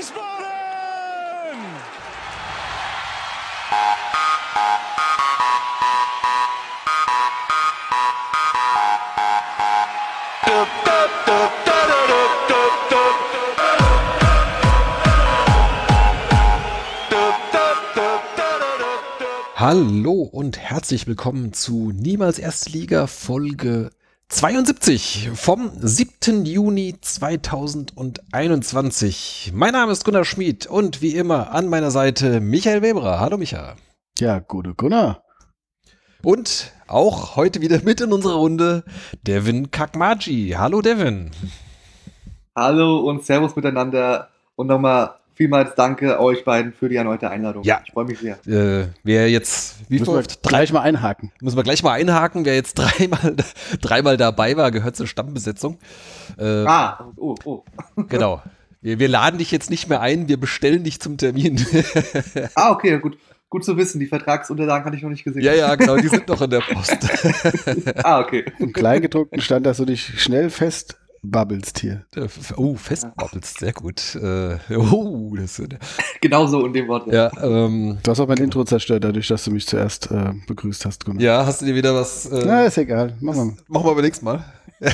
Wiesbaden! Hallo und herzlich willkommen zu Niemals Erstliga Folge 72 vom 7. Juni 2021. Mein Name ist Gunnar Schmid und wie immer an meiner Seite Michael Weberer. Hallo Michael. Ja, gute Gunnar. Und auch heute wieder mit in unserer Runde Devin Kakmaji. Hallo Devin. Hallo und Servus miteinander und nochmal vielmals danke euch beiden für die erneute Einladung. Ja. Ich freue mich sehr. Äh, wer jetzt, wie Müssen wir gleich mal einhaken. müssen wir gleich mal einhaken, wer jetzt dreimal, dreimal dabei war, gehört zur Stammbesetzung. Äh, Ah, oh, oh. Genau. Wir, wir laden dich jetzt nicht mehr ein, wir bestellen dich zum Termin. Ah, okay, gut. Gut zu wissen, die Vertragsunterlagen hatte ich noch nicht gesehen. ja, ja, genau, die sind noch in der Post. Ah, okay. Im Kleingedruckten stand, dass du dich schnell fest babbelst hier. oh, festbabbelst, sehr gut. Äh, oh, das ist, Genau so in dem Wort. ja, ähm, Du hast auch mein Intro zerstört, dadurch, dass du mich zuerst äh, begrüßt hast, Gunnar. ja, hast du dir wieder was? Äh, Na, ist egal. Mach mal. Machen wir aber nächstes Mal.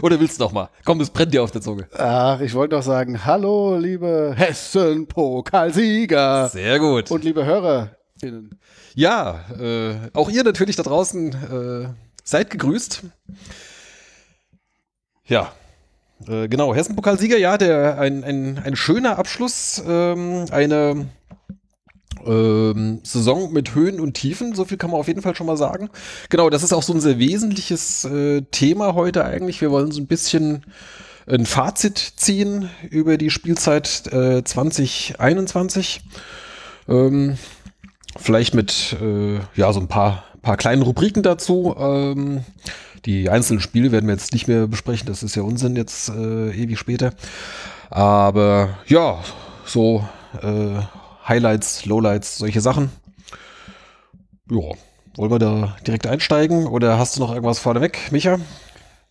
Oder willst du noch mal? Komm, es brennt dir auf der Zunge. Ach, ich wollte doch sagen, hallo, liebe Hessen-Pokalsieger Sehr gut. und liebe HörerInnen. Ja, äh, auch ihr natürlich da draußen äh, seid gegrüßt. Ja, äh, genau, Hessen-Pokalsieger, ja, der, ein, ein, ein schöner Abschluss, ähm, eine ähm, Saison mit Höhen und Tiefen, so viel kann man auf jeden Fall schon mal sagen. Genau, das ist auch so ein sehr wesentliches äh, Thema heute eigentlich. Wir wollen so ein bisschen ein Fazit ziehen über die Spielzeit äh, 2021. Ähm, vielleicht mit äh, ja so ein paar paar kleinen Rubriken dazu. Ähm, die einzelnen Spiele werden wir jetzt nicht mehr besprechen. Das ist ja Unsinn jetzt äh, ewig später. Aber ja, so äh, Highlights, Lowlights, solche Sachen. Ja, wollen wir da direkt einsteigen oder hast du noch irgendwas vorneweg, Micha?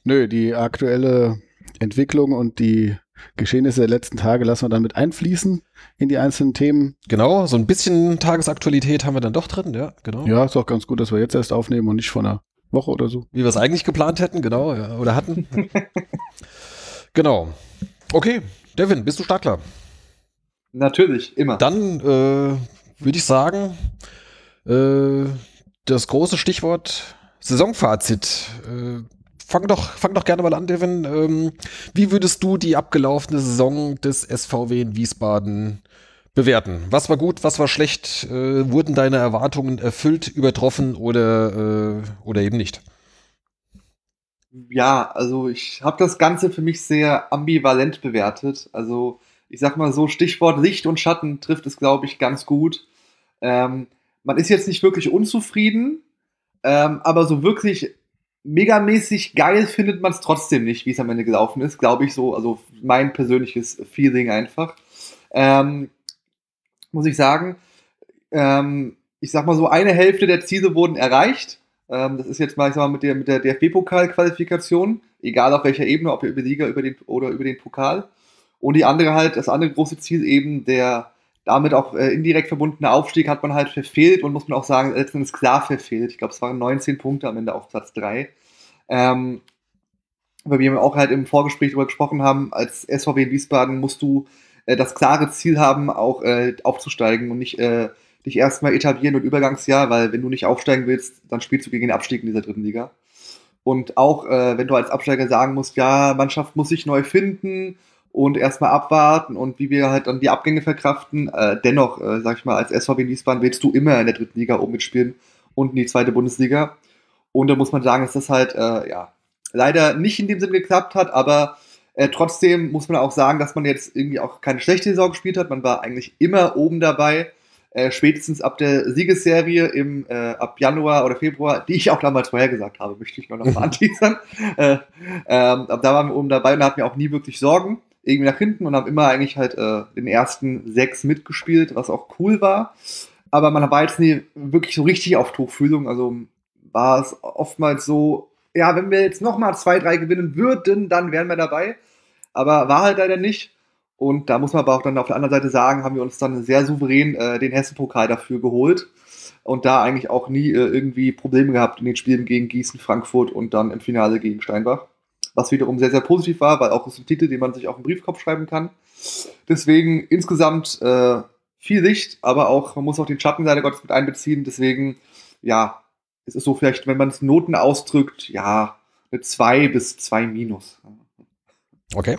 Nö, die aktuelle Entwicklung und die Geschehnisse der letzten Tage lassen wir dann mit einfließen in die einzelnen Themen. Genau, so ein bisschen Tagesaktualität haben wir dann doch drin, ja, genau. Ja, ist auch ganz gut, dass wir jetzt erst aufnehmen und nicht vor einer Woche oder so. Wie wir es eigentlich geplant hätten, genau, ja, oder hatten. genau. Okay, Devin, bist du startklar? Natürlich, immer. Dann äh, würde ich sagen, äh, das große Stichwort Saisonfazit. Äh, fang, doch, fang doch gerne mal an, Devin. Ähm, wie würdest du die abgelaufene Saison des SVW in Wiesbaden bewerten? Was war gut, was war schlecht? Äh, wurden deine Erwartungen erfüllt, übertroffen oder, äh, oder eben nicht? Ja, also ich habe das Ganze für mich sehr ambivalent bewertet. Also ich sag mal so, Stichwort Licht und Schatten trifft es, glaube ich, ganz gut. Ähm, man ist jetzt nicht wirklich unzufrieden, ähm, aber so wirklich megamäßig geil findet man es trotzdem nicht, wie es am Ende gelaufen ist, glaube ich so. Also mein persönliches Feeling einfach. Ähm, muss ich sagen, ähm, ich sag mal so, eine Hälfte der Ziele wurden erreicht. Ähm, das ist jetzt mal, ich sag mal, mit der, mit der DFB-Pokal-Qualifikation, egal auf welcher Ebene, ob über die Liga über den, oder über den Pokal. Und die andere halt, das andere große Ziel eben, der damit auch äh, indirekt verbundene Aufstieg hat man halt verfehlt und muss man auch sagen, letztendlich klar verfehlt. Ich glaube, es waren 19 Punkte am Ende auf Platz 3. Ähm, weil wir auch halt im Vorgespräch darüber gesprochen haben, als in Wiesbaden musst du äh, das klare Ziel haben, auch äh, aufzusteigen und nicht äh, dich erstmal etablieren und Übergangsjahr, weil wenn du nicht aufsteigen willst, dann spielst du gegen den Abstieg in dieser dritten Liga. Und auch äh, wenn du als Absteiger sagen musst, ja, Mannschaft muss sich neu finden und erstmal abwarten und wie wir halt dann die Abgänge verkraften, äh, dennoch, äh, sag ich mal, als SVW Wiesbaden willst du immer in der dritten Liga oben mitspielen und in die zweite Bundesliga. Und da muss man sagen, dass das halt, äh, ja, leider nicht in dem Sinn geklappt hat, aber äh, trotzdem muss man auch sagen, dass man jetzt irgendwie auch keine schlechte Saison gespielt hat. Man war eigentlich immer oben dabei. Äh, spätestens ab der Siegesserie im äh, ab Januar oder Februar, die ich auch damals vorhergesagt habe, möchte ich noch mal anteasern. äh, ähm, ab da waren wir oben dabei und hatten wir auch nie wirklich Sorgen irgendwie nach hinten und haben immer eigentlich halt äh, den ersten sechs mitgespielt, was auch cool war. Aber man war jetzt nie wirklich so richtig auf Tuchfühlung. Also war es oftmals so, ja, wenn wir jetzt noch mal zwei, drei gewinnen würden, dann wären wir dabei. Aber war halt leider nicht. Und da muss man aber auch dann auf der anderen Seite sagen, haben wir uns dann sehr souverän äh, den Hessen-Pokal dafür geholt und da eigentlich auch nie äh, irgendwie Probleme gehabt in den Spielen gegen Gießen, Frankfurt und dann im Finale gegen Steinbach. Was wiederum sehr, sehr positiv war, weil auch ist ein Titel, den man sich auf den Briefkopf schreiben kann. Deswegen insgesamt äh, viel Licht, aber auch, man muss auch den Schatten leider Gottes mit einbeziehen. Deswegen, ja, es ist so vielleicht, wenn man es Noten ausdrückt, ja, eine 2 bis 2 minus. Okay.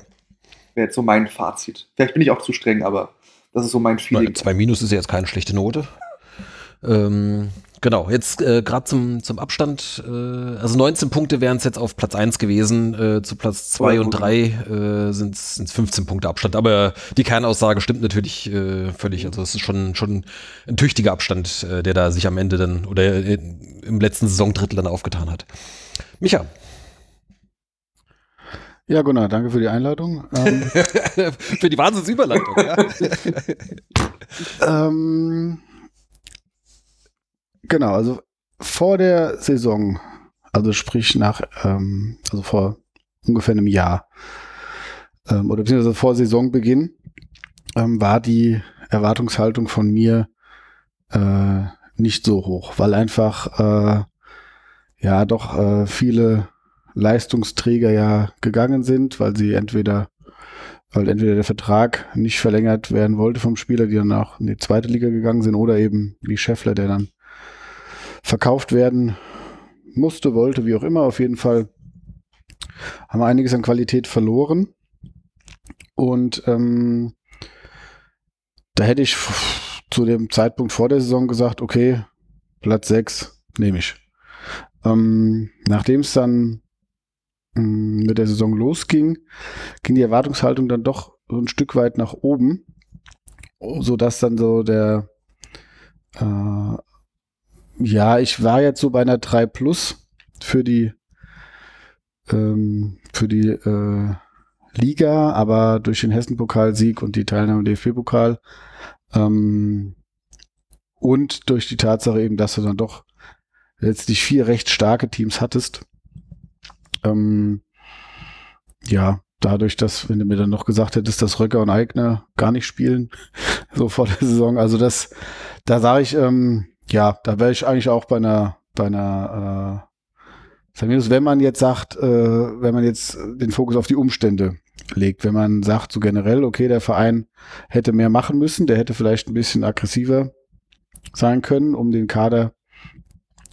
Wäre jetzt so mein Fazit. Vielleicht bin ich auch zu streng, aber das ist so mein Feeling. Nein, 2 minus ist ja jetzt keine schlechte Note. Ähm, genau, jetzt äh, gerade zum, zum Abstand, äh, also 19 Punkte wären es jetzt auf Platz 1 gewesen, äh, zu Platz 2 Ja, und gut. 3 äh, sind es 15 Punkte Abstand, aber die Kernaussage stimmt natürlich äh, völlig, also es ist schon, schon ein tüchtiger Abstand, äh, der da sich am Ende dann oder äh, im letzten Saisondrittel dann aufgetan hat. Micha, Ja, Gunnar, danke für die Einladung. Ähm, für die Wahnsinnsüberleitung, ja. ähm, genau, also vor der Saison, also sprich nach, ähm, also vor ungefähr einem Jahr, ähm, oder beziehungsweise vor Saisonbeginn, ähm, war die Erwartungshaltung von mir äh, nicht so hoch, weil einfach äh, ja doch äh, viele Leistungsträger ja gegangen sind, weil sie entweder weil entweder der Vertrag nicht verlängert werden wollte vom Spieler, die dann auch in die zweite Liga gegangen sind, oder eben wie Scheffler, der dann verkauft werden musste, wollte, wie auch immer. Auf jeden Fall haben wir einiges an Qualität verloren. Und ähm, da hätte ich zu dem Zeitpunkt vor der Saison gesagt, okay, Platz 6 nehme ich. Ähm, Nachdem es dann mh, mit der Saison losging, ging die Erwartungshaltung dann doch so ein Stück weit nach oben, so dass dann so der äh, ja, ich war jetzt so bei einer 3 Plus für die ähm, für die äh, Liga, aber durch den Hessen-Pokalsieg und die Teilnahme im DFB-Pokal ähm, und durch die Tatsache eben, dass du dann doch letztlich vier recht starke Teams hattest, ähm, ja, dadurch, dass, wenn du mir dann noch gesagt hättest, dass Röcker und Eigner gar nicht spielen, so vor der Saison, also das, da sage ich, ähm, ja, da wäre ich eigentlich auch bei einer, bei einer, äh, wenn man jetzt sagt, äh, wenn man jetzt den Fokus auf die Umstände legt, wenn man sagt, so generell, okay, der Verein hätte mehr machen müssen, der hätte vielleicht ein bisschen aggressiver sein können, um den Kader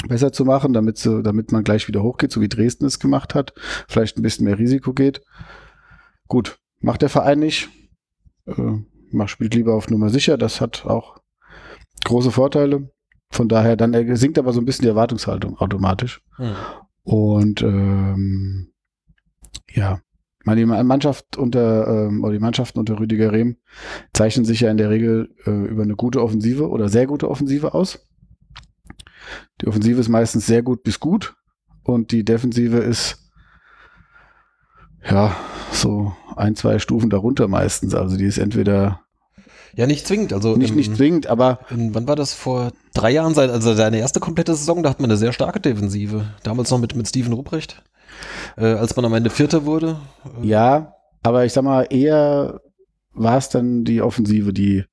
besser zu machen, damit, so, damit man gleich wieder hochgeht, so wie Dresden es gemacht hat, vielleicht ein bisschen mehr Risiko geht. Gut, macht der Verein nicht. Äh, macht, spielt lieber auf Nummer sicher, das hat auch große Vorteile. Von daher, dann sinkt aber so ein bisschen die Erwartungshaltung automatisch. Hm. Und ähm, ja, meine die Mannschaft unter ähm, oder die Mannschaften unter Rüdiger Rehm zeichnen sich ja in der Regel äh, über eine gute Offensive oder sehr gute Offensive aus. Die Offensive ist meistens sehr gut bis gut und die Defensive ist ja so ein, zwei Stufen darunter meistens. Also die ist entweder Ja, nicht zwingend. Also nicht, im- nicht zwingend, aber in, wann war das? Vor drei Jahren, seit- also seine erste komplette Saison, da hat man eine sehr starke Defensive. Damals noch mit, mit Steven Ruprecht. Äh, als man am Ende Vierter wurde. Äh, Ja, aber ich sag mal, eher war es dann die Offensive, die,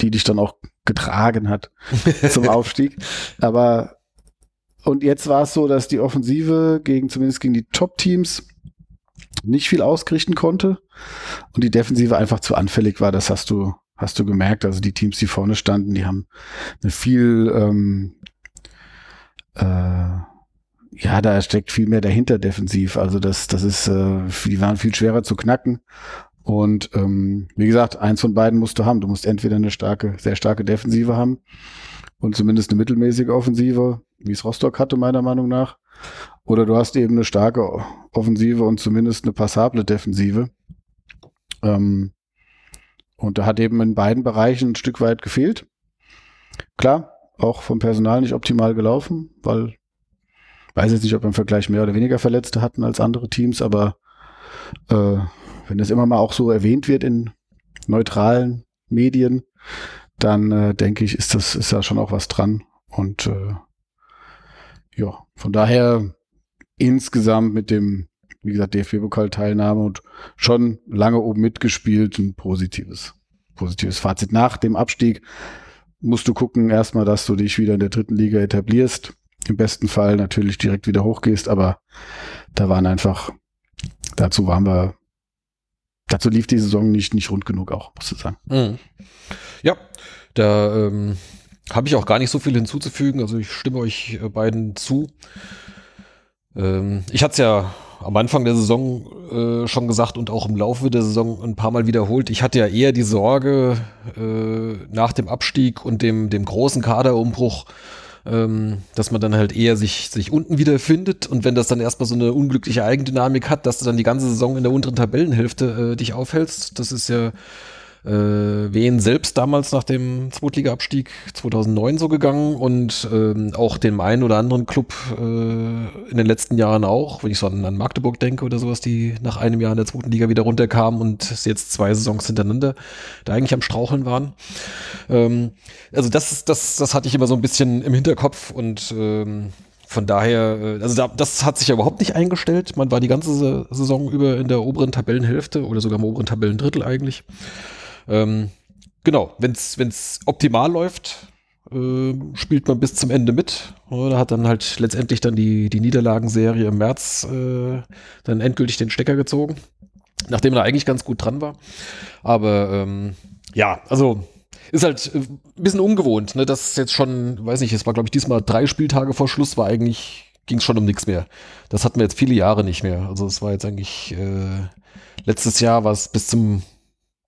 die dich dann auch getragen hat zum Aufstieg. Aber und jetzt war es so, dass die Offensive gegen, zumindest gegen die Top-Teams, nicht viel ausrichten konnte und die Defensive einfach zu anfällig war. Das hast du, hast du gemerkt. Also die Teams, die vorne standen, die haben eine viel, ähm, äh, ja, da steckt viel mehr dahinter defensiv. Also das, das ist, äh, die waren viel schwerer zu knacken. Und ähm, wie gesagt, eins von beiden musst du haben. Du musst entweder eine starke, sehr starke Defensive haben und zumindest eine mittelmäßige Offensive, wie es Rostock hatte, meiner Meinung nach. Oder du hast eben eine starke Offensive und zumindest eine passable Defensive. Ähm, und da hat eben in beiden Bereichen ein Stück weit gefehlt. Klar, auch vom Personal nicht optimal gelaufen, weil weiß jetzt nicht, ob wir im Vergleich mehr oder weniger Verletzte hatten als andere Teams, aber äh, wenn das immer mal auch so erwähnt wird in neutralen Medien, dann äh, denke ich, ist das ist da schon auch was dran. Und äh, ja, von daher insgesamt mit dem wie gesagt, DFB-Pokal-Teilnahme und schon lange oben mitgespielt. Ein positives, positives Fazit. Nach dem Abstieg musst du gucken erstmal, dass du dich wieder in der dritten Liga etablierst. Im besten Fall natürlich direkt wieder hochgehst, aber da waren einfach, dazu waren wir, dazu lief die Saison nicht, nicht rund genug auch, musst du sagen. Mhm. Ja, da ähm, habe ich auch gar nicht so viel hinzuzufügen. Also ich stimme euch äh, beiden zu. Ähm, ich hatte es ja am Anfang der Saison äh, schon gesagt und auch im Laufe der Saison ein paar Mal wiederholt. Ich hatte ja eher die Sorge äh, nach dem Abstieg und dem, dem großen Kaderumbruch, ähm, dass man dann halt eher sich, sich unten wiederfindet und wenn das dann erstmal so eine unglückliche Eigendynamik hat, dass du dann die ganze Saison in der unteren Tabellenhälfte äh, dich aufhältst. Das ist ja äh, Wien selbst damals nach dem Zweitliga-Abstieg 2009 so gegangen und ähm, auch dem einen oder anderen Club äh, in den letzten Jahren auch, wenn ich so an, an, Magdeburg denke oder sowas, die nach einem Jahr in der zweiten Liga wieder runterkamen und jetzt zwei Saisons hintereinander da eigentlich am Straucheln waren. Ähm, also das, das, das hatte ich immer so ein bisschen im Hinterkopf und ähm, von daher, äh, also das hat sich ja überhaupt nicht eingestellt. Man war die ganze Saison über in der oberen Tabellenhälfte oder sogar im oberen Tabellendrittel eigentlich. Ähm, genau, wenn es optimal läuft, äh, spielt man bis zum Ende mit. Oder hat dann halt letztendlich dann die, die Niederlagenserie im März äh, dann endgültig den Stecker gezogen, nachdem er eigentlich ganz gut dran war. Aber ähm, ja, also ist halt äh, ein bisschen ungewohnt, ne? Das ist jetzt schon, weiß nicht, es war glaube ich diesmal drei Spieltage vor Schluss, war eigentlich ging es schon um nichts mehr. Das hatten wir jetzt viele Jahre nicht mehr. Also es war jetzt eigentlich äh, letztes Jahr war es bis zum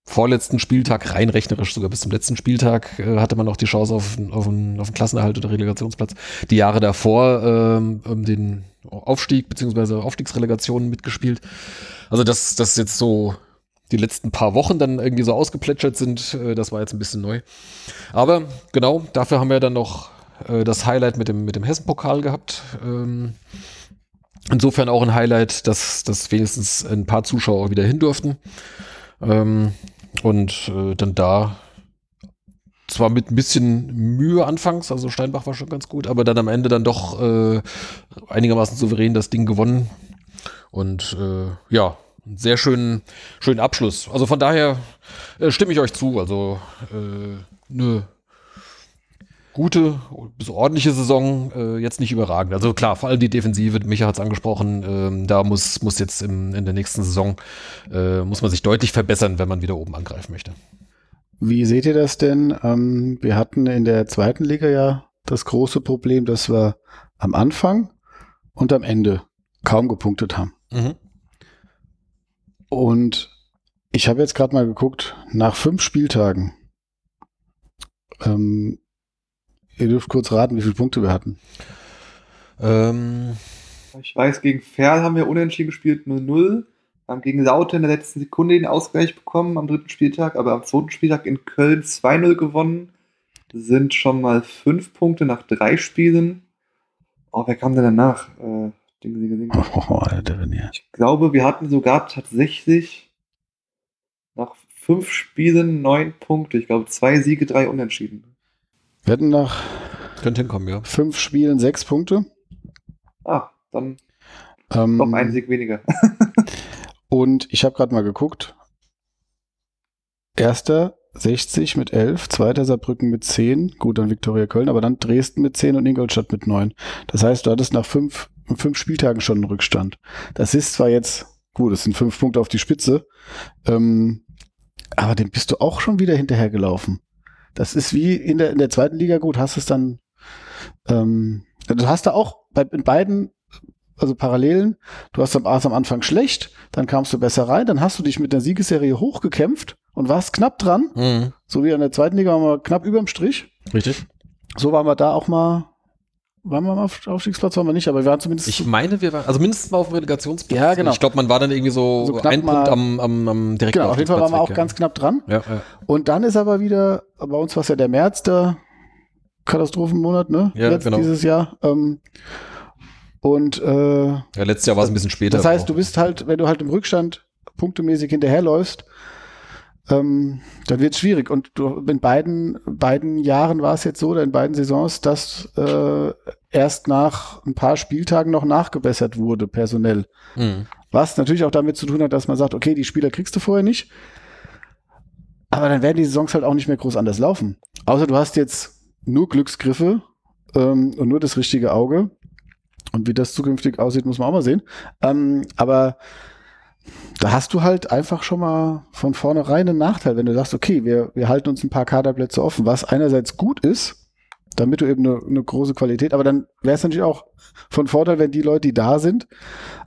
vorletzten Spieltag, rein rechnerisch sogar bis zum letzten Spieltag, äh, hatte man auch die Chance auf, auf, einen, auf einen Klassenerhalt oder Relegationsplatz. Die Jahre davor ähm, den Aufstieg bzw. Aufstiegsrelegationen mitgespielt. Also dass das jetzt so die letzten paar Wochen dann irgendwie so ausgeplätschert sind, äh, das war jetzt ein bisschen neu. Aber genau, dafür haben wir dann noch äh, das Highlight mit dem, mit dem Hessen-Pokal gehabt. Ähm, insofern auch ein Highlight, dass, dass wenigstens ein paar Zuschauer wieder hin durften. Ähm, und äh, dann da zwar mit ein bisschen Mühe anfangs, also Steinbach war schon ganz gut, aber dann am Ende dann doch äh, einigermaßen souverän das Ding gewonnen. Und äh, ja, sehr schönen, schönen Abschluss. Also von daher äh, stimme ich euch zu. Also äh, eine gute bis ordentliche Saison, äh, jetzt nicht überragend. Also klar, vor allem die Defensive, Micha hat es angesprochen, ähm, da muss, muss jetzt im, in der nächsten Saison, äh, muss man sich deutlich verbessern, wenn man wieder oben angreifen möchte. Wie seht ihr das denn? Ähm, wir hatten in der zweiten Liga ja das große Problem, dass wir am Anfang und am Ende kaum gepunktet haben. Mhm. Und ich habe jetzt gerade mal geguckt, nach fünf Spieltagen ähm, Ihr dürft kurz raten, wie viele Punkte wir hatten. Ähm. Ich weiß, gegen Ferl haben wir unentschieden gespielt 0-0. Haben gegen Laute in der letzten Sekunde den Ausgleich bekommen am dritten Spieltag, aber am zweiten Spieltag in Köln 2-0 gewonnen. Sind schon mal fünf Punkte nach drei Spielen. Oh, wer kam denn danach? Äh, ding, ding, ding. Oh, Alter, ja. Ich glaube, wir hatten sogar tatsächlich nach fünf Spielen neun Punkte. Ich glaube, zwei Siege, drei Unentschieden. Wir hatten nach Könnte hinkommen, ja. fünf Spielen sechs Punkte. Ah, dann ähm, noch ein Sieg weniger. und ich habe gerade mal geguckt. Erster 60 mit 11, zweiter Saarbrücken mit 10, gut, dann Viktoria Köln, aber dann Dresden mit 10 und Ingolstadt mit 9. Das heißt, du hattest nach fünf, fünf Spieltagen schon einen Rückstand. Das ist zwar jetzt, gut, es sind fünf Punkte auf die Spitze, ähm, aber dem bist du auch schon wieder hinterhergelaufen. Das ist wie in der, in der zweiten Liga gut, hast es dann, ähm, du hast da auch bei, in beiden, also Parallelen, du hast am, am Anfang schlecht, dann kamst du besser rein, dann hast du dich mit der Siegesserie hochgekämpft und warst knapp dran. Mhm. So wie in der zweiten Liga waren wir knapp überm Strich. Richtig. So waren wir da auch mal waren wir mal auf Aufstiegsplatz, waren wir nicht, aber wir waren zumindest. Ich meine, wir waren, also mindestens mal auf dem Relegationsplatz. Ja, genau. Ich glaube, man war dann irgendwie so, so ein Punkt am, am, am direkten Genau, auf jeden Fall waren wir auch ja. ganz knapp dran. Ja, ja. Und dann ist aber wieder, bei uns war es ja der März, der Katastrophenmonat, ne? Ja, Jetzt, genau. Dieses Jahr. Ähm, und äh, ja, letztes Jahr war es ein bisschen später. Das heißt, du bist halt, wenn du halt im Rückstand punktemäßig hinterherläufst, ähm, dann wird es schwierig. Und in beiden, beiden Jahren war es jetzt so, oder in beiden Saisons, dass äh, erst nach ein paar Spieltagen noch nachgebessert wurde, personell. Mhm. Was natürlich auch damit zu tun hat, dass man sagt, okay, die Spieler kriegst du vorher nicht. Aber dann werden die Saisons halt auch nicht mehr groß anders laufen. Außer du hast jetzt nur Glücksgriffe ähm, und nur das richtige Auge. Und wie das zukünftig aussieht, muss man auch mal sehen. Ähm, aber da hast du halt einfach schon mal von vornherein einen Nachteil, wenn du sagst, okay, wir, wir halten uns ein paar Kaderplätze offen, was einerseits gut ist, damit du eben eine, eine große Qualität, aber dann wäre es natürlich auch von Vorteil, wenn die Leute, die da sind,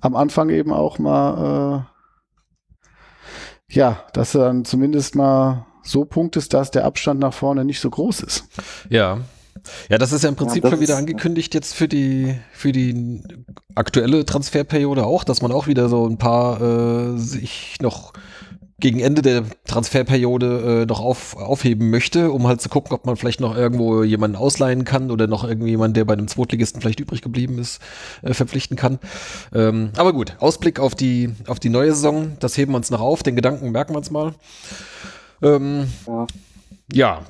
am Anfang eben auch mal, äh, ja, dass du dann zumindest mal so punktest, dass der Abstand nach vorne nicht so groß ist. Ja, ja, das ist ja im Prinzip Ja, schon wieder angekündigt jetzt für die, für die aktuelle Transferperiode auch, dass man auch wieder so ein paar äh, sich noch gegen Ende der Transferperiode äh, noch auf, aufheben möchte, um halt zu gucken, ob man vielleicht noch irgendwo jemanden ausleihen kann oder noch irgendwie jemanden, der bei einem Zweitligisten vielleicht übrig geblieben ist, äh, verpflichten kann. Ähm, aber gut, Ausblick auf die, auf die neue Saison, das heben wir uns noch auf, den Gedanken merken wir uns mal. Ähm, Ja. ja.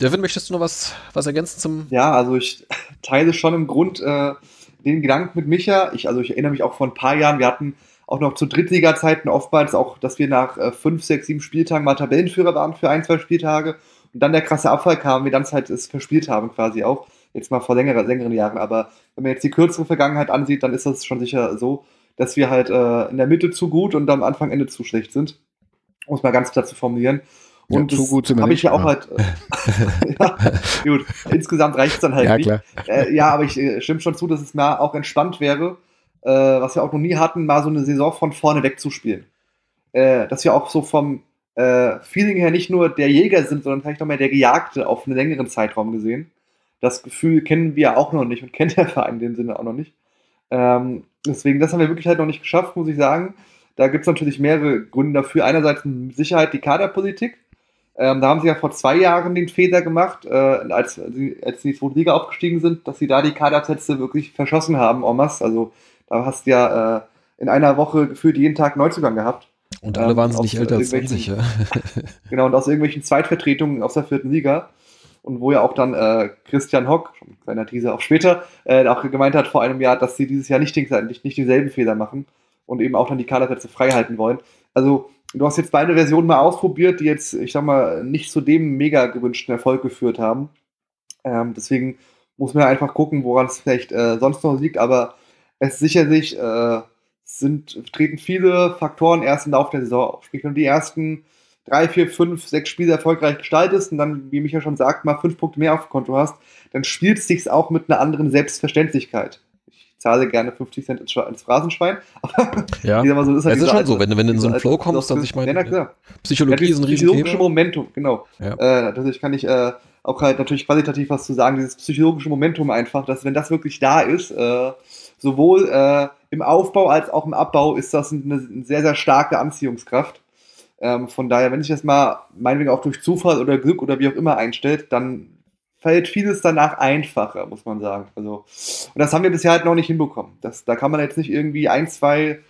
Devin, möchtest du noch was, was ergänzen zum Ja, also ich teile schon im Grund äh, den Gedanken mit Micha. Ich, also ich erinnere mich auch vor ein paar Jahren, wir hatten auch noch zu Drittliga-Zeiten oftmals auch, dass wir nach äh, fünf, sechs, sieben Spieltagen mal Tabellenführer waren für ein, zwei Spieltage und dann der krasse Abfall kam, wir dann halt es verspielt haben quasi auch. Jetzt mal vor längeren, längeren Jahren. Aber wenn man jetzt die kürzere Vergangenheit ansieht, dann ist das schon sicher so, dass wir halt äh, in der Mitte zu gut und am Anfang Ende zu schlecht sind. Um es mal ganz klar zu formulieren. Ja, Und zu das gut habe ich ja auch halt. Ja, gut, insgesamt reicht es dann halt ja, nicht. klar. Äh, ja, aber ich äh, stimme schon zu, dass es mal auch entspannt wäre, äh, was wir auch noch nie hatten, mal so eine Saison von vorne wegzuspielen. Äh, dass wir auch so vom äh, Feeling her nicht nur der Jäger sind, sondern vielleicht noch mehr der Gejagte auf einen längeren Zeitraum gesehen. Das Gefühl kennen wir auch noch nicht und kennt der Verein in dem Sinne auch noch nicht. Ähm, deswegen, das haben wir wirklich halt noch nicht geschafft, muss ich sagen. Da gibt es natürlich mehrere Gründe dafür. Einerseits mit Sicherheit die Kaderpolitik. Ähm, da haben sie ja vor zwei Jahren den Fehler gemacht, äh, als, sie, als sie in die zweite Liga aufgestiegen sind, dass sie da die Kaderplätze wirklich verschossen haben, en masse. Also da hast du ja äh, in einer Woche gefühlt jeden Tag Neuzugang gehabt. Und alle Ähm, wahnsinnig aus älter als irgendwelchen- 20, ja. Genau, und aus irgendwelchen Zweitvertretungen aus der vierten Liga. Und wo ja auch dann äh, Christian Hock, schon ein kleiner Teaser auch später, äh, auch gemeint hat vor einem Jahr, dass sie dieses Jahr nicht, den, nicht, nicht denselben Fehler machen und eben auch dann die Kaderplätze frei halten wollen. Also, du hast jetzt beide Versionen mal ausprobiert, die jetzt, ich sag mal, nicht zu dem mega gewünschten Erfolg geführt haben. Ähm, deswegen muss man einfach gucken, woran es vielleicht äh, sonst noch liegt, aber es sicherlich äh, sind, treten viele Faktoren erst im Laufe der Saison auf. Sprich, wenn du die ersten drei, vier, fünf, sechs Spiele erfolgreich gestaltest und dann, wie Micha schon sagt, mal fünf Punkte mehr auf dem Konto hast, dann spielt es sich auch mit einer anderen Selbstverständlichkeit. Ich zahle gerne 50 Cent ins, Schwe- ins Phrasenschwein. ja. Ich mal so, das Es ist schon so, wenn du- wenn du in so einen Flow kommst, also ich meine, Ja. Psychologie Ja, ist ein dieses psychologische Riesenthema. Momentum, genau. Ja. Äh, natürlich kann ich äh, auch halt natürlich qualitativ was zu sagen, dieses psychologische Momentum einfach, dass wenn das wirklich da ist, äh, sowohl äh, im Aufbau als auch im Abbau ist das eine, eine sehr, sehr starke Anziehungskraft. Ähm, von daher, wenn sich das mal meinetwegen auch durch Zufall oder Glück oder wie auch immer einstellt, dann fällt vieles danach einfacher, muss man sagen. Also, und das haben wir bisher halt noch nicht hinbekommen. Das, da kann man jetzt nicht irgendwie ein, zwei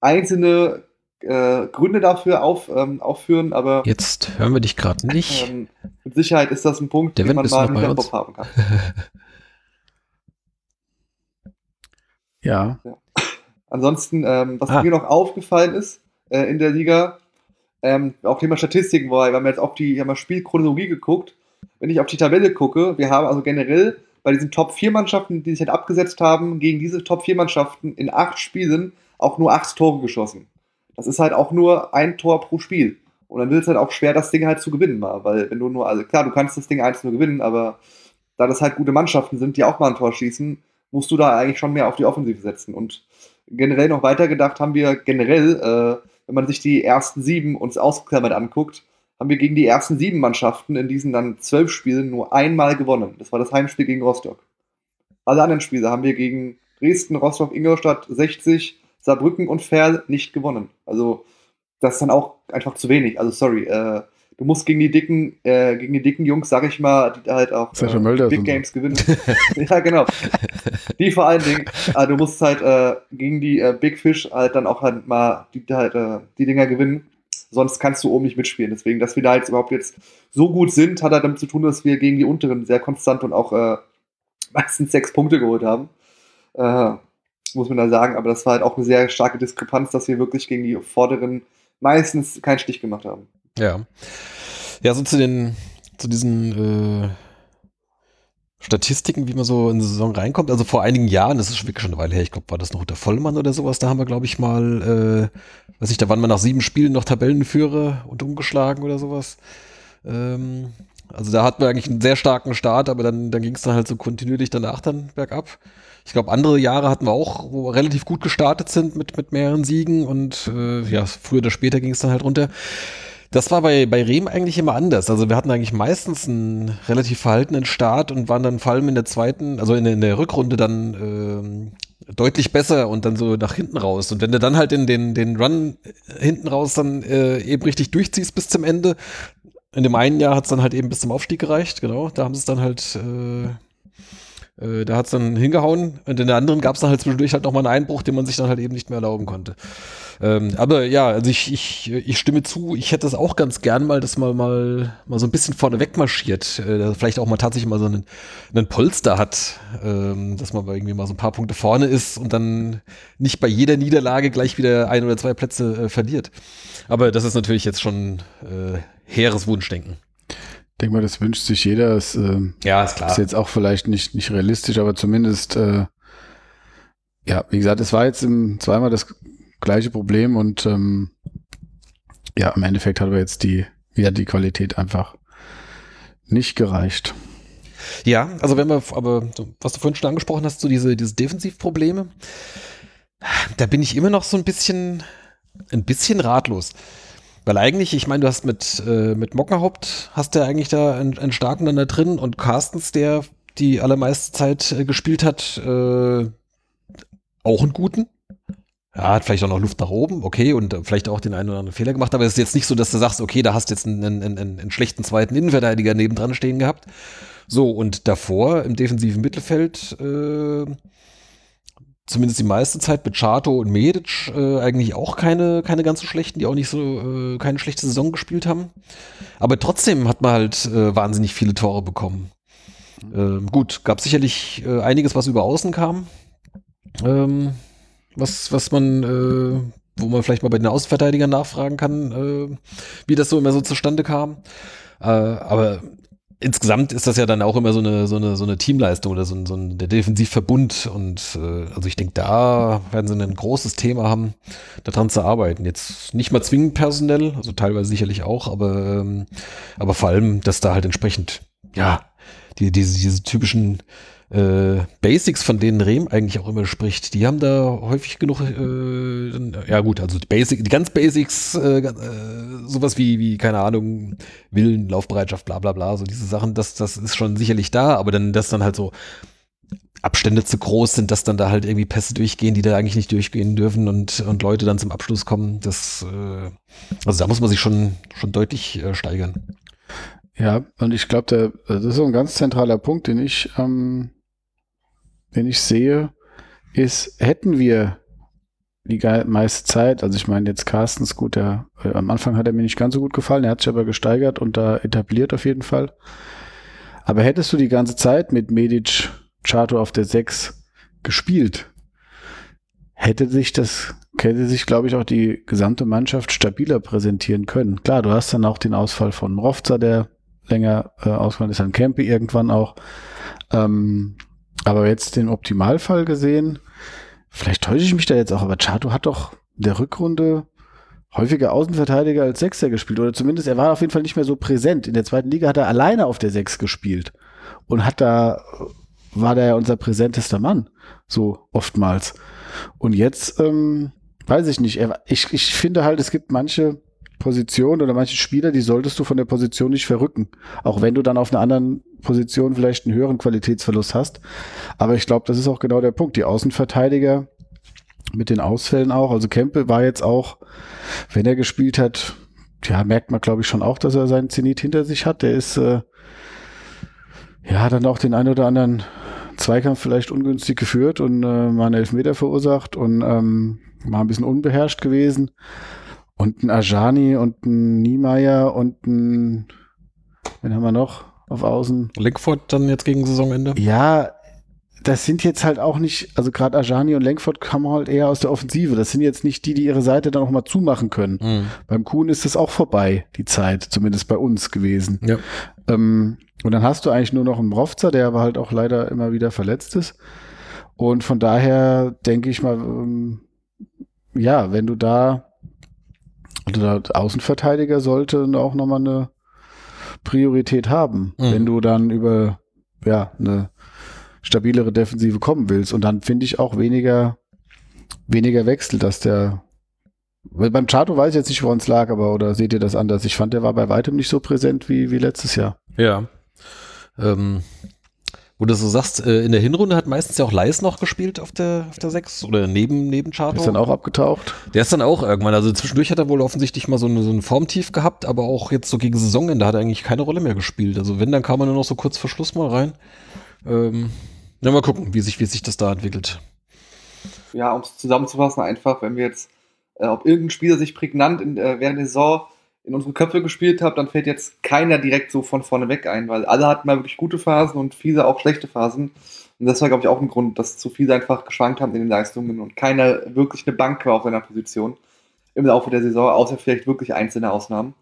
einzelne äh, Gründe dafür auf, ähm, aufführen, aber Jetzt hören wir dich gerade nicht. ähm, mit Sicherheit ist das ein Punkt, Der den Wind man mal im uns. haben kann. Ja. Ansonsten, ähm, was Ah. mir noch aufgefallen ist äh, in der Liga, ähm, auch Thema Statistiken, weil wir haben jetzt auf die wir haben mal Spielchronologie geguckt. Wenn ich auf die Tabelle gucke, wir haben also generell bei diesen Top 4 Mannschaften, die sich halt abgesetzt haben, gegen diese Top 4 Mannschaften in acht Spielen auch nur acht Tore geschossen. Das ist halt auch nur ein Tor pro Spiel. Und dann wird es halt auch schwer, das Ding halt zu gewinnen mal, weil wenn du nur, also klar, du kannst das Ding 1 nur gewinnen, aber da das halt gute Mannschaften sind, die auch mal ein Tor schießen, musst du da eigentlich schon mehr auf die Offensive setzen. Und generell noch weitergedacht haben wir generell, äh, wenn man sich die ersten sieben uns ausgeklammert anguckt, haben wir gegen die ersten sieben Mannschaften in diesen dann zwölf Spielen nur einmal gewonnen. Das war das Heimspiel gegen Rostock. Alle anderen Spiele haben wir gegen Dresden, Rostock, Ingolstadt, 60, Saarbrücken und Ferl nicht gewonnen. Also das ist dann auch einfach zu wenig. Also sorry, äh, du musst gegen die dicken, äh, gegen die dicken Jungs, sag ich mal, die halt auch Mölders Big. Games gewinnen. ja, genau. Die vor allen Dingen, äh, du musst halt äh, gegen die äh, Big Fish halt dann auch halt mal die, halt, äh, die Dinger gewinnen. Sonst kannst du oben nicht mitspielen. Deswegen, dass wir da jetzt überhaupt jetzt so gut sind, hat halt damit zu tun, dass wir gegen die unteren sehr konstant und auch äh, meistens sechs Punkte geholt haben. Äh, muss man da sagen. Aber das war halt auch eine sehr starke Diskrepanz, dass wir wirklich gegen die Vorderen meistens keinen Stich gemacht haben. Ja. Ja, so zu den, zu diesen äh, Statistiken, wie man so in die Saison reinkommt. Also vor einigen Jahren, das ist wirklich schon eine Weile her, ich glaube, war das noch unter Vollmann oder sowas, da haben wir, glaube ich, mal, äh, weiß ich, da waren wir nach sieben Spielen noch Tabellenführer und umgeschlagen oder sowas. Ähm, also da hatten wir eigentlich einen sehr starken Start, aber dann, dann ging es dann halt so kontinuierlich danach dann bergab. Ich glaube, andere Jahre hatten wir auch, wo wir relativ gut gestartet sind mit, mit mehreren Siegen und äh, ja, früher oder später ging es dann halt runter. Das war bei, bei Rehm eigentlich immer anders. Also wir hatten eigentlich meistens einen relativ verhaltenen Start und waren dann vor allem in der zweiten, also in, in der Rückrunde dann ähm, deutlich besser und dann so nach hinten raus. Und wenn du dann halt in den, den Run hinten raus dann äh, eben richtig durchziehst bis zum Ende, in dem einen Jahr hat es dann halt eben bis zum Aufstieg gereicht, genau. Da haben sie es dann halt, äh, äh, da hat es dann hingehauen. Und in der anderen gab es dann halt zwischendurch halt nochmal einen Einbruch, den man sich dann halt eben nicht mehr erlauben konnte. Ähm, aber ja, also ich, ich, ich stimme zu, ich hätte es auch ganz gern mal, dass man mal, mal so ein bisschen vorne weg marschiert, äh, vielleicht auch mal tatsächlich mal so einen, einen Polster hat, ähm, dass man irgendwie mal so ein paar Punkte vorne ist und dann nicht bei jeder Niederlage gleich wieder ein oder zwei Plätze äh, verliert. Aber das ist natürlich jetzt schon äh, hehres Wunschdenken. Ich denke mal, das wünscht sich jeder. Das, äh, Ja, ist klar. ist jetzt auch vielleicht nicht, nicht realistisch, aber zumindest, äh, ja, wie gesagt, es war jetzt im, zweimal das gleiche Problem und ähm, ja, im Endeffekt hat aber jetzt die, ja, die Qualität einfach nicht gereicht. Ja, also wenn wir, aber was du vorhin schon angesprochen hast, so diese, diese Defensivprobleme, da bin ich immer noch so ein bisschen, ein bisschen ratlos. Weil eigentlich, ich meine, du hast mit, äh, mit Mockenhaupt, hast du eigentlich da einen, einen starken dann da drin und Carstens, der die allermeiste Zeit äh, gespielt hat, äh, auch einen guten. Ja, hat vielleicht auch noch Luft nach oben, okay, und äh, vielleicht auch den einen oder anderen Fehler gemacht, aber es ist jetzt nicht so, dass du sagst, okay, da hast du jetzt einen, einen, einen, schlechten zweiten Innenverteidiger nebendran stehen gehabt. So, und davor im defensiven Mittelfeld, äh, zumindest die meiste Zeit mit Chato und Medic äh, eigentlich auch keine, keine ganz so schlechten, die auch nicht so äh, keine schlechte Saison gespielt haben. Aber trotzdem hat man halt äh, wahnsinnig viele Tore bekommen. Ähm, gut, gab sicherlich äh, einiges, was über außen kam. Ähm, was, was man, äh, wo man vielleicht mal bei den Außenverteidigern nachfragen kann, äh, wie das so immer so zustande kam. Äh, aber insgesamt ist das ja dann auch immer so eine, so eine, so eine Teamleistung oder so ein, so ein der Defensivverbund. Und äh, also ich denke, da werden sie ein großes Thema haben, daran zu arbeiten. Jetzt nicht mal zwingend personell, also teilweise sicherlich auch, aber, ähm, aber vor allem, dass da halt entsprechend, ja, die, diese, diese typischen äh, Basics, von denen Rehm eigentlich auch immer spricht, die haben da häufig genug, äh, ja gut, also die Basic, die ganz Basics, äh, äh, sowas wie, wie, keine Ahnung, Willen, Laufbereitschaft, bla bla bla, so diese Sachen, das, das ist schon sicherlich da, aber dann, dass dann halt so Abstände zu groß sind, dass dann da halt irgendwie Pässe durchgehen, die da eigentlich nicht durchgehen dürfen und, und Leute dann zum Abschluss kommen, das, äh, also da muss man sich schon, schon deutlich äh, steigern. Ja, und ich glaube, das ist so ein ganz zentraler Punkt, den ich, ähm, den ich sehe, ist, hätten wir die meiste Zeit, also ich meine jetzt Carstens, gut, der, äh, am Anfang hat er mir nicht ganz so gut gefallen, er hat sich aber gesteigert und da etabliert auf jeden Fall. Aber hättest du die ganze Zeit mit Medic, Chato auf der 6 gespielt, hätte sich das, hätte sich, glaube ich, auch die gesamte Mannschaft stabiler präsentieren können. Klar, du hast dann auch den Ausfall von Mrovza, der länger äh, ausfallen ist, dann Kempe irgendwann auch. Ähm, aber jetzt den Optimalfall gesehen, vielleicht täusche ich mich da jetzt auch, aber Chato hat doch in der Rückrunde häufiger Außenverteidiger als Sechser gespielt. Oder zumindest er war auf jeden Fall nicht mehr so präsent. In der zweiten Liga hat er alleine auf der Sechs gespielt. Und hat da, war der ja unser präsentester Mann. So oftmals. Und jetzt, ähm, weiß ich nicht. Er, ich, ich finde halt, es gibt manche Positionen oder manche Spieler, die solltest du von der Position nicht verrücken. Auch wenn du dann auf einer anderen Position vielleicht einen höheren Qualitätsverlust hast. Aber ich glaube, das ist auch genau der Punkt. Die Außenverteidiger mit den Ausfällen auch. Also Kempe war jetzt auch, wenn er gespielt hat, ja, merkt man, glaube ich, schon auch, dass er seinen Zenit hinter sich hat. Der ist, äh, ja, dann auch den einen oder anderen Zweikampf vielleicht ungünstig geführt und äh, mal einen Elfmeter verursacht und ähm, mal ein bisschen unbeherrscht gewesen. Und ein Ajani und ein Niemeyer und ein, wen haben wir noch auf Außen? Leckford dann jetzt gegen Saisonende? Ja, das sind jetzt halt auch nicht, also gerade Ajani und Lenkford kommen halt eher aus der Offensive. Das sind jetzt nicht die, die ihre Seite dann auch mal zumachen können. Mhm. Beim Kuhn ist es auch vorbei, die Zeit, zumindest bei uns gewesen. Ja. Ähm, und dann hast du eigentlich nur noch einen Rovzer, der aber halt auch leider immer wieder verletzt ist. Und von daher denke ich mal, ähm, ja, wenn du da, also da Außenverteidiger sollte auch nochmal eine Priorität haben, Mhm. wenn du dann über ja, eine stabilere Defensive kommen willst. Und dann finde ich auch weniger, weniger Wechsel, dass der beim Chato weiß ich jetzt nicht, woran es lag, aber oder seht ihr das anders? Ich fand, der war bei weitem nicht so präsent wie, wie letztes Jahr. Ja. Ähm, wo du so sagst, äh, in der Hinrunde hat meistens ja auch Leis noch gespielt auf der, auf der 6 oder neben, neben Chato. Ist dann auch abgetaucht. Der ist dann auch irgendwann, also zwischendurch hat er wohl offensichtlich mal so, eine, so ein Formtief gehabt, aber auch jetzt so gegen Saisonende hat er eigentlich keine Rolle mehr gespielt. Also wenn, dann kam er nur noch so kurz vor Schluss mal rein. Ähm, na, mal gucken, wie sich, wie sich das da entwickelt. Ja, um es zusammenzufassen, einfach, wenn wir jetzt, äh, ob irgendein Spieler sich prägnant in, äh, während der Saison in unsere Köpfe gespielt hat, dann fällt jetzt keiner direkt so von vorne weg ein, weil alle hatten mal wirklich gute Phasen und viele auch schlechte Phasen. Und das war, glaube ich, auch ein Grund, dass zu viele einfach geschwankt haben in den Leistungen und keiner wirklich eine Bank war auf seiner Position im Laufe der Saison, außer vielleicht wirklich einzelne Ausnahmen.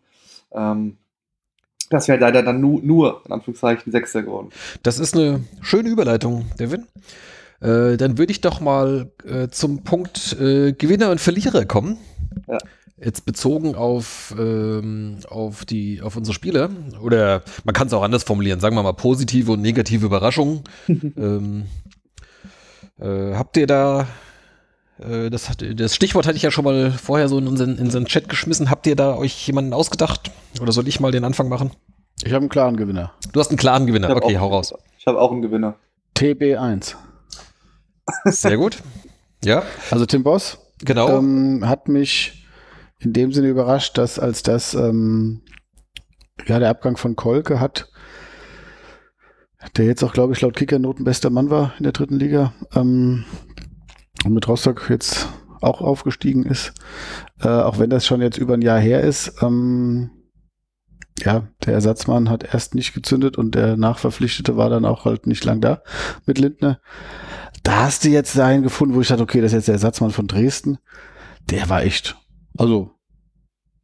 Ähm, das wäre leider dann nu nur, in Anführungszeichen, Sechster geworden. Das ist eine schöne Überleitung, Devin. Äh, dann würde ich doch mal äh, zum Punkt äh, Gewinner und Verlierer kommen. Ja. Jetzt bezogen auf, ähm, auf, die, auf unsere Spieler. Oder man kann es auch anders formulieren. Sagen wir mal positive und negative Überraschungen. ähm, äh, habt ihr da, äh, das, das Stichwort hatte ich ja schon mal vorher so in unseren, in unseren Chat geschmissen. Habt ihr da euch jemanden ausgedacht? Oder soll ich mal den Anfang machen? Ich habe einen klaren Gewinner. Du hast einen klaren Gewinner. Okay, auch- hau raus. Ich habe auch einen Gewinner. TB1. Sehr gut. Ja, Also Tim Boss genau. ähm, hat mich in dem Sinne überrascht, dass als das ähm, ja der Abgang von Kolke hat, der jetzt auch, glaube ich, laut Kickernoten bester Mann war in der dritten Liga ähm, und mit Rostock jetzt auch aufgestiegen ist, äh, auch wenn das schon jetzt über ein Jahr her ist. Ähm, ja, der Ersatzmann hat erst nicht gezündet und der Nachverpflichtete war dann auch halt nicht lang da mit Lindner. Da hast du jetzt einen gefunden, wo ich dachte, okay, das ist jetzt der Ersatzmann von Dresden. Der war echt, also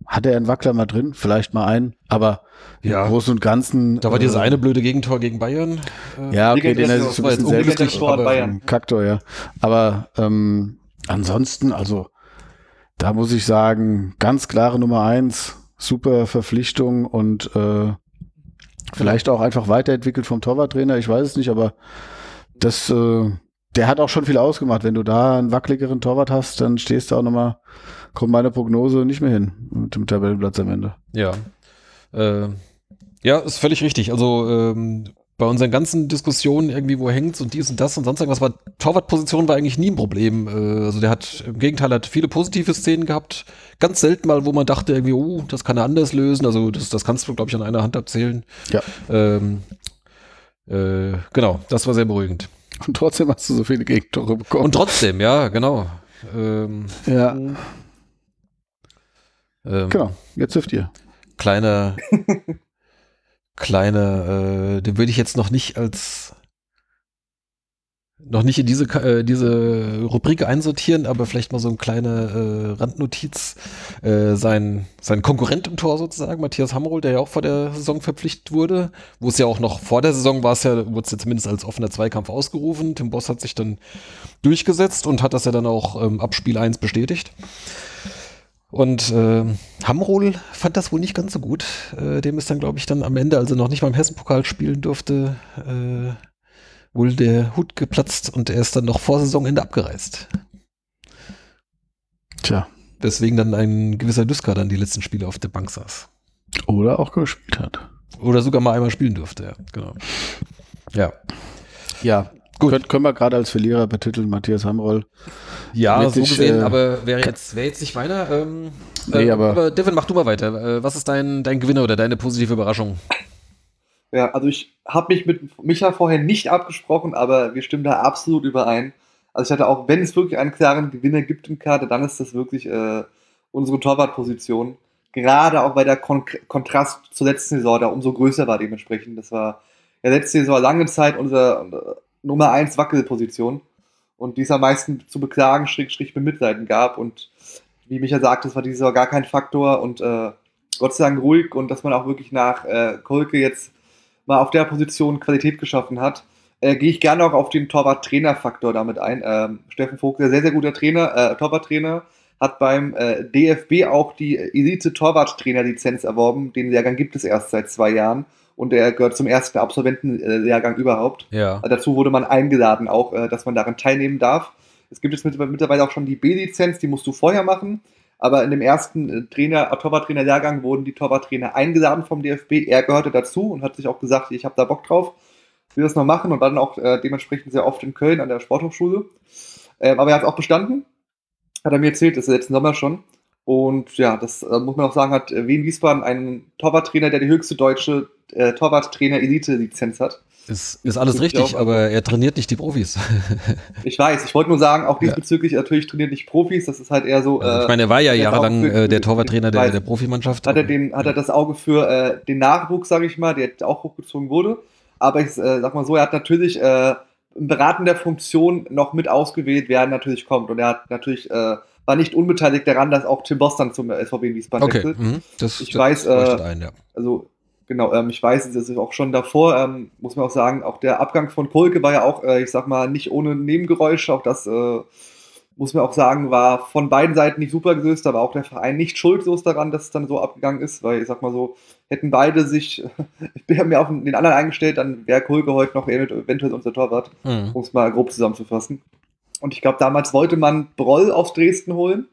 hat er einen Wackler mal drin, vielleicht mal einen, aber Ja. im Großen und Ganzen. Da war dieses äh, eine blöde Gegentor gegen Bayern. Äh, Ja, okay, den er sich so ein bisschen selbst. Kaktor, ja. Aber ähm, ansonsten, also da muss ich sagen, ganz klare Nummer eins, super Verpflichtung und äh, vielleicht auch einfach weiterentwickelt vom Torwarttrainer, ich weiß es nicht, aber das, äh, der hat auch schon viel ausgemacht. Wenn du da einen wackeligeren Torwart hast, dann stehst du auch nochmal, kommt meine Prognose nicht mehr hin mit dem Tabellenplatz am Ende. Ja. Äh, ja, ist völlig richtig. Also ähm, bei unseren ganzen Diskussionen irgendwie, wo hängt's und dies und das und sonst irgendwas war, Torwartposition war eigentlich nie ein Problem. Äh, also der hat, im Gegenteil, hat viele positive Szenen gehabt. Ganz selten mal, wo man dachte irgendwie, oh, das kann er anders lösen. Also das, das kannst du, glaube ich, an einer Hand abzählen. Ja. Ähm, äh, genau, das war sehr beruhigend. Und trotzdem hast du so viele Gegentore bekommen. Und trotzdem, ja, genau. Ähm, ja, ähm, genau. Jetzt dürft ihr. kleine, kleine, äh, den würde ich jetzt noch nicht als noch nicht in diese, äh, diese Rubrik einsortieren, aber vielleicht mal so eine kleine äh, Randnotiz. Äh, sein, sein Konkurrent im Tor sozusagen, Matthias Hammerl, der ja auch vor der Saison verpflichtet wurde, wo es ja auch noch vor der Saison war es ja, wurde es ja zumindest als offener Zweikampf ausgerufen. Tim Boss hat sich dann durchgesetzt und hat das ja dann auch ähm, ab Spiel 1 bestätigt. Und äh, Hamrol fand das wohl nicht ganz so gut. Äh, dem ist dann, glaube ich, dann am Ende, als er noch nicht mal im Hessenpokal spielen durfte, äh, wohl der Hut geplatzt und er ist dann noch vor Saisonende abgereist. Tja. Weswegen dann ein gewisser Düsker dann die letzten Spiele auf der Bank saß. Oder auch gespielt hat. Oder sogar mal einmal spielen durfte, ja, genau. Ja. Ja, Gut. Können, können wir gerade als Verlierer betiteln, Matthias Hamroll. Ja, so gesehen, äh, aber wäre jetzt, wäre jetzt nicht meiner. Ähm, Nee, äh, aber- Devin, mach du mal weiter. Äh, was ist dein, dein Gewinner oder deine positive Überraschung? Ja, also ich habe mich mit Micha vorher nicht abgesprochen, aber wir stimmen da absolut überein. Also ich hatte auch, wenn es wirklich einen klaren Gewinner gibt im Kader, dann ist das wirklich äh, unsere Torwartposition. Gerade auch weil der Kon Kontrast zur letzten Saison da umso größer war dementsprechend. Das war ja letzte Saison lange Zeit unser Nummer 1 Wackelposition und die es am meisten zu beklagen, schräg, schräg bemitleiden gab. Und wie Micha sagte, das war dieses Jahr gar kein Faktor und äh, Gott sei Dank ruhig und dass man auch wirklich nach äh, Kolke jetzt mal auf der Position Qualität geschaffen hat. Äh, Gehe ich gerne auch auf den Torwart-Trainer-Faktor damit ein. Ähm, Steffen Vogt, sehr, sehr guter Trainer, äh, Torwart-Trainer, hat beim äh, DFB auch die Elite-Torwart-Trainer-Lizenz erworben. Den Lehrgang gibt es erst seit zwei Jahren und er gehört zum ersten Absolventenlehrgang überhaupt. Ja. Äh, dazu wurde man eingeladen, auch, äh, dass man daran teilnehmen darf. Es gibt jetzt mit, mittlerweile auch schon die B-Lizenz, die musst du vorher machen. Aber in dem ersten äh, Trainer, Torwarttrainer-Lehrgang wurden die Torwarttrainer eingeladen vom DFB. Er gehörte dazu und hat sich auch gesagt, ich habe da Bock drauf, will das noch machen und dann auch äh, dementsprechend sehr oft in Köln an der Sporthochschule. Ähm, aber er hat auch bestanden, hat er mir erzählt, das ist letzten Sommer schon. Und ja, das äh, muss man auch sagen, hat äh, Wien Wiesbaden einen Torwarttrainer, der die höchste deutsche äh, Torwarttrainer-Elite-Lizenz hat. Ist, ist alles richtig, aber er trainiert nicht die Profis. ich weiß, ich wollte nur sagen, auch diesbezüglich ja. natürlich trainiert nicht Profis, das ist halt eher so. Also ich meine, er war ja jahrelang äh, der Torwarttrainer der, der Profimannschaft. Hat er, den, hat er das Auge für äh, den Nachwuchs, sage ich mal, der auch hochgezogen wurde. Aber ich äh, sag mal so, er hat natürlich äh, in beratender Funktion noch mit ausgewählt, wer natürlich kommt. Und er hat natürlich äh, war nicht unbeteiligt daran, dass auch Tim Boss dann zum SVB in Wiesbaden okay. wechselt. Mhm. Das, ich das weiß, äh, ein, ja. also genau, ähm, ich weiß, es ist auch schon davor, ähm, muss man auch sagen, auch der Abgang von Kolke war ja auch, äh, ich sag mal, nicht ohne Nebengeräusche. Auch das äh, muss man auch sagen, war von beiden Seiten nicht super gelöst, aber auch der Verein nicht schuldlos daran, dass es dann so abgegangen ist, weil ich sag mal so, hätten beide sich, ich bin mir auf den anderen eingestellt, dann wäre Kolke heute noch eventuell unser Torwart, mhm. um es mal grob zusammenzufassen. Und ich glaube, damals wollte man Broll aus Dresden holen.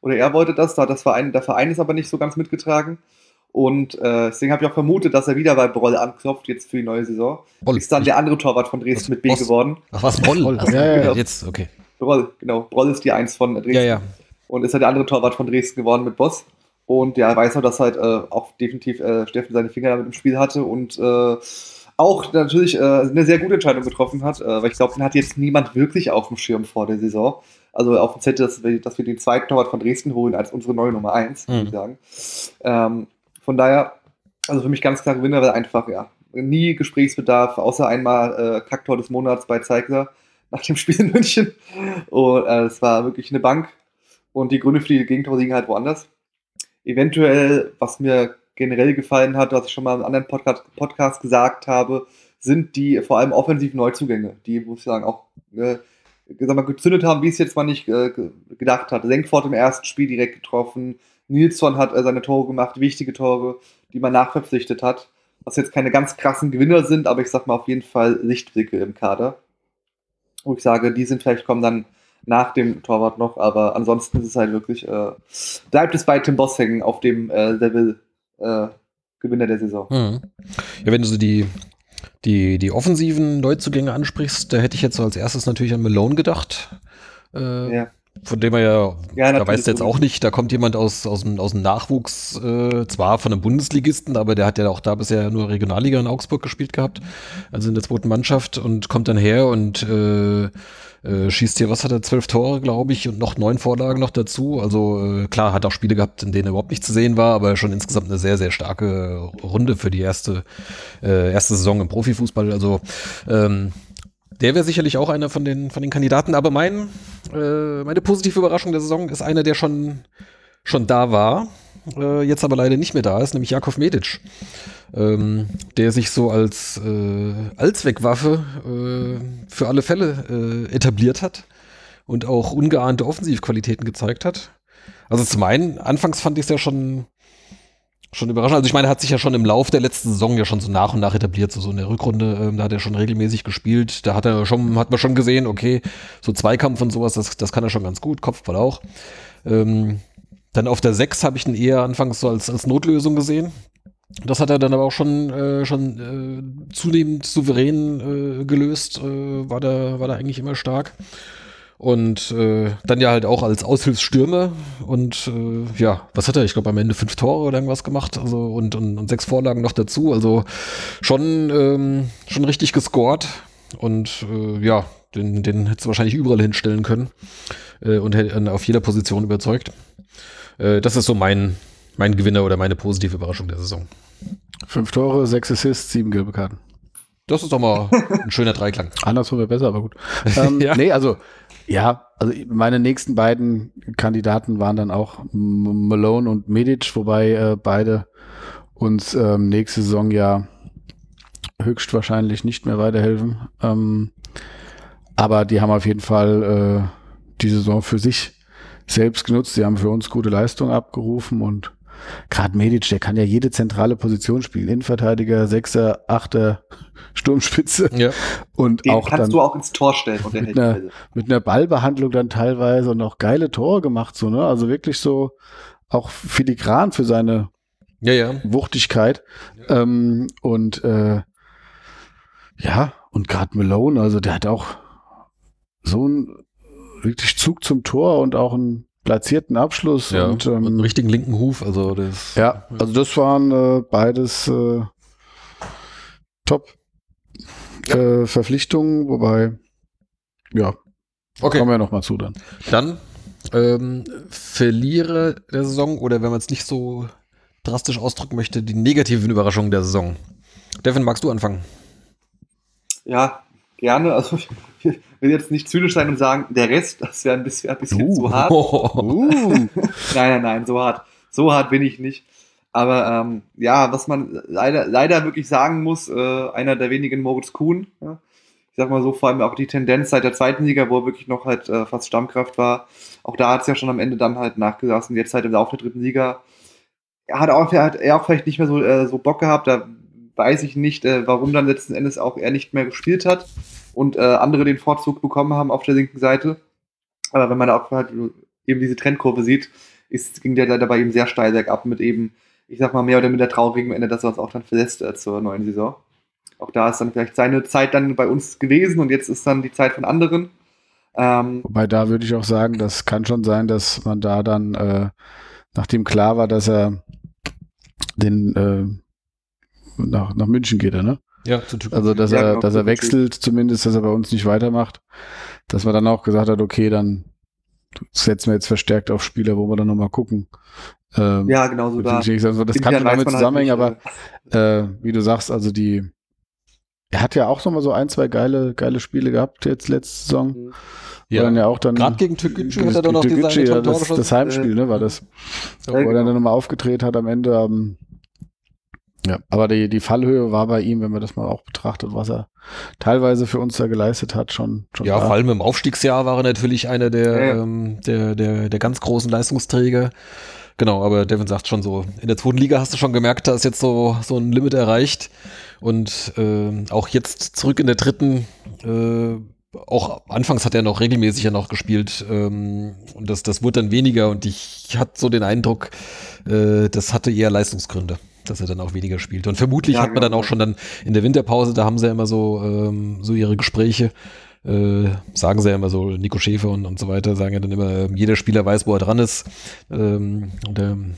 Oder er wollte das, da das Verein, der Verein ist aber nicht so ganz mitgetragen. Und äh, deswegen habe ich auch vermutet, dass er wieder bei Broll anklopft, jetzt für die neue Saison. Broll. Ist dann der andere Torwart von Dresden mit B Boss. geworden. Ach was, Broll? Broll. Also, ja, ja, ja. Jetzt, okay. Broll, genau. Broll ist die Eins von Dresden. Ja, ja. Und ist halt der andere Torwart von Dresden geworden mit Boss. Und ja, weiß auch, dass halt äh, auch definitiv äh, Steffen seine Finger damit im Spiel hatte und äh, auch natürlich äh, eine sehr gute Entscheidung getroffen hat, äh, weil ich glaube, den hat jetzt niemand wirklich auf dem Schirm vor der Saison. Also auf dem Zettel, dass wir, dass wir den zweiten Torwart von Dresden holen als unsere neue Nummer 1, mhm. würde ich sagen. Ähm, von daher, also für mich ganz klar Gewinner, weil einfach, ja, nie Gesprächsbedarf, außer einmal äh, Kacktor des Monats bei Zeigler nach dem Spiel in München. Und äh, es war wirklich eine Bank. Und die Gründe für die Gegentore liegen halt woanders. Eventuell, was mir generell gefallen hat, was ich schon mal im anderen Podcast, Podcast gesagt habe, sind die vor allem offensiven Neuzugänge, die, muss ich sagen, auch äh, mal, gezündet haben, wie es jetzt mal nicht äh, gedacht hat. Senkfort im ersten Spiel direkt getroffen, Nilsson hat äh, seine Tore gemacht, wichtige Tore, die man nachverpflichtet hat. Was jetzt keine ganz krassen Gewinner sind, aber ich sag mal auf jeden Fall Lichtblicke im Kader. Wo ich sage, die sind vielleicht kommen dann nach dem Torwart noch, aber ansonsten ist es halt wirklich, äh, bleibt es bei Tim Boss hängen auf dem äh, Level äh, Gewinner der Saison. Mhm. Ja, wenn du so die, die, die offensiven Neuzugänge ansprichst, da hätte ich jetzt so als erstes natürlich an Malone gedacht. Äh, ja. Von dem er ja, ja da weißt du jetzt auch nicht, da kommt jemand aus, aus, dem, aus dem Nachwuchs, äh, zwar von einem Bundesligisten, aber der hat ja auch da bisher nur Regionalliga in Augsburg gespielt gehabt, also in der zweiten Mannschaft und kommt dann her und äh, äh, schießt hier, was hat er, zwölf Tore, glaube ich, und noch neun Vorlagen noch dazu. Also äh, klar, hat auch Spiele gehabt, in denen er überhaupt nicht zu sehen war, aber schon insgesamt eine sehr, sehr starke Runde für die erste, äh, erste Saison im Profifußball. Also ähm, der wäre sicherlich auch einer von den, von den Kandidaten, aber mein, äh, meine positive Überraschung der Saison ist einer, der schon, schon da war, äh, jetzt aber leider nicht mehr da ist, nämlich Jakov Medic ähm, der sich so als äh, Allzweckwaffe äh, für alle Fälle äh, etabliert hat und auch ungeahnte Offensivqualitäten gezeigt hat. Also zum einen, anfangs fand ich es ja schon, schon überraschend. Also ich meine, er hat sich ja schon im Lauf der letzten Saison ja schon so nach und nach etabliert. So, so in der Rückrunde, ähm, da hat er schon regelmäßig gespielt. Da hat er schon, hat man schon gesehen, okay, so Zweikampf und sowas, das, das kann er schon ganz gut, Kopfball auch. Ähm, dann auf der 6 habe ich ihn eher anfangs so als, als Notlösung gesehen. Das hat er dann aber auch schon, äh, schon äh, zunehmend souverän äh, gelöst, äh, war, da, war da eigentlich immer stark. Und äh, dann ja halt auch als Aushilfsstürmer und äh, ja, was hat er? Ich glaube am Ende fünf Tore oder irgendwas gemacht, also und, und, und sechs Vorlagen noch dazu. Also schon, ähm, schon richtig gescored und äh, ja, den, den hättest du wahrscheinlich überall hinstellen können äh, und hätte auf jeder Position überzeugt. Äh, das ist so mein, mein Gewinner oder meine positive Überraschung der Saison. Fünf Tore, sechs Assists, sieben gelbe Karten. Das ist doch mal ein schöner Dreiklang. Andersrum wäre besser, aber gut. Ähm, Ja. Nee, also, ja, also meine nächsten beiden Kandidaten waren dann auch Malone und Medic, wobei äh, beide uns ähm, nächste Saison ja höchstwahrscheinlich nicht mehr weiterhelfen. Ähm, aber die haben auf jeden Fall äh, die Saison für sich selbst genutzt. Die haben für uns gute Leistungen abgerufen und gerade Medic, der kann ja jede zentrale Position spielen. Innenverteidiger, Sechser, Achter, Sturmspitze Ja. und Den auch kannst dann du auch ins Tor stellen und der mit einer- mit einer Ballbehandlung dann teilweise und auch geile Tore gemacht, so, ne? Also wirklich so auch filigran für seine Ja, ja. Wuchtigkeit. Ähm, und äh, ja, und gerade Malone, also der hat auch so einen wirklich Zug zum Tor und auch einen platzierten Abschluss. ja. Und, Und, ähm, einen richtigen linken Huf. Also das. ja, also das waren äh, beides äh, Top äh, Verpflichtungen, wobei, ja, Okay. kommen wir noch mal zu dann. Dann ähm, Verlierer der Saison oder wenn man es nicht so drastisch ausdrücken möchte, die negativen Überraschungen der Saison. Devin, magst du anfangen? Ja, gerne. Also ich will jetzt nicht zynisch sein und sagen, der Rest, das wäre ein bisschen, ein bisschen Uh. zu hart. Uh, Nein, nein, nein, so hart. So hart bin ich nicht. Aber ähm, ja, was man leider, leider wirklich sagen muss, äh, einer der wenigen Moritz Kuhn, ja, ich sag mal so, vor allem auch die Tendenz seit der zweiten Liga, wo er wirklich noch halt äh, fast Stammkraft war, auch da hat es ja schon am Ende dann halt nachgelassen, jetzt halt im Laufe der dritten Liga. Er hat auch, er hat er auch vielleicht nicht mehr so, äh, so Bock gehabt, da weiß ich nicht, äh, warum dann letzten Endes auch er nicht mehr gespielt hat und äh, andere den Vorzug bekommen haben auf der linken Seite. Aber wenn man da auch halt eben diese Trendkurve sieht, ist, ging der leider bei ihm sehr steil bergab mit eben, ich sag mal, mehr oder minder traurigem Ende, dass er uns auch dann verlässt äh, zur neuen Saison. Auch da ist dann vielleicht seine Zeit dann bei uns gewesen und jetzt ist dann die Zeit von anderen. Ähm, Wobei da würde ich auch sagen, das kann schon sein, dass man da dann, äh, nachdem klar war, dass er den äh, nach, nach München geht, er, ne? Ja. Also dass Ja, er, genau, dass er wechselt, zumindest, dass er bei uns nicht weitermacht, dass man dann auch gesagt hat, okay, dann setzen wir jetzt verstärkt auf Spieler, wo wir dann nochmal gucken. Ähm, ja, genau so da. also das kann schon damit man halt zusammenhängen, nicht, aber äh, äh, wie du sagst, also die, er hat ja auch nochmal so ein, zwei geile, geile Spiele gehabt jetzt letzte Saison. Mhm. Wo dann ja auch dann. Gerade gegen Türkgücü hat er doch noch Türkgücü, ja, das, das Heimspiel, ne, war das. Ja, Ja, wo er dann genau. nochmal aufgedreht hat am Ende. Ähm, ja, aber die, die Fallhöhe war bei ihm, wenn man das mal auch betrachtet, was er teilweise für uns da geleistet hat, schon. schon Ja, da. vor allem im Aufstiegsjahr war er natürlich einer der, Ja, ähm, der, der, der ganz großen Leistungsträger. Genau, aber Devin sagt schon so, in der zweiten Liga hast du schon gemerkt, da ist jetzt so, so ein Limit erreicht. Und ähm, auch jetzt zurück in der dritten, äh, auch anfangs hat er noch regelmäßig ja noch gespielt ähm, und das, das wurde dann weniger und ich hatte so den Eindruck, äh, das hatte eher Leistungsgründe, dass er dann auch weniger spielt. Und vermutlich Ja, hat man dann genau. auch schon dann in der Winterpause, da haben sie ja immer so, ähm, so ihre Gespräche, äh, sagen sie ja immer so, Nico Schäfer und, und so weiter, sagen ja dann immer, ähm, jeder Spieler weiß, wo er dran ist. Ähm, und ähm,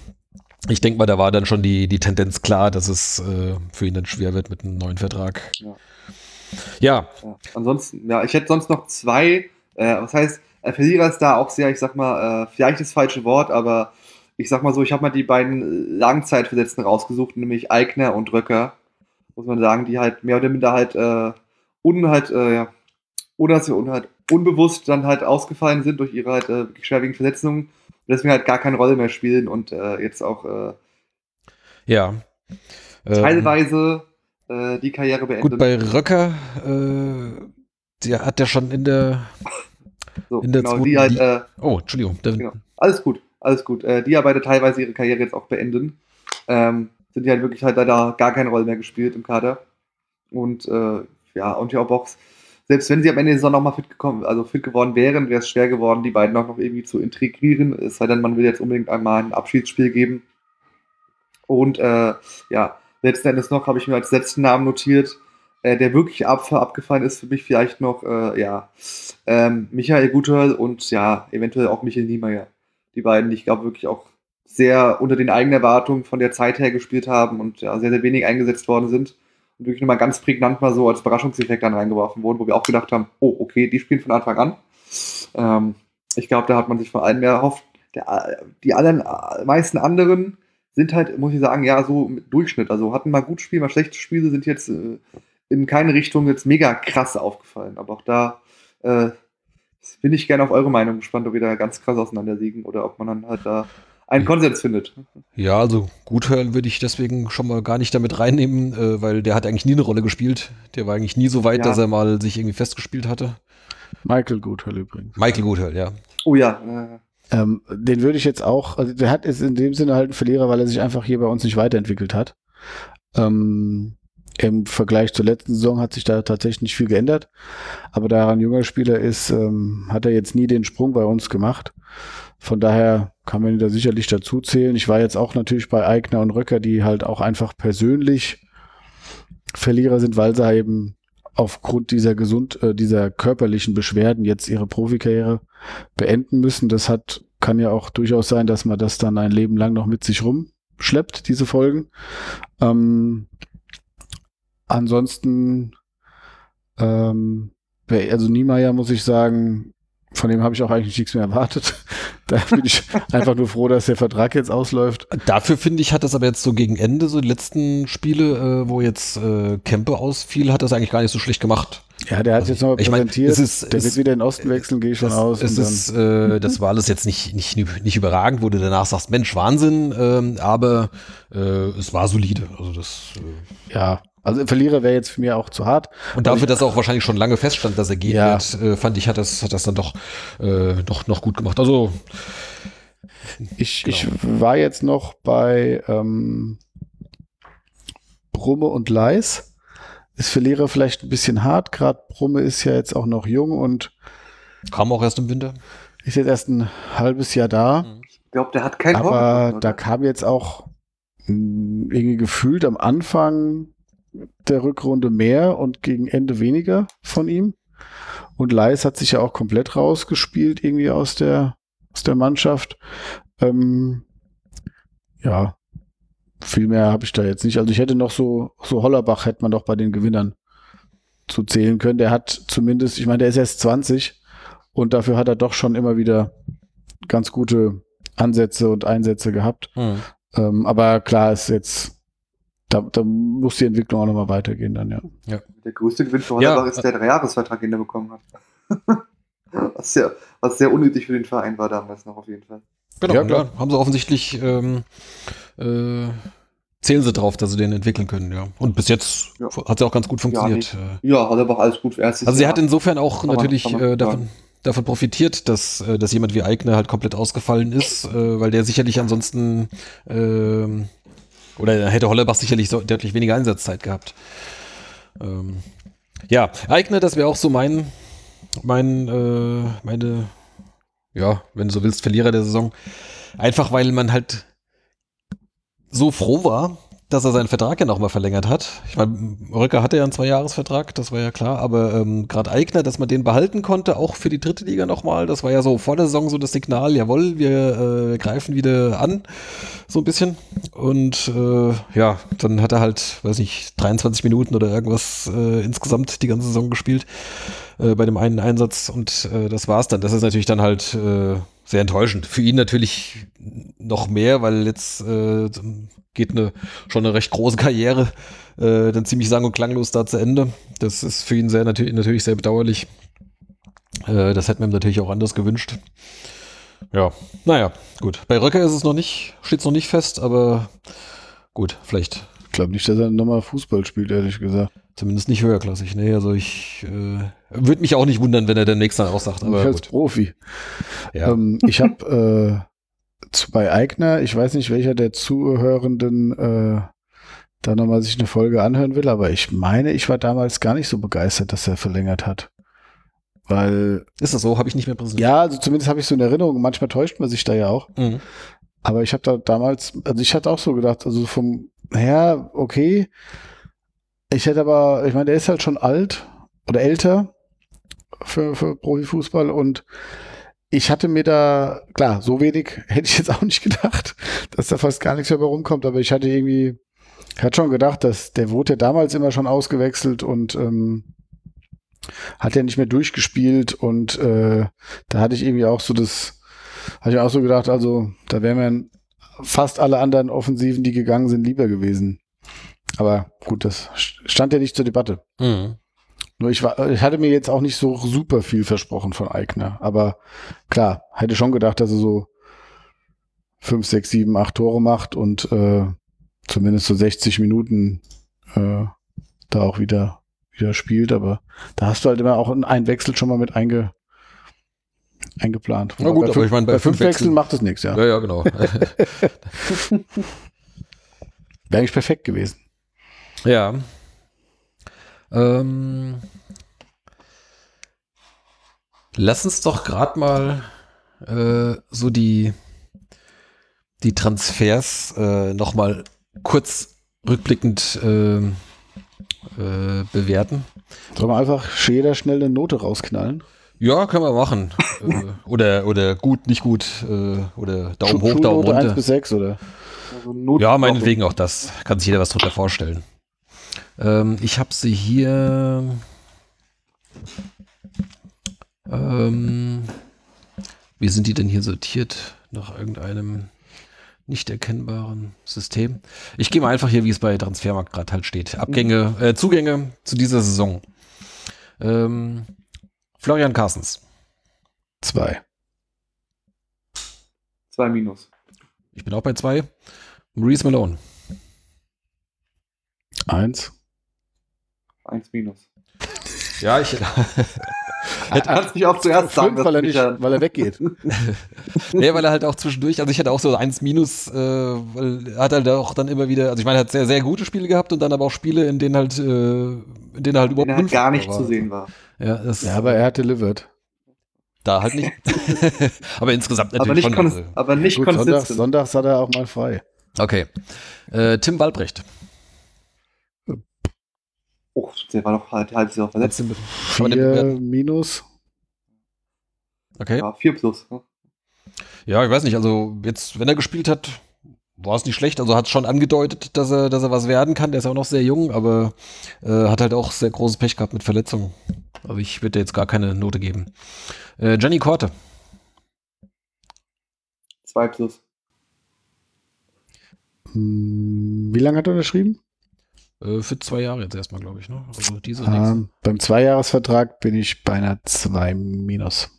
ich denke mal, da war dann schon die, die Tendenz klar, dass es äh, für ihn dann schwer wird mit einem neuen Vertrag. Ja. Ja, Ja. Ansonsten, ja, ich hätte sonst noch zwei. Äh, was heißt, Verlierer ist da auch sehr, ich sag mal, äh, vielleicht das falsche Wort, aber ich sag mal so, ich habe mal die beiden Langzeitversetzten rausgesucht, nämlich Eigner und Röcker. Muss man sagen, die halt mehr oder minder halt, äh, un, halt, äh, ja, oder dass sie halt unbewusst dann halt ausgefallen sind durch ihre halt äh, schwerwiegenden Verletzungen und deswegen halt gar keine Rolle mehr spielen und äh, jetzt auch äh, ja. Ähm, teilweise äh, die Karriere beenden. Gut, bei Röcker, äh, der hat ja schon in der, so, in der genau, zweiten die halt, Liga- äh, oh, Entschuldigung. Genau. Alles gut, alles gut. Äh, die beide teilweise ihre Karriere jetzt auch beenden. Ähm, sind die halt wirklich halt leider gar keine Rolle mehr gespielt im Kader. Und äh, ja, und ja, Box, selbst wenn sie am Ende der Saison nochmal fit gekommen, also fit geworden wären, wäre es schwer geworden, die beiden auch noch irgendwie zu integrieren. Es sei denn, man will jetzt unbedingt einmal ein Abschiedsspiel geben. Und äh, ja, letzten Endes noch habe ich mir als letzten Namen notiert, äh, der wirklich ab, abgefallen ist für mich vielleicht noch, äh, ja, ähm, Michael Guterl und ja, eventuell auch Michael Niemeyer. Die beiden, die ich glaube wirklich auch sehr unter den eigenen Erwartungen von der Zeit her gespielt haben und ja, sehr, sehr wenig eingesetzt worden sind. Und wirklich nochmal ganz prägnant mal so als Überraschungseffekt dann reingeworfen wurden, wo wir auch gedacht haben, oh, okay, die spielen von Anfang an. Ähm, ich glaube, da hat man sich vor allem mehr erhofft. Der, die allen, meisten anderen sind halt, muss ich sagen, ja, so Durchschnitt. Also hatten mal gut Spiel, mal schlechte Spiele, sind jetzt äh, in keine Richtung jetzt mega krass aufgefallen. Aber auch da äh, bin ich gerne auf eure Meinung gespannt, ob wir da ganz krass auseinanderliegen oder ob man dann halt da einen Konsens findet. Ja, also Guthörl würde ich deswegen schon mal gar nicht damit reinnehmen, äh, weil der hat eigentlich nie eine Rolle gespielt. Der war eigentlich nie so weit, Ja. dass er mal sich irgendwie festgespielt hatte. Michael Guthall übrigens. Michael Guthörl, ja. Oh ja, äh, Ähm, den würde ich jetzt auch, also der hat ist in dem Sinne halt ein Verlierer, weil er sich einfach hier bei uns nicht weiterentwickelt hat. Ähm, Im Vergleich zur letzten Saison hat sich da tatsächlich nicht viel geändert. Aber da er ein junger Spieler ist, ähm, hat er jetzt nie den Sprung bei uns gemacht. Von daher kann man ihn da sicherlich dazu zählen. Ich war jetzt auch natürlich bei Eigner und Röcker, die halt auch einfach persönlich Verlierer sind, weil sie eben aufgrund dieser gesund, äh, dieser körperlichen Beschwerden jetzt ihre Profikarriere beenden müssen. Das hat, kann ja auch durchaus sein, dass man das dann ein Leben lang noch mit sich rumschleppt, diese Folgen. Ähm, ansonsten, ähm, also Niemeyer muss ich sagen, von dem habe ich auch eigentlich nichts mehr erwartet. Da bin ich einfach nur froh, dass der Vertrag jetzt ausläuft. Dafür finde ich, hat das aber jetzt so gegen Ende, so die letzten Spiele, äh, wo jetzt äh, Kempe ausfiel, hat das eigentlich gar nicht so schlecht gemacht. Ja, der hat jetzt nochmal Ich präsentiert. es ist- der es- wird wieder in den Osten wechseln, gehe ich Das, aus. es ist, äh, das war alles jetzt nicht, nicht, nicht überragend, wo du danach sagst, Mensch, Wahnsinn, ähm, aber äh, es war solide. Also das, äh, ja, also Verlierer wäre jetzt für mich auch zu hart. und dafür, dass auch wahrscheinlich schon lange feststand, dass er gehen Ja. wird, äh, fand ich, hat das, hat das dann doch äh, noch, noch gut gemacht. Also, Ich, Genau. ich war jetzt noch bei ähm, Brumme und Leis. Ist Verlierer vielleicht ein bisschen hart. Gerade Brumme ist ja jetzt auch noch jung und kam auch erst im Winter. ist jetzt erst ein halbes Jahr da. ich glaube, der hat kein Tor Aber getroffen, da kam jetzt auch mh, irgendwie gefühlt am Anfang der Rückrunde mehr und gegen Ende weniger von ihm. Und Leis hat sich ja auch komplett rausgespielt irgendwie aus der, aus der Mannschaft. Ähm, ja, viel mehr habe ich da jetzt nicht. Also ich hätte noch so, so Hollerbach hätte man doch bei den Gewinnern zu zählen können. Der hat zumindest, ich meine, der ist erst 20 und dafür hat er doch schon immer wieder ganz gute Ansätze und Einsätze gehabt. Hm. Ähm, aber klar ist jetzt, da, da muss die Entwicklung auch nochmal weitergehen dann, ja. Der größte Gewinn für Ja. Hollerbach ist der Dreijahresvertrag, den er bekommen hat. was, sehr, was sehr unnötig für den Verein war damals noch auf jeden Fall. Genau, Ja, ja, klar. haben sie offensichtlich ähm, äh, zählen sie drauf, dass sie den entwickeln können, ja. Und bis jetzt Ja. hat sie auch ganz gut funktioniert. äh. Ja, Hollerbach alles gut für erstes Also sie Jahr. hat insofern auch Kann man- natürlich kann man äh, davon, sagen. davon profitiert, dass, äh, dass jemand wie Eigner halt komplett ausgefallen ist, äh, weil der sicherlich ansonsten ähm, oder hätte Hollerbach sicherlich so, deutlich weniger Einsatzzeit gehabt. Ähm, ja, Eigner, das wäre auch so mein, mein, äh, meine, ja, wenn du so willst, Verlierer der Saison. Einfach weil man halt so froh war, dass er seinen Vertrag ja nochmal verlängert hat. Ich meine, Röcker hatte ja einen Zweijahresvertrag, das war ja klar, aber ähm, gerade Eigner, dass man den behalten konnte, auch für die dritte Liga nochmal, das war ja so vor der Saison so das Signal, jawohl, wir äh, greifen wieder an, so ein bisschen. Und äh, ja, dann hat er halt, weiß nicht, 23 Minuten oder irgendwas äh, insgesamt die ganze Saison gespielt äh, bei dem einen Einsatz und äh, das war's dann. Das ist natürlich dann halt äh, sehr enttäuschend. Für ihn natürlich noch mehr, weil jetzt äh, geht eine schon eine recht große Karriere äh, dann ziemlich sang- und klanglos da zu Ende. Das ist für ihn sehr natürlich, natürlich sehr bedauerlich. Äh, das hätten wir ihm natürlich auch anders gewünscht. Ja, naja, gut. Bei Röcker ist es noch nicht, steht es noch nicht fest, aber gut, vielleicht Ich glaube nicht, dass er nochmal Fußball spielt, ehrlich gesagt. zumindest nicht höherklassig. Nee, also ich äh, würde mich auch nicht wundern, wenn er demnächst dann auch sagt, Aber aber als gut. Profi. Ja. Ähm, ich habe äh, bei Eigner, ich weiß nicht, welcher der Zuhörenden äh, da nochmal sich eine Folge anhören will, aber ich meine, ich war damals gar nicht so begeistert, dass er verlängert hat. Weil, Ist das so? Habe ich nicht mehr präsent. ja, also zumindest habe ich so in Erinnerung, manchmal täuscht man sich da ja auch. Mhm. Aber ich habe da damals, also ich hatte auch so gedacht, also vom her, okay. Ich hätte aber, ich meine, der ist halt schon alt oder älter für, für Profifußball und ich hatte mir da, klar, so wenig hätte ich jetzt auch nicht gedacht, dass da fast gar nichts mehr rumkommt, aber ich hatte irgendwie, ich hatte schon gedacht, dass der wurde ja damals immer schon ausgewechselt und ähm, hat ja nicht mehr durchgespielt und äh, da hatte ich irgendwie auch so das, hatte ich auch so gedacht, also da wären mir fast alle anderen Offensiven, die gegangen sind, lieber gewesen Aber gut, das stand ja nicht zur Debatte. Mhm. Nur ich, war, ich hatte mir jetzt auch nicht so super viel versprochen von Eigner. Aber klar, hätte schon gedacht, dass er so 5, 6, 7, 8 Tore macht und äh, zumindest so 60 Minuten äh, da auch wieder, wieder spielt. Aber da hast du halt immer auch einen Wechsel schon mal mit einge, eingeplant. Na gut, bei aber fünf, ich meine, bei bei fünf fünf Wechseln Wechseln- macht es nichts, ja. Ja, ja, genau. Wäre eigentlich perfekt gewesen. ja. Ähm, lass uns doch gerade mal äh, so die, die Transfers äh, noch mal kurz rückblickend äh, äh, bewerten. Sollen wir einfach jeder schnell eine Note rausknallen? Ja, können wir machen. äh, oder, oder gut, nicht gut. Äh, oder Daumen Schu- hoch, Daumen Schulnote 1 runter. bis 6 oder? Also Ja, meinetwegen auch das. Kann sich jeder was drunter vorstellen. Ähm, ich habe sie hier. Ähm, wie sind die denn hier sortiert? Nach irgendeinem nicht erkennbaren System. Ich gehe mal einfach hier, wie es bei Transfermarkt gerade halt steht. Abgänge, äh, Zugänge zu dieser Saison. Ähm, Florian Carstens. 2. Zwei Minus. Ich bin auch bei zwei. Maurice Malone. 1. Eins Minus. Ja, ich. Du kannst mich auch zuerst sagen, weil, er nicht, ja- weil er weggeht. Nee, weil er halt auch zwischendurch, also ich hatte auch so eins Minus, äh, weil er hat halt auch dann immer wieder, also ich meine, er hat sehr, sehr gute Spiele gehabt und dann aber auch Spiele, in denen halt, äh, in denen er halt überhaupt er halt gar nicht war. zu sehen war. Ja, das, Ja, aber er hat delivered. da halt nicht. aber insgesamt Aber natürlich nicht, schon. kons Also. aber nicht Gut, sonntags, sonntags hat er auch mal frei. Okay. Äh, Tim Walbrecht. Oh, der war doch halt halb Jahr verletzt. Kann man den 4 bewerten? minus. Okay. Ja, vier plus. Ne? Ja, ich weiß nicht, also jetzt, wenn er gespielt hat, war es nicht schlecht. Also hat schon angedeutet, dass er, dass er was werden kann. Der ist auch noch sehr jung, aber äh, hat halt auch sehr großes Pech gehabt mit Verletzungen. Aber ich würde jetzt gar keine Note geben. Äh, Gianni Korte. Zwei plus. Hm, Wie lange hat er unterschrieben? Äh, für zwei Jahre jetzt erstmal, glaube ich. Ne? Also diese. Ähm, beim Zweijahresvertrag bin ich bei einer 2 minus.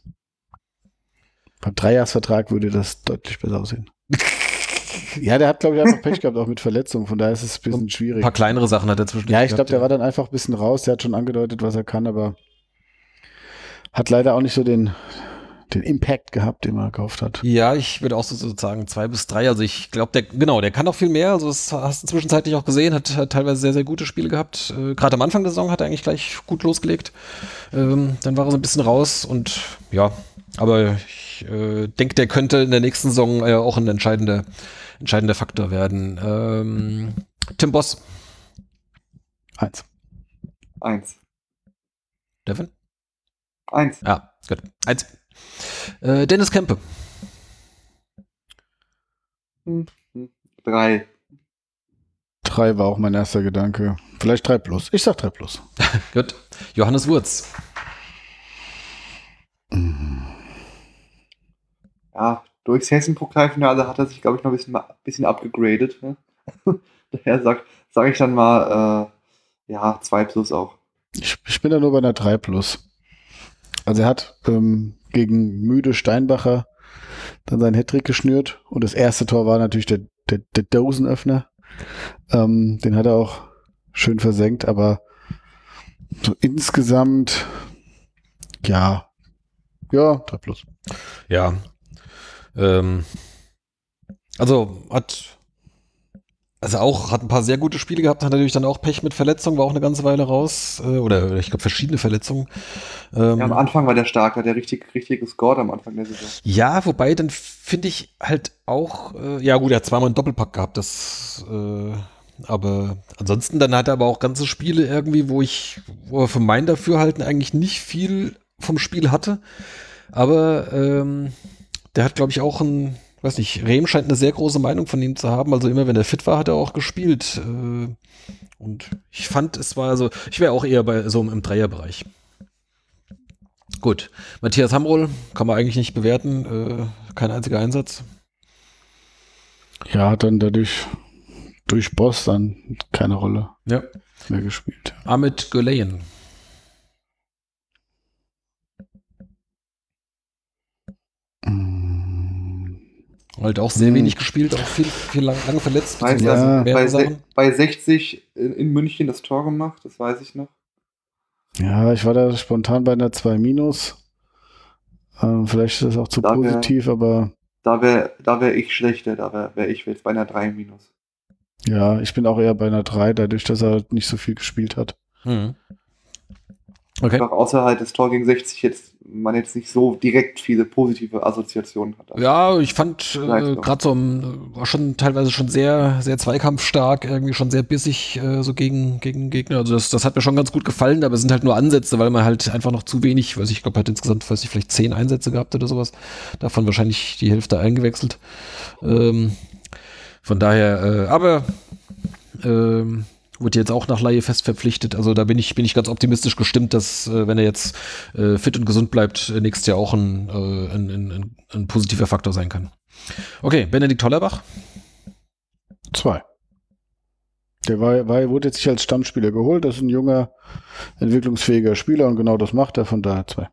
Beim Dreijahresvertrag würde das deutlich besser aussehen. ja, der hat, glaube ich, einfach Pech gehabt, auch mit Verletzungen. Von daher ist es ein bisschen Ein schwierig. paar kleinere Sachen hat er zwischendurch. Ja, ich glaube, der war dann einfach ein bisschen raus. Der hat schon angedeutet, was er kann, aber hat leider auch nicht so den, den Impact gehabt, den man gekauft hat. Ja, ich würde auch so sozusagen zwei bis drei. Also ich glaube, der genau, der kann auch viel mehr. Also das hast du zwischenzeitlich auch gesehen, hat, hat teilweise sehr, sehr gute Spiele gehabt. Äh, Gerade am Anfang der Saison hat er eigentlich gleich gut losgelegt. Ähm, dann war er so ein bisschen raus und ja, aber ich äh, denke, der könnte in der nächsten Saison äh, auch ein entscheidender, entscheidender Faktor werden. Ähm, Tim Boss, Eins. Eins. Devin? Eins. Ja, gut. Eins. Äh, Dennis Kempe. Drei. Drei war auch mein erster Gedanke. Vielleicht drei plus. Ich sag drei plus. Gut. Johannes Wurz. Ja, durchs Hessen-Pokalfinale hat er sich, glaube ich, noch ein bisschen, bisschen abgegradet. Ne? Daher sage sag ich dann mal, äh, ja, zwei plus auch. Ich, ich bin da nur bei einer 3 plus. Also er hat ähm, gegen müde Steinbacher dann seinen Hattrick geschnürt und das erste Tor war natürlich der, der, der Dosenöffner. Ähm, den hat er auch schön versenkt, aber so insgesamt ja, ja, 3 plus. Ja. Ähm, also hat also auch hat ein paar sehr gute Spiele gehabt, hat natürlich dann auch Pech mit Verletzungen, war auch eine ganze Weile raus äh, oder ich glaube verschiedene Verletzungen. Ähm, Ja, am Anfang war der stark, hat der richtig, richtig gescored am Anfang der Saison. ja, wobei dann finde ich halt auch äh, ja gut, er hat zweimal einen Doppelpack gehabt, das äh, aber ansonsten dann hat er aber auch ganze Spiele irgendwie, wo ich wo er für mein Dafürhalten eigentlich nicht viel vom Spiel hatte, aber ähm, der hat glaube ich auch ein weiß nicht, Rehm scheint eine sehr große Meinung von ihm zu haben. Also immer wenn er fit war, hat er auch gespielt. Äh, Und ich fand, es war so, ich wäre auch eher bei so im Dreierbereich. Gut, Matthias Hamroll kann man eigentlich nicht bewerten. Äh, kein einziger Einsatz. Ja, hat dann dadurch durch Boss dann keine Rolle Ja. mehr gespielt. Ahmed Güleyen. Mm, Halt auch sehr Hm. wenig gespielt, auch viel, viel lang, lange verletzt. Weiß ja, bei, se bei 60 in, in München das Tor gemacht, das weiß ich noch. Ja, ich war da spontan bei einer 2 Minus. Ähm, vielleicht ist das auch zu Da wär- positiv, aber Da wäre da wär ich schlechter, da wäre wär ich jetzt bei einer 3 minus. ja, ich bin auch eher bei einer 3, dadurch, dass er nicht so viel gespielt hat. Mhm. Okay. Einfach außer halt das Tor gegen 60 jetzt man jetzt nicht so direkt viele positive Assoziationen hat. Ja, ich fand äh, gerade so war schon teilweise schon sehr, sehr zweikampfstark, irgendwie schon sehr bissig äh, so gegen, gegen Gegner. Also das, das hat mir schon ganz gut gefallen, aber es sind halt nur Ansätze, weil man halt einfach noch zu wenig, weiß ich, ich glaube, hat insgesamt, weiß ich, vielleicht zehn Einsätze gehabt oder sowas. Davon wahrscheinlich die Hälfte eingewechselt. Ähm, von daher, äh, aber ähm, wurde jetzt auch nach Laie fest verpflichtet. Also da bin ich, bin ich ganz optimistisch gestimmt, dass, äh, wenn er jetzt äh, fit und gesund bleibt, äh, nächstes Jahr auch ein, äh, ein, ein, ein, ein positiver Faktor sein kann. Okay, Benedikt Hollerbach. 2. Der war, war, wurde jetzt nicht als Stammspieler geholt. Das ist ein junger, entwicklungsfähiger Spieler und genau das macht er. Von daher 2.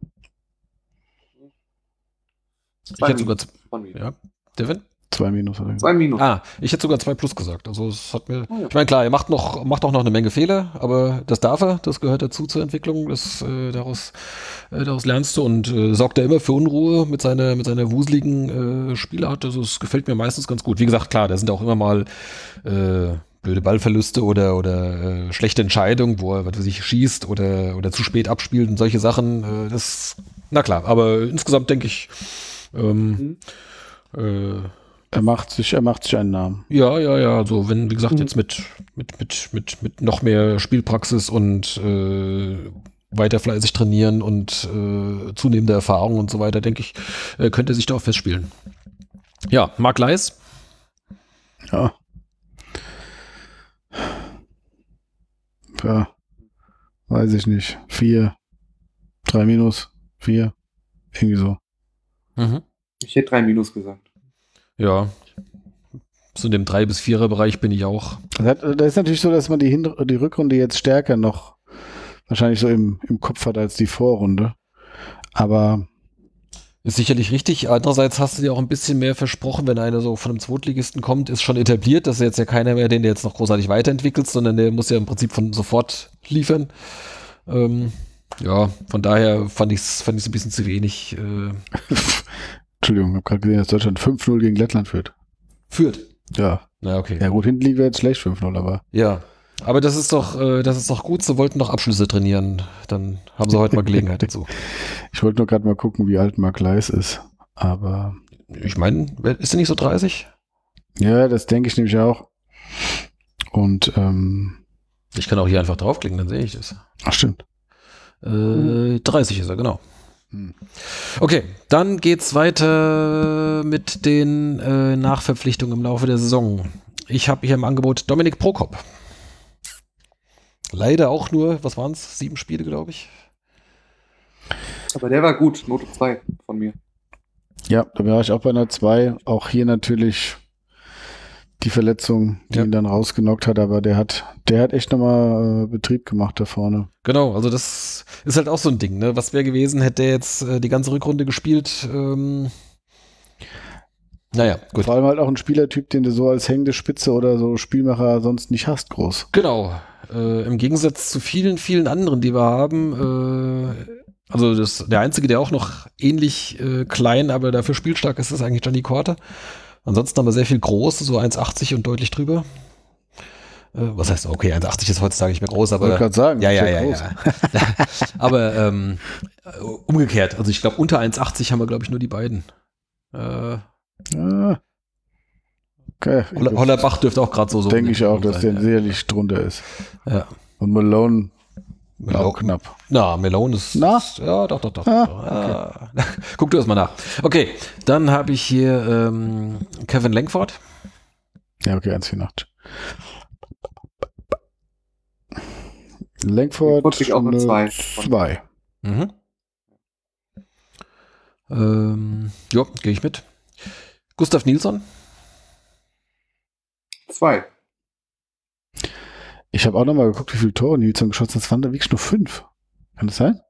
Ich hätte sogar, z- Von mir. ja, Devin? 2 Minus. Er gesagt. 2 minus. Ah, ich hätte sogar zwei plus gesagt. Also es hat mir, Oh ja. ich meine klar, er macht noch, macht auch noch eine Menge Fehler, aber das darf er, das gehört dazu zur Entwicklung, das, äh, daraus, äh, daraus lernst du und äh, sorgt er immer für Unruhe mit seiner, mit seiner wuseligen äh, Spielart. Also es gefällt mir meistens ganz gut. Wie gesagt, klar, da sind auch immer mal äh, blöde Ballverluste oder, oder äh, schlechte Entscheidungen, wo er, was weiß ich, schießt oder, oder zu spät abspielt und solche Sachen. Äh, das, na klar, aber insgesamt denke ich, ähm, äh, Er macht sich, er macht sich einen Namen. ja, ja, ja. Also wenn, wie gesagt, Mhm. jetzt mit, mit, mit, mit, mit noch mehr Spielpraxis und äh, weiter fleißig trainieren und äh, zunehmender Erfahrung und so weiter, denke ich, äh, könnte er sich da auch festspielen. Ja, Marc Leis. Ja. Ja. Weiß ich nicht. 4. 3 Minus. 4. Irgendwie so. Mhm. Ich hätte 3 minus gesagt. Ja. So in dem 3- bis 4er-Bereich bin ich auch. Das ist natürlich so, dass man die, Hin die Rückrunde jetzt stärker noch wahrscheinlich so im, im Kopf hat als die Vorrunde. Aber Ist sicherlich richtig. Andererseits hast du dir auch ein bisschen mehr versprochen, wenn einer so von einem Zweitligisten kommt, ist schon etabliert. Das ist jetzt ja keiner mehr, den du jetzt noch großartig weiterentwickelst, sondern der muss ja im Prinzip von sofort liefern. Ähm, ja, von daher fand ich es fand ich's ein bisschen zu wenig. Äh, Entschuldigung, ich habe gerade gesehen, dass Deutschland 5-0 gegen Lettland führt. führt. Ja. Na, okay. Ja gut, hinten liegen wir jetzt schlecht 5-0, aber Ja. Aber das ist doch, äh, das ist doch gut. Sie wollten doch Abschlüsse trainieren. Dann haben sie heute mal Gelegenheit dazu. ich wollte nur gerade mal gucken, wie alt Mark Leis ist. Aber Ich meine, ist er nicht so 30? ja, das denke ich nämlich auch. Und ähm, Ich kann auch hier einfach draufklicken, dann sehe ich das. ach stimmt. Äh, 30 ist er, genau. Hm. Okay, dann geht's weiter mit den äh, Nachverpflichtungen im Laufe der Saison. Ich habe hier im Angebot Dominik Prokop. Leider auch nur, was waren es? Sieben Spiele, glaube ich. Aber der war gut, Note 2 von mir. Ja, da war ich auch bei einer 2. Auch hier natürlich die Verletzung, die Ja. ihn dann rausgenockt hat, aber der hat, der hat echt nochmal äh, Betrieb gemacht da vorne. Genau, also das ist halt auch so ein Ding. Ne? Was wäre gewesen, hätte er jetzt äh, die ganze Rückrunde gespielt? Ähm, naja, gut. Vor allem halt auch ein Spielertyp, den du so als hängende Spitze oder so Spielmacher sonst nicht hast, groß. Genau. Äh, Im Gegensatz zu vielen, vielen anderen, die wir haben, äh, also das, der einzige, der auch noch ähnlich äh, klein, aber dafür spielstark ist, ist eigentlich Johnny Korte. Ansonsten haben wir sehr viel groß, so 1,80 und deutlich drüber. Äh, was heißt, okay, 1,80 ist heutzutage nicht mehr groß, aber. gerade sagen. Ja, ja, ja, groß. ja. aber ähm, äh, umgekehrt, also ich glaube, unter 1,80 haben wir, glaube ich, nur die beiden. Äh, Ah. Okay. Holler, Hollerbach dürfte auch gerade so so. Denke ich auch, dass der sicherlich drunter ist. ja. Und Malone Ja. auch knapp. Na, Melone ist. Na? Ja, doch, doch, doch. Ah, doch. Ah. Guck du erst mal nach. Okay, dann habe ich hier ähm, Kevin Langford. Ja, okay, 1,84. Langford Langford kriegt auch eine eine Zwei. Zwei. Mhm. Ähm, ja, gehe ich mit. Gustav Nilsson. 2. Ich habe auch noch mal geguckt, wie viele Tore Nilsson geschossen hat. Es waren da wirklich nur fünf. Kann das sein?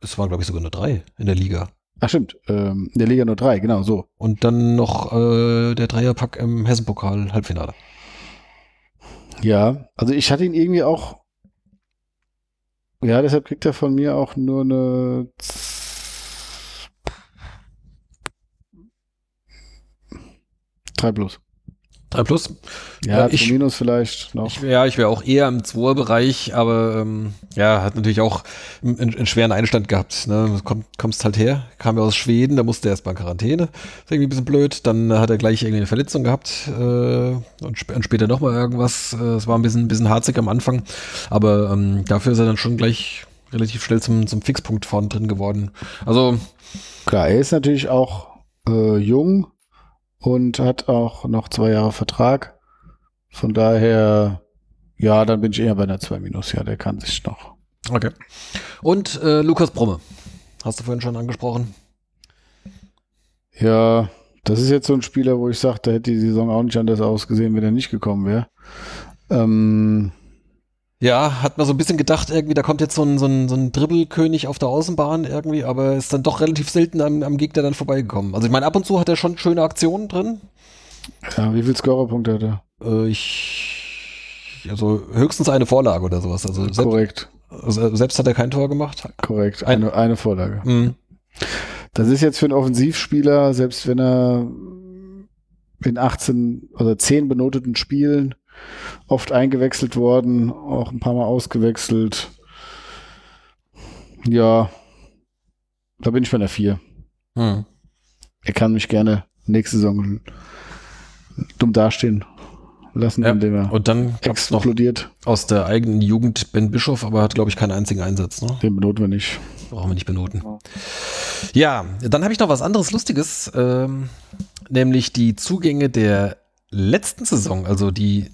Es waren, glaube ich, sogar nur drei in der Liga. Ach stimmt, ähm, in der Liga nur drei, genau so. Und dann noch äh, der Dreierpack im Hessenpokal Halbfinale. Ja, also ich hatte ihn irgendwie auch. Ja, deshalb kriegt er von mir auch nur eine. Drei plus. Drei plus. Ja, Ja, ich- minus vielleicht noch. Ich, ja, ich wäre auch eher im Zweier-Bereich, aber ähm, ja, hat natürlich auch einen, einen schweren Einstand gehabt. Ne? Du komm, kommst halt her, kam ja aus Schweden, da musste er erst mal in Quarantäne. Ist irgendwie ein bisschen blöd. Dann hat er gleich irgendwie eine Verletzung gehabt äh, und, sp und später nochmal irgendwas. Äh, Es war ein bisschen, ein bisschen harzig am Anfang, aber ähm, dafür ist er dann schon gleich relativ schnell zum, zum Fixpunkt vorne drin geworden. Also, Klar, er ist natürlich auch äh, jung und hat auch noch zwei Jahre Vertrag. Von daher, ja, dann bin ich eher bei einer 2 minus. Ja, der kann sich noch. okay. Und äh, Lukas Brumme. Hast du vorhin schon angesprochen? Ja, das ist jetzt so ein Spieler, wo ich sage, da hätte die Saison auch nicht anders ausgesehen, wenn er nicht gekommen wäre. Ähm, Ja, hat man so ein bisschen gedacht, irgendwie, da kommt jetzt so ein, so ein, so ein Dribbelkönig auf der Außenbahn irgendwie, aber ist dann doch relativ selten am, am Gegner dann vorbeigekommen. Also ich meine, ab und zu hat er schon schöne Aktionen drin. ja, wie viel Scorerpunkte hat er? Äh, ich, also höchstens eine Vorlage oder sowas. Also selbst, Korrekt, also selbst hat er kein Tor gemacht. korrekt. Ein- Eine, eine Vorlage. Mhm. Das ist jetzt für einen Offensivspieler, selbst wenn er in 18 oder 10 benoteten Spielen oft eingewechselt worden, auch ein paar Mal ausgewechselt. Ja, da bin ich bei einer 4. Mhm. Er kann mich gerne nächste Saison dumm dastehen lassen, Ja, indem er Und dann gab's noch explodiert. aus der eigenen Jugend Ben Bischof, aber hat, glaube ich, keinen einzigen Einsatz. Ne? Den benoten wir nicht. Brauchen wir nicht benoten. Ja. Ja, dann habe ich noch was anderes Lustiges, ähm, nämlich die Zugänge der letzten Saison, also die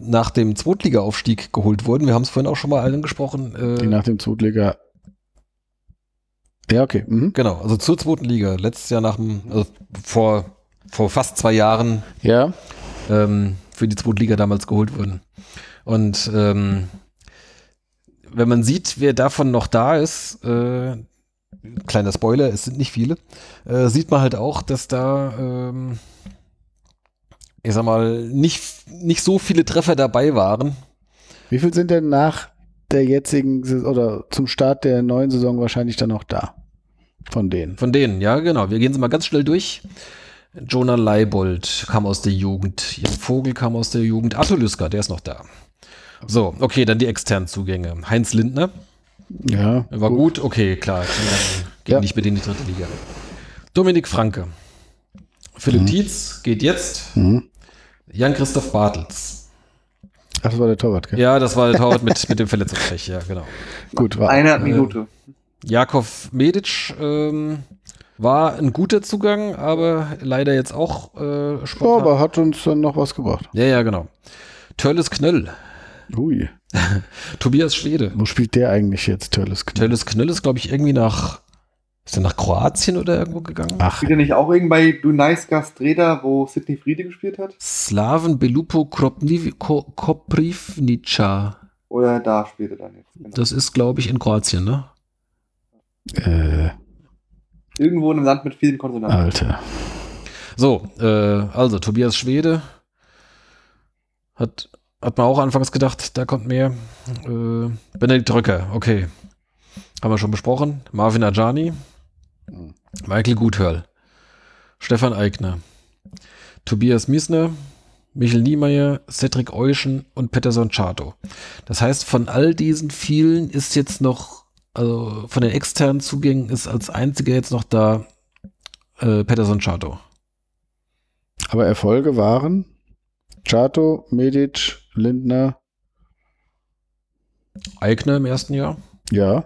nach dem Zweitliga-Aufstieg geholt wurden. Wir haben es vorhin auch schon mal angesprochen. Die Äh, nach dem Zweitliga. Ja, okay. Mhm. genau, also zur zweiten Liga. Letztes Jahr nach dem, also vor, vor fast zwei Jahren Ja, ähm, für die zweite Liga damals geholt wurden. Und ähm, wenn man sieht, wer davon noch da ist, äh, kleiner Spoiler, es sind nicht viele, äh, sieht man halt auch, dass da, ähm, ich sag mal, nicht, nicht so viele Treffer dabei waren. Wie viel sind denn nach der jetzigen oder zum Start der neuen Saison wahrscheinlich dann noch da? Von denen. Von denen, ja, genau. Wir gehen sie mal ganz schnell durch. Jonah Leibold kam aus der Jugend. Jan Vogel kam aus der Jugend. Lüsker, der ist noch da. So, okay, dann die externen Zugänge. Heinz Lindner, Ja. War gut, okay, klar. Ging Ja. nicht mit in die dritte Liga. Dominik Franke. Philipp Mhm. Tietz geht jetzt. Mhm. Jan-Christoph Bartels. Ach, das war der Torwart, gell? Ja, das war der Torwart mit, mit dem Verletzungspech, ja, genau. Gut, war. Eine Äh, Minute. Jakov Medic ähm, war ein guter Zugang, aber leider jetzt auch äh, Ja, aber hat uns dann noch was gebracht. ja, ja, genau. Törles Knöll. Ui. Tobias Schwede. Wo spielt der eigentlich jetzt, Törles Knöll? Törles Knöll ist, glaube ich, irgendwie nach. Ist er nach Kroatien oder irgendwo gegangen? Ach, Spielt er nicht auch irgendwie bei Dunajska Streda, wo Sidney Friede gespielt hat? Slaven Belupo Koprivnica. Oder da spielt er dann jetzt? Genau. Das ist, glaube ich, in Kroatien, ne? äh, Irgendwo in einem Land mit vielen Konsonanten. Alter. So, äh, also Tobias Schwede hat, hat man auch anfangs gedacht, da kommt mehr. Äh, Benedikt Röcker, okay. Haben wir schon besprochen. Marvin Ajani, Michael Guthörl, Stefan Eigner, Tobias Miesner, Michel Niemeyer, Cedric Euschen und Peterson Chato. Das heißt, von all diesen vielen ist jetzt noch, also von den externen Zugängen ist als einziger jetzt noch da äh, Peterson Chato. Aber Erfolge waren Chato, Medic, Lindner, Eigner im ersten Jahr. ja,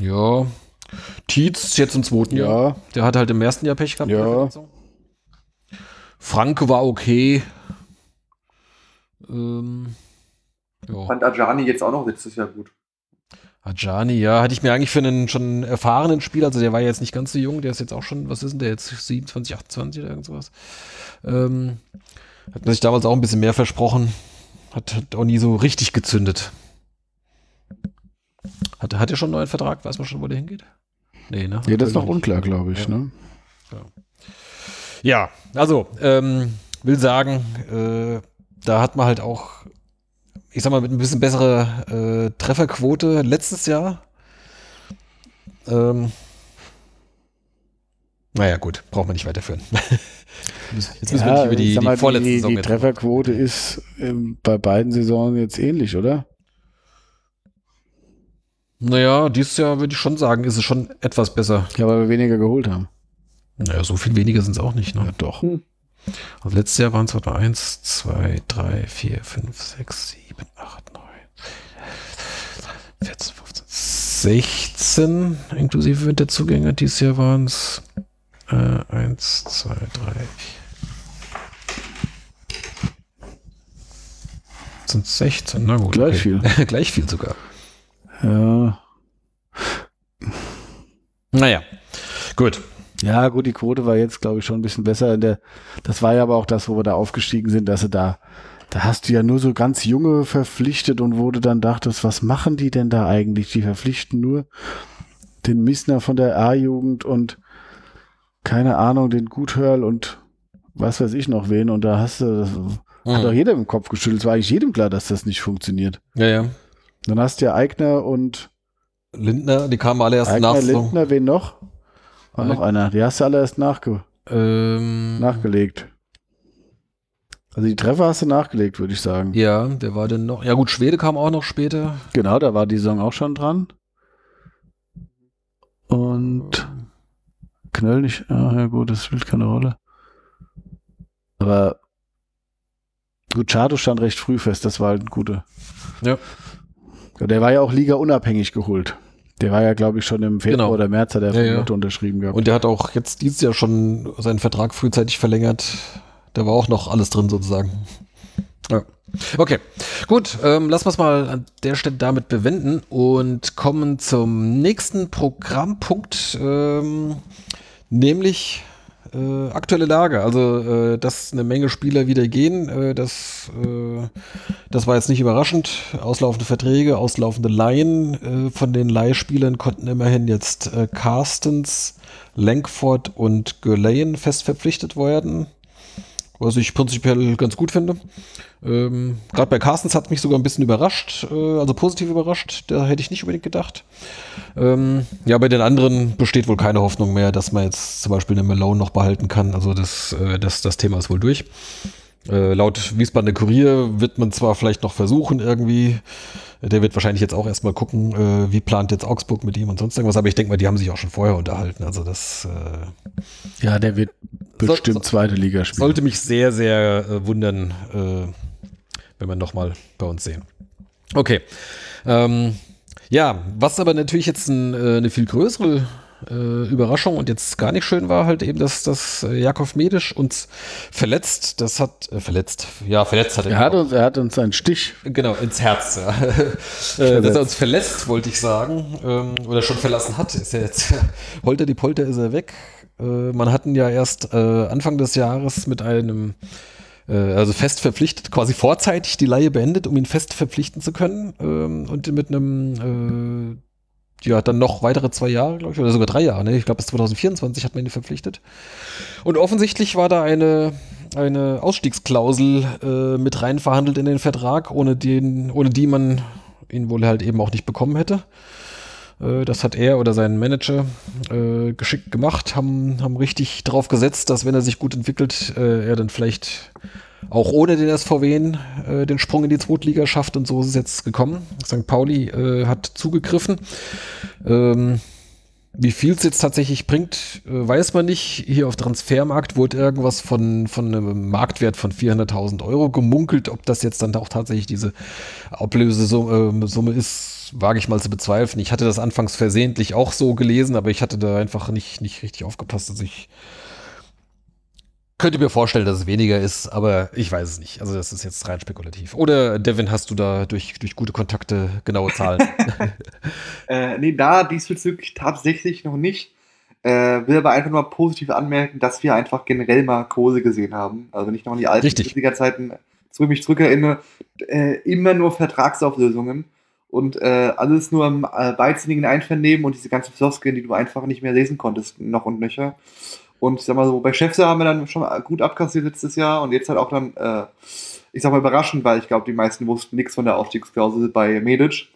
Ja. Tietz jetzt im zweiten Jahr. ja, Der hat halt im ersten Jahr Pech gehabt. Ja. der Verletzung. Franke war okay. Ähm, ja. Fand Ajani jetzt auch noch letztes Jahr gut. Ajani, ja, hatte ich mir eigentlich für einen schon erfahrenen Spieler, also der war jetzt nicht ganz so jung, der ist jetzt auch schon, was ist denn der jetzt, 27, 28 oder irgend sowas. Ähm, hat man sich damals auch ein bisschen mehr versprochen. Hat, hat auch nie so richtig gezündet. Hat, hat er schon einen neuen Vertrag? Weiß man schon, wo der hingeht? Nee, ne? Ja, das ist noch unklar, glaube ich. Ja. Ne? ja, also, ähm, will sagen, äh, da hat man halt auch, ich sag mal, mit ein bisschen bessere äh, Trefferquote letztes Jahr. Ähm, naja, gut, braucht man nicht weiterführen. jetzt müssen ja, wir nicht über die, die mal, vorletzte die, Saison Die Trefferquote ist ähm, bei beiden Saisonen jetzt ähnlich, oder? Naja, dieses Jahr würde ich schon sagen, ist es schon etwas besser. Ja, weil wir weniger geholt haben. Naja, so viel weniger sind es auch nicht, ne? Ja, doch. Hm. Also letztes Jahr waren es etwa 1, 2, 3, 4, 5, 6, 7, 8, 9, 14, 15, 16, inklusive Winterzugänge. Dieses Jahr waren es äh, 1, 2, 3, 4. Sind 16, na gut. Gleich okay. viel. Gleich viel sogar. Ja. Naja, gut. Ja, gut, die Quote war jetzt, glaube ich, schon ein bisschen besser. Der, das war ja aber auch das, wo wir da aufgestiegen sind, dass sie da, da hast du ja nur so ganz junge verpflichtet und du dann dachtest, was machen die denn da eigentlich? Die verpflichten nur den Missner von der A-Jugend und keine Ahnung, den Guthörl und was weiß ich noch wen. Und da hast du, das mhm. hat doch jeder im Kopf geschüttelt. Es war eigentlich jedem klar, dass das nicht funktioniert. Ja, ja. Dann hast du ja Eigner und Lindner, die kamen alle erst Eigner, nach. Lindner, wen noch? War noch einer. Die hast du alle erst nachge ähm, nachgelegt. Also die Treffer hast du nachgelegt, würde ich sagen. Ja, der war dann noch. Ja gut, Schwede kam auch noch später. Genau, da war die Saison auch schon dran. Und Knöll nicht. Ah, ja gut, das spielt keine Rolle. Aber gut, Chado stand recht früh fest, das war halt ein guter. Ja. Der war ja auch Liga unabhängig geholt. Der war ja, glaube ich, schon im Februar genau. oder März hat er ja, ja. unterschrieben gehabt. Und der hat auch jetzt dieses Jahr schon seinen Vertrag frühzeitig verlängert. Da war auch noch alles drin sozusagen. Ja. Okay, gut, ähm, lassen wir es mal an der Stelle damit bewenden und kommen zum nächsten Programmpunkt, ähm, nämlich äh, aktuelle Lage. Also, äh, dass eine Menge Spieler wieder gehen, äh, das, äh, das war jetzt nicht überraschend. Auslaufende Verträge, auslaufende Laien. Äh, von den Leihspielern konnten immerhin jetzt äh, Carstens, Lankford und Gurleyen fest verpflichtet werden was ich prinzipiell ganz gut finde. Ähm, Gerade bei Carstens hat mich sogar ein bisschen überrascht, äh, also positiv überrascht. Da hätte ich nicht unbedingt gedacht. Ähm, ja, bei den anderen besteht wohl keine Hoffnung mehr, dass man jetzt zum Beispiel eine Malone noch behalten kann. Also das, äh, das, das Thema ist wohl durch. Äh, laut Wiesbadener Kurier wird man zwar vielleicht noch versuchen, irgendwie, der wird wahrscheinlich jetzt auch erstmal gucken, äh, wie plant jetzt Augsburg mit ihm und sonst irgendwas, aber ich denke mal, die haben sich auch schon vorher unterhalten. Also das. Äh, ja, der wird bestimmt so, zweite Liga spielen. Sollte mich sehr, sehr äh, wundern, äh, wenn wir nochmal bei uns sehen. Okay. Ähm, ja, was aber natürlich jetzt ein, äh, eine viel größere äh, Überraschung und jetzt gar nicht schön war halt eben, dass, dass äh, Jakov Medisch uns verletzt, das hat, äh, verletzt, ja, verletzt hat er. Er hat, uns, er hat uns einen Stich. Genau, ins Herz, ja. äh, dass er uns verletzt, wollte ich sagen, ähm, oder schon verlassen hat, ist er jetzt, holter die Polter ist er weg. Äh, man hatten ja erst äh, Anfang des Jahres mit einem also fest verpflichtet, quasi vorzeitig die Laie beendet, um ihn fest verpflichten zu können. Ähm, und mit einem ja, dann noch weitere zwei Jahre, glaube ich, oder sogar drei Jahre. Ne? Ich glaube, bis 2024 hat man ihn verpflichtet. Und offensichtlich war da eine, eine Ausstiegsklausel äh, mit rein verhandelt in den Vertrag, ohne, den, ohne die man ihn wohl halt eben auch nicht bekommen hätte. Äh, das hat er oder sein Manager äh, geschickt gemacht, haben, haben richtig drauf gesetzt, dass wenn er sich gut entwickelt, äh, er dann vielleicht auch ohne den SVW äh, den Sprung in die Zweitliga schafft und so ist es jetzt gekommen. St. Pauli äh, hat zugegriffen. Ähm, wie viel es jetzt tatsächlich bringt, äh, weiß man nicht. Hier auf Transfermarkt wurde irgendwas von, von einem Marktwert von 400.000 Euro gemunkelt. Ob das jetzt dann auch tatsächlich diese Ablösesumme äh, ist, wage ich mal zu bezweifeln. Ich hatte das anfangs versehentlich auch so gelesen, aber ich hatte da einfach nicht, nicht richtig aufgepasst. Also ich könnte mir vorstellen, dass es weniger ist, aber ich weiß es nicht. Also das ist jetzt rein spekulativ. Oder Devin, hast du da durch, durch gute Kontakte genaue Zahlen? äh, nee, da diesbezüglich tatsächlich noch nicht. Äh, will aber einfach nur positiv anmerken, dass wir einfach generell mal Kurse gesehen haben. Also wenn ich noch an die alten Bundesliga-Zeiten ich mich zurückerinnere, äh, immer nur Vertragsauflösungen und äh, alles nur im äh, beidsinnigen Einvernehmen und diese ganzen Floskeln, die du einfach nicht mehr lesen konntest, noch und nöcher. Und ich sag mal so, bei Chefse haben wir dann schon gut abkassiert letztes Jahr und jetzt halt auch dann, äh, ich sag mal überraschend, weil ich glaube, die meisten wussten nichts von der Aufstiegsklausel bei Medic.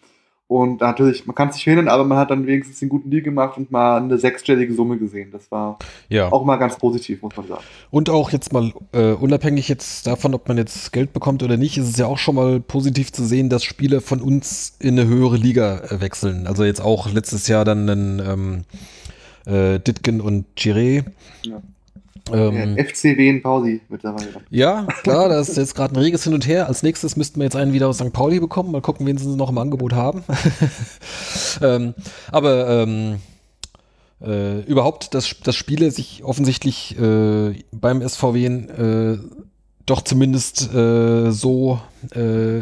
Und natürlich, man kann es nicht verhindern, aber man hat dann wenigstens einen guten Deal gemacht und mal eine sechsstellige Summe gesehen. Das war Ja. auch mal ganz positiv, muss man sagen. Und auch jetzt mal äh, unabhängig jetzt davon, ob man jetzt Geld bekommt oder nicht, ist es ja auch schon mal positiv zu sehen, dass Spieler von uns in eine höhere Liga äh, wechseln. Also jetzt auch letztes Jahr dann einen ähm, äh, Ditgen und Chiré. Ja. Ähm, Der FCW in Pauli mittlerweile. ja, klar, da ist jetzt gerade ein reges Hin und Her. Als nächstes müssten wir jetzt einen wieder aus St. Pauli bekommen. Mal gucken, wen sie noch im Angebot haben. ähm, aber ähm, äh, überhaupt, dass, dass Spiele sich offensichtlich äh, beim SVW äh, doch zumindest äh, so äh,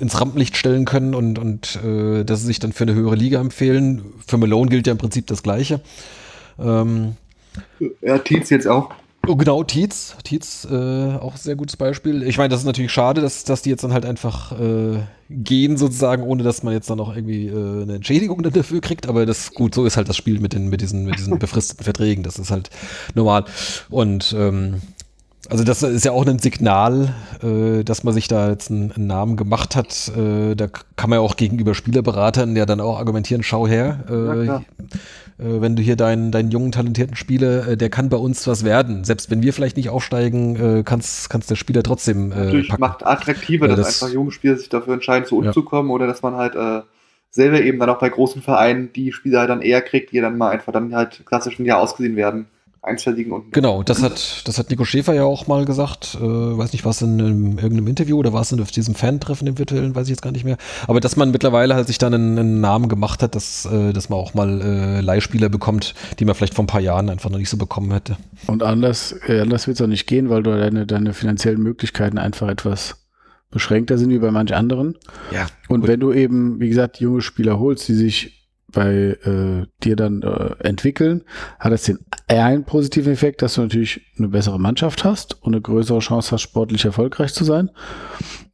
ins Rampenlicht stellen können und, und äh, dass sie sich dann für eine höhere Liga empfehlen. Für Malone gilt ja im Prinzip das Gleiche. Ähm, Ja, Tietz jetzt auch. Oh, genau, Tietz. Tietz, äh, auch ein sehr gutes Beispiel. Ich meine, das ist natürlich schade, dass, dass die jetzt dann halt einfach äh, gehen, sozusagen, ohne dass man jetzt dann auch irgendwie äh, eine Entschädigung dafür kriegt. Aber das gut, so ist halt das Spiel mit den, mit diesen, mit diesen befristeten Verträgen. Das ist halt normal. Und ähm, also das ist ja auch ein Signal, äh, dass man sich da jetzt einen, einen Namen gemacht hat. Äh, da kann man ja auch gegenüber Spielerberatern ja dann auch argumentieren, schau her, Ja, äh, klar. Äh, wenn du hier deinen, deinen jungen, talentierten Spieler, äh, der kann bei uns was werden. Selbst wenn wir vielleicht nicht aufsteigen, äh, kann's kann's der Spieler trotzdem äh, Natürlich packen. macht attraktiver, dass das- einfach junge Spieler sich dafür entscheiden, zu uns Ja. zu kommen oder dass man halt äh, selber eben dann auch bei großen Vereinen die Spieler halt dann eher kriegt, die dann mal einfach dann halt klassisch ein Jahr ausgesehen werden. Eins verliegen und Genau, das hat, das hat Nico Schäfer ja auch mal gesagt. Äh, weiß nicht, war es in einem, irgendeinem Interview oder war es in diesem Fan-Treffen im virtuellen, weiß ich jetzt gar nicht mehr. Aber dass man mittlerweile halt sich dann einen, einen Namen gemacht hat, dass, äh, dass man auch mal äh, Leihspieler bekommt, die man vielleicht vor ein paar Jahren einfach noch nicht so bekommen hätte. Und anders, äh, anders wird es auch nicht gehen, weil du deine, deine finanziellen Möglichkeiten einfach etwas beschränkter sind wie bei manch anderen. Ja. Und Gut. wenn du eben, wie gesagt, junge Spieler holst, die sich bei äh, dir dann äh, entwickeln, hat es den einen positiven Effekt, dass du natürlich eine bessere Mannschaft hast und eine größere Chance hast, sportlich erfolgreich zu sein.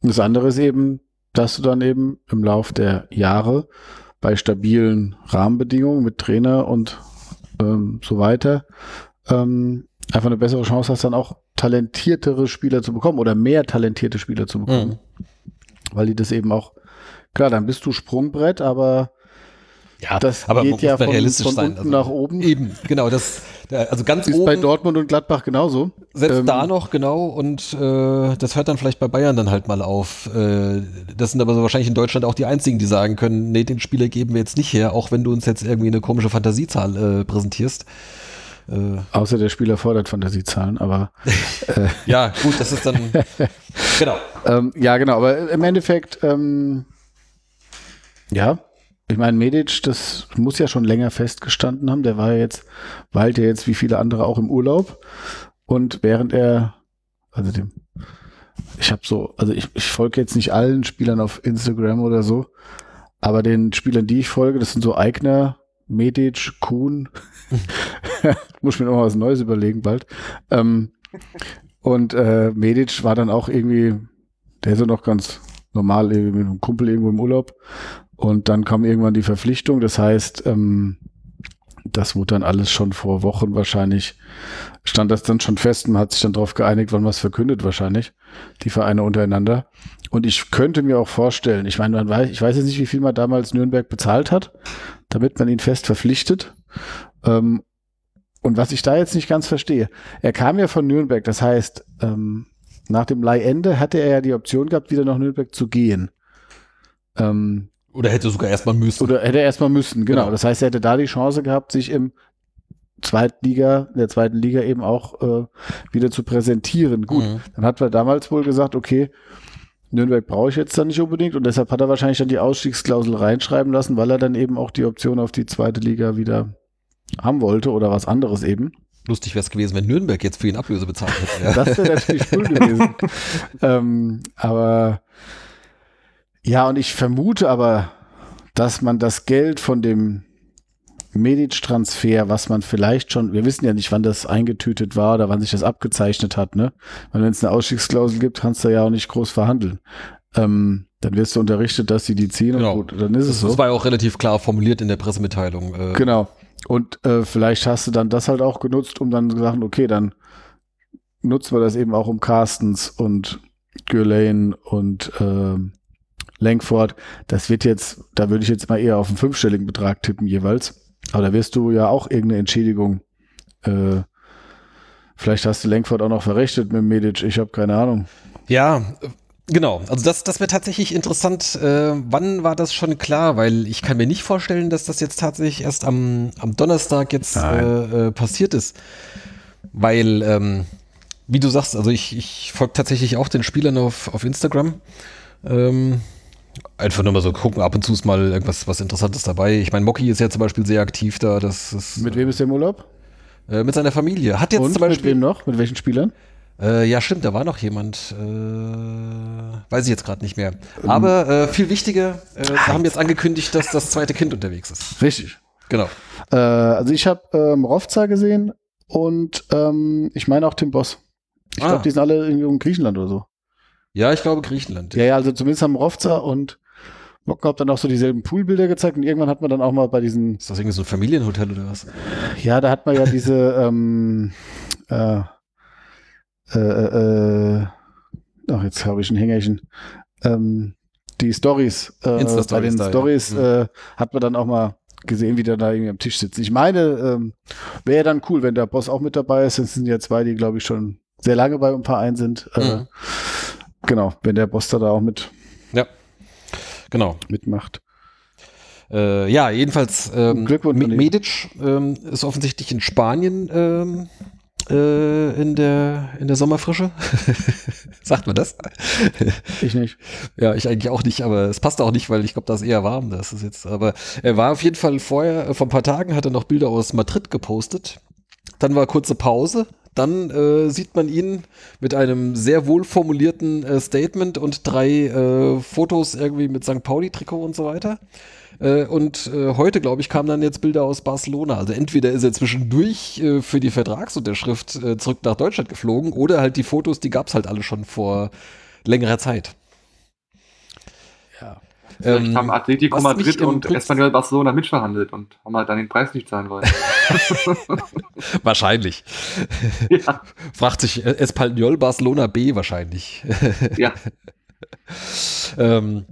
Und das andere ist eben, dass du dann eben im Lauf der Jahre bei stabilen Rahmenbedingungen mit Trainer und ähm, so weiter ähm, einfach eine bessere Chance hast, dann auch talentiertere Spieler zu bekommen oder mehr talentierte Spieler zu bekommen Mhm. weil die das eben auch, klar, dann bist du Sprungbrett, aber Ja, das aber geht ja von, realistisch von sein. unten Also, nach oben. Eben, genau, das, äh, also ganz Ist oben. bei Dortmund und Gladbach genauso. Selbst Ähm, da noch, genau, und äh, das hört dann vielleicht bei Bayern dann halt mal auf. Äh, das sind aber so wahrscheinlich in Deutschland auch die einzigen, die sagen können, nee, den Spieler geben wir jetzt nicht her, auch wenn du uns jetzt irgendwie eine komische Fantasiezahl äh, präsentierst. Äh, Außer der Spieler fordert Fantasiezahlen, aber ja, gut, das ist dann. genau. ähm, ja, genau, aber im Endeffekt, ähm, ja, ich meine, Medic, das muss ja schon länger festgestanden haben. Der war ja jetzt, weilt ja jetzt wie viele andere auch im Urlaub. Und während er, also dem, ich habe so, also ich, ich folge jetzt nicht allen Spielern auf Instagram oder so, aber den Spielern, die ich folge, das sind so Eigner, Medic, Kuhn. Muss ich mir noch mal was Neues überlegen bald. Ähm, und äh, Medic war dann auch irgendwie, der ist ja noch ganz normal irgendwie mit einem Kumpel irgendwo im Urlaub. Und dann kam irgendwann die Verpflichtung. Das heißt, ähm, das wurde dann alles schon vor Wochen wahrscheinlich, stand das dann schon fest und hat sich dann darauf geeinigt, wann es verkündet wahrscheinlich, die Vereine untereinander. Und ich könnte mir auch vorstellen, ich meine, man weiß, ich weiß jetzt nicht, wie viel man damals Nürnberg bezahlt hat, damit man ihn fest verpflichtet. Ähm, und was ich da jetzt nicht ganz verstehe, er kam ja von Nürnberg, das heißt, ähm, nach dem Leihende hatte er ja die Option gehabt, wieder nach Nürnberg zu gehen. Ähm, Oder hätte sogar erstmal müssen. oder hätte er erstmal müssen, genau. Genau. Das heißt, er hätte da die Chance gehabt, sich im Zweitliga, in der zweiten Liga eben auch äh, wieder zu präsentieren. Gut, Mhm. dann hat man damals wohl gesagt, okay, Nürnberg brauche ich jetzt dann nicht unbedingt und deshalb hat er wahrscheinlich dann die Ausstiegsklausel reinschreiben lassen, weil er dann eben auch die Option auf die zweite Liga wieder haben wollte oder was anderes eben. Lustig wäre es gewesen, wenn Nürnberg jetzt für ihn Ablöse bezahlt hätte. Ja. Das wäre natürlich cool gewesen. ähm, aber ja, und ich vermute aber, dass man das Geld von dem Medic-Transfer, was man vielleicht schon, wir wissen ja nicht, wann das eingetütet war oder wann sich das abgezeichnet hat, ne? Weil wenn es eine Ausstiegsklausel gibt, kannst du ja auch nicht groß verhandeln. Ähm, dann wirst du unterrichtet, dass sie die ziehen Genau. und gut, dann ist es so. Das war ja auch relativ klar formuliert in der Pressemitteilung. Äh, Genau. Und äh, vielleicht hast du dann das halt auch genutzt, um dann zu sagen, okay, dann nutzen wir das eben auch um Carstens und Gürlane und ähm, Langford. Das wird jetzt, da würde ich jetzt mal eher auf einen fünfstelligen Betrag tippen jeweils. Aber da wirst du ja auch irgendeine Entschädigung. Äh, vielleicht hast du Langford auch noch verrechnet mit Medic. Ich habe keine Ahnung. Ja, genau. Also das, das wäre tatsächlich interessant. Äh, wann war das schon klar? Weil ich kann mir nicht vorstellen, dass das jetzt tatsächlich erst am, am Donnerstag jetzt äh, äh, passiert ist. Weil, ähm, wie du sagst, also ich, ich folge tatsächlich auch den Spielern auf, auf Instagram. Ähm, einfach nur mal so gucken, ab und zu ist mal irgendwas was Interessantes dabei. Ich meine, Moki ist ja zum Beispiel sehr aktiv da. Das ist, Mit wem ist der im Urlaub? Äh, mit seiner Familie. Hat jetzt Und zum mit Beispiel. wem noch? Mit welchen Spielern? Äh, ja, stimmt, da war noch jemand. Äh, weiß ich jetzt gerade nicht mehr. Aber äh, viel wichtiger, äh, sie haben jetzt angekündigt, dass das zweite Kind unterwegs ist. Richtig. Genau. Äh, also ich habe ähm, Rovza gesehen und ähm, ich meine auch Tim Boss. Ich Ah. glaube, die sind alle irgendwie in Griechenland oder so. Ja, ich glaube Griechenland. Ja, ja, also zumindest haben Rovza und Mockenhaupt dann auch so dieselben Poolbilder gezeigt und irgendwann hat man dann auch mal bei diesen, Ist das irgendwie so ein Familienhotel oder was? ja, da hat man ja diese, ähm, äh, äh, äh, ach, jetzt habe ich ein Hängerchen, ähm, die Stories, äh, bei Insta-Stories den da, ja. Stories Mhm. äh, hat man dann auch mal gesehen, wie der da irgendwie am Tisch sitzt. Ich meine, ähm, wäre dann cool, wenn der Boss auch mit dabei ist. Es sind ja zwei, die, glaube ich, schon sehr lange bei dem Verein sind. Äh, Mhm. Genau, wenn der Boss da, auch mit, Ja. Genau. mitmacht. Äh, ja, jedenfalls ähm. Medic ähm, ist offensichtlich in Spanien ähm, äh, in, der, in der Sommerfrische. Sagt man das? Ich nicht. Ja, ich eigentlich auch nicht, aber es passt auch nicht, weil ich glaube, da ist eher warm. Das ist jetzt, aber er war auf jeden Fall vorher, äh, vor ein paar Tagen hat er noch Bilder aus Madrid gepostet. Dann war kurze Pause. Dann äh, sieht man ihn mit einem sehr wohl formulierten äh, Statement und drei äh, Fotos irgendwie mit St. Pauli-Trikot und so weiter. Äh, und äh, heute, glaube ich, kamen dann jetzt Bilder aus Barcelona. Also entweder ist er zwischendurch äh, für die Vertragsunterschrift äh, zurück nach Deutschland geflogen oder halt die Fotos, die gab es halt alle schon vor längerer Zeit. Vielleicht Ähm, haben Atletico Madrid und Espanyol Barcelona mitverhandelt und haben halt dann den Preis nicht zahlen wollen. Wahrscheinlich. ja, Fragt sich äh, Espanyol Barcelona B wahrscheinlich. ja. ähm,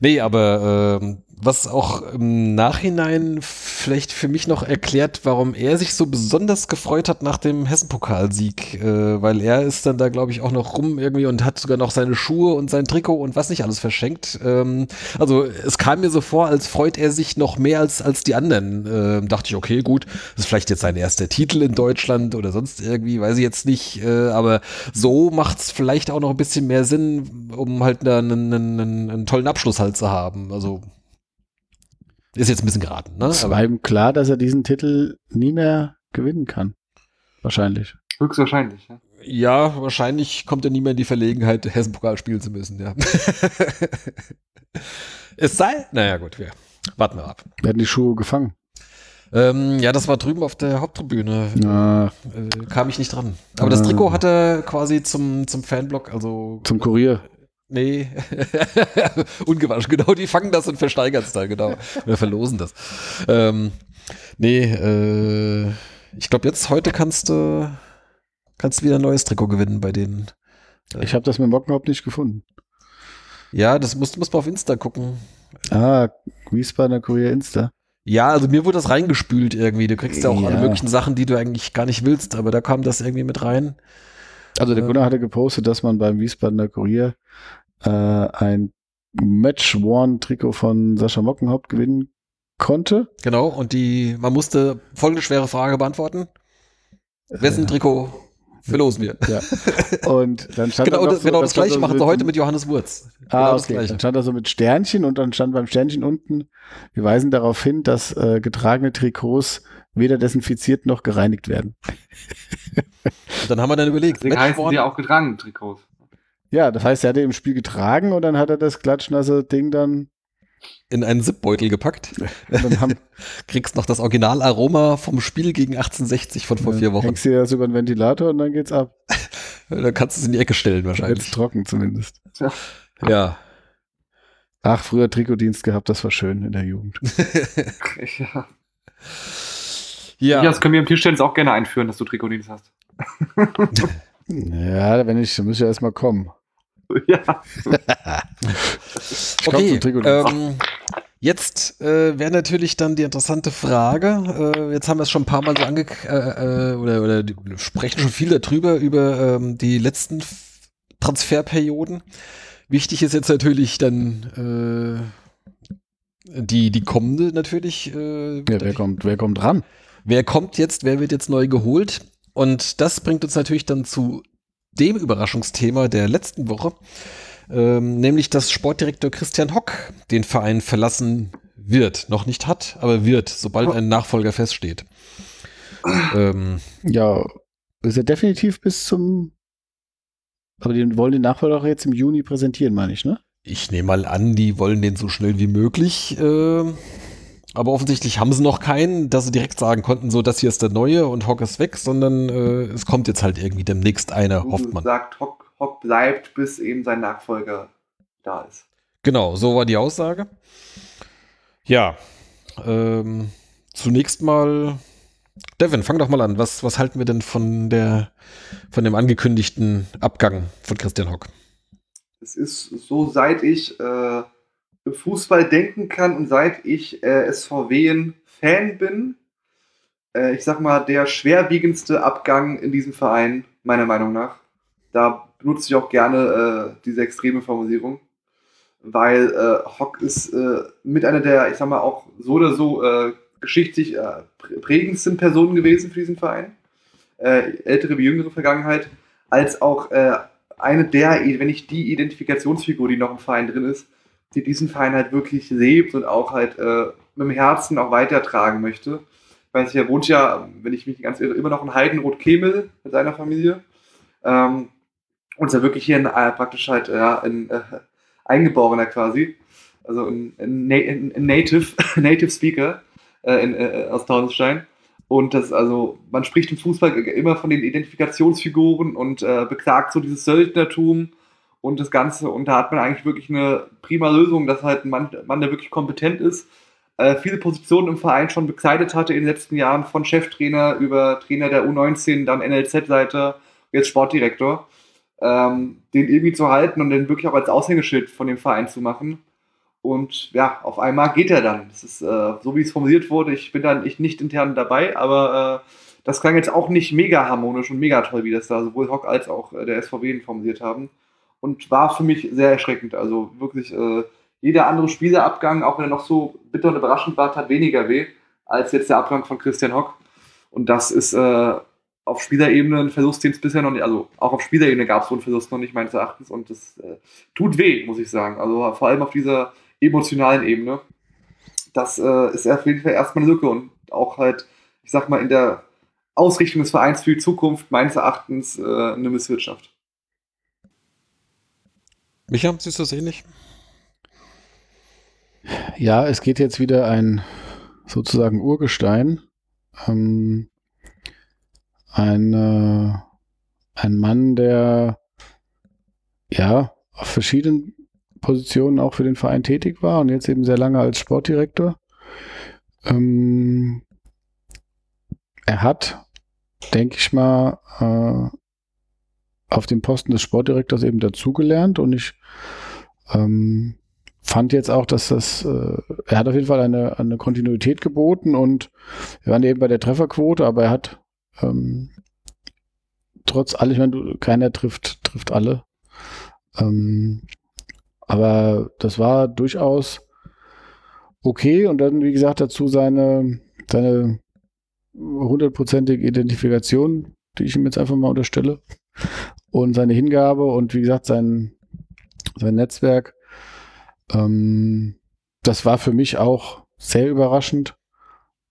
nee, aber ähm, was auch im Nachhinein vielleicht für mich noch erklärt, warum er sich so besonders gefreut hat nach dem Hessen-Pokalsieg, äh, weil er ist dann da, glaube ich, auch noch rum irgendwie und hat sogar noch seine Schuhe und sein Trikot und was nicht alles verschenkt. Ähm, also es kam mir so vor, als freut er sich noch mehr als, als die anderen. Ähm, dachte ich, okay, gut, das ist vielleicht jetzt sein erster Titel in Deutschland oder sonst irgendwie, weiß ich jetzt nicht, äh, aber so macht es vielleicht auch noch ein bisschen mehr Sinn, um halt einen, einen, einen, tollen Abschluss halt zu haben. Also ist jetzt ein bisschen geraten, ne? Es war ihm klar, dass er diesen Titel nie mehr gewinnen kann. Wahrscheinlich. Höchstwahrscheinlich. Ja. Ja, wahrscheinlich kommt er nie mehr in die Verlegenheit, Hessen-Pokal spielen zu müssen, ja. es sei, naja, gut, wir warten wir ab. Wir hatten die Schuhe gefangen. Ähm, ja, das war drüben auf der Haupttribüne. Ah, Äh, kam ich nicht dran. Aber das Ah. Trikot hat er quasi zum, zum Fanblock, also. zum Kurier. Nee. Ungewaschen, genau. Die fangen das und versteigern es da, genau. Wir verlosen das. Ähm, nee, äh, ich glaube, jetzt heute kannst du kannst du wieder ein neues Trikot gewinnen bei denen. Ich habe das mit dem Mockenhaupt nicht gefunden. Ja, das musst, musst mal auf Insta gucken. Ah, Wiesbadener Kurier Insta. Ja, also mir wurde das reingespült irgendwie. Du kriegst ja auch alle Ja. möglichen Sachen, die du eigentlich gar nicht willst, aber da kam das irgendwie mit rein. Also der Ja. Gunnar hatte gepostet, dass man beim Wiesbadener Kurier äh, ein Match-Worn-Trikot von Sascha Mockenhaupt gewinnen konnte. Genau, und die, man musste folgende schwere Frage beantworten. Wessen Äh, Trikot verlosen wir? Ja. Und dann stand Genau, da so- genau da das gleiche so machen sie heute mit Johannes Wurz. Ah, genau das okay. gleiche. Dann stand da so mit Sternchen und dann stand beim Sternchen unten, wir weisen darauf hin, dass äh, getragene Trikots weder desinfiziert noch gereinigt werden. Und dann haben wir dann überlegt, Deswegen heißen die auch getragene Trikots. Ja, das heißt, er hat im Spiel getragen und dann hat er das klatschnasse Ding dann in einen Zipbeutel gepackt. Und dann haben, Kriegst noch das Originalaroma vom Spiel gegen 1860 von vor vier Wochen. hängst du dir das über den Ventilator und dann geht's ab. Dann kannst du es in die Ecke stellen Jetzt wahrscheinlich. trocken zumindest. Ja. Ach, früher Trikotdienst gehabt, das war schön in der Jugend. Ja. Ja. Ja, das können wir am Tischtennis auch gerne einführen, dass du Trikotdienst hast. Ja, wenn ich, dann muss ich ja erstmal kommen. ja. Okay, ähm, jetzt äh, wäre natürlich dann die interessante Frage. Äh, jetzt haben wir es schon ein paar Mal so ange äh, äh, oder, oder die, sprechen schon viel darüber über ähm, die letzten Transferperioden. Wichtig ist jetzt natürlich dann äh, die die kommende natürlich. Äh, ja, wer kommt, wer kommt ran? Wer kommt jetzt, wer wird jetzt neu geholt? Und das bringt uns natürlich dann zu dem Überraschungsthema der letzten Woche, ähm, nämlich dass Sportdirektor Christian Hock den Verein verlassen wird. Noch nicht hat, aber wird, sobald ein Nachfolger feststeht. Ähm, Ja, ist er definitiv bis zum. Aber die wollen den Nachfolger auch jetzt im Juni präsentieren, meine ich, ne? ich nehme mal an, die wollen den so schnell wie möglich. ähm, aber offensichtlich haben sie noch keinen, dass sie direkt sagen konnten, so, das hier ist der neue und Hock ist weg, sondern äh, es kommt jetzt halt irgendwie demnächst einer, hofft man. sagt, Hock, Hock bleibt, bis eben sein Nachfolger da ist. Genau, so war die Aussage. Ja, ähm, zunächst mal, Devin, fang doch mal an. Was, was halten wir denn von der, von dem angekündigten Abgang von Christian Hock? Es ist so, seit ich äh, Fußball denken kann und seit ich äh, SVW-Fan bin, äh, ich sag mal, der schwerwiegendste Abgang in diesem Verein, meiner Meinung nach. Da benutze ich auch gerne äh, diese extreme Formulierung, weil äh, Hock ist äh, mit einer der, ich sag mal, auch so oder so äh, geschichtlich prä- prägendsten Personen gewesen für diesen Verein. Ältere wie jüngere Vergangenheit, als auch eine der, wenn nicht die Identifikationsfigur, die noch im Verein drin ist, die diesen Verein halt wirklich lebt und auch halt äh, mit dem Herzen auch weitertragen möchte. Ich weiß nicht, er wohnt ja, wenn ich mich ganz irre, immer noch in Heidenroth-Kemel mit seiner Familie. Ähm, und ist ja wirklich hier in, äh, praktisch halt ja, in, äh, Eingeborener quasi. Also ein, ein Native, Native Speaker äh, in, äh, aus Taunusstein. Und das, also, man spricht im Fußball immer von den Identifikationsfiguren und äh, beklagt so dieses Söldnertum und das Ganze. Und da hat man eigentlich wirklich eine prima Lösung, dass halt ein Mann, Mann der wirklich kompetent ist, äh, viele Positionen im Verein schon bekleidet hatte in den letzten Jahren, von Cheftrainer über Trainer der U19, dann NLZ-Leiter, jetzt Sportdirektor, ähm, den irgendwie zu halten und den wirklich auch als Aushängeschild von dem Verein zu machen. Und ja, auf einmal geht er dann. Das ist äh, so, wie es formuliert wurde. Ich bin dann ich nicht intern dabei, aber äh, das klang jetzt auch nicht mega harmonisch und mega toll, wie das da sowohl Hock als auch äh, der SVW formuliert haben. Und war für mich sehr erschreckend. Also wirklich, äh, jeder andere Spielerabgang, auch wenn er noch so bitter und überraschend war, tat weniger weh als jetzt der Abgang von Christian Hock. Und das ist äh, auf Spielerebene ein Verlust, den es bisher noch nicht, also auch auf Spielerebene gab es so einen Verlust noch nicht, meines Erachtens. Und das äh, tut weh, muss ich sagen. Also vor allem auf dieser emotionalen Ebene. Das äh, ist auf jeden Fall erstmal eine Lücke und auch halt, ich sag mal, in der Ausrichtung des Vereins für die Zukunft meines Erachtens äh, eine Misswirtschaft. Micha, siehst du das ähnlich? Ja, es geht jetzt wieder ein sozusagen Urgestein. Ähm, ein, äh, ein Mann, der ja auf verschiedenen Positionen auch für den Verein tätig war und jetzt eben sehr lange als Sportdirektor. Ähm, er hat, denke ich mal, äh, auf dem Posten des Sportdirektors eben dazugelernt und ich ähm, fand jetzt auch, dass das, äh, er hat auf jeden Fall eine, eine Kontinuität geboten und wir waren eben bei der Trefferquote, aber er hat ähm, trotz allem, ich meine, du- keiner trifft, trifft alle. Ähm, aber das war durchaus okay und dann, wie gesagt, dazu seine, seine hundertprozentige Identifikation, die ich ihm jetzt einfach mal unterstelle und seine Hingabe und wie gesagt, sein, sein Netzwerk. Ähm, das war für mich auch sehr überraschend.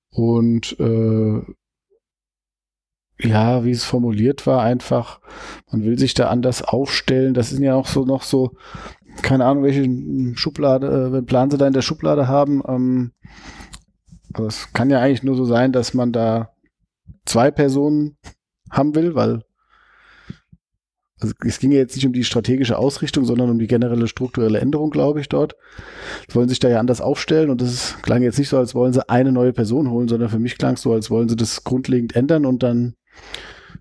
Und äh, ja, wie es formuliert war, einfach, man will sich da anders aufstellen. Das sind ja auch so noch so, keine Ahnung, welche Schublade, äh, Plan sie da in der Schublade haben. Ähm, aber es kann ja eigentlich nur so sein, dass man da zwei Personen haben will, weil also es ging ja jetzt nicht um die strategische Ausrichtung, sondern um die generelle strukturelle Änderung, glaube ich, dort. Sie wollen sich da ja anders aufstellen und das klang jetzt nicht so, als wollen sie eine neue Person holen, sondern für mich klang es so, als wollen sie das grundlegend ändern und dann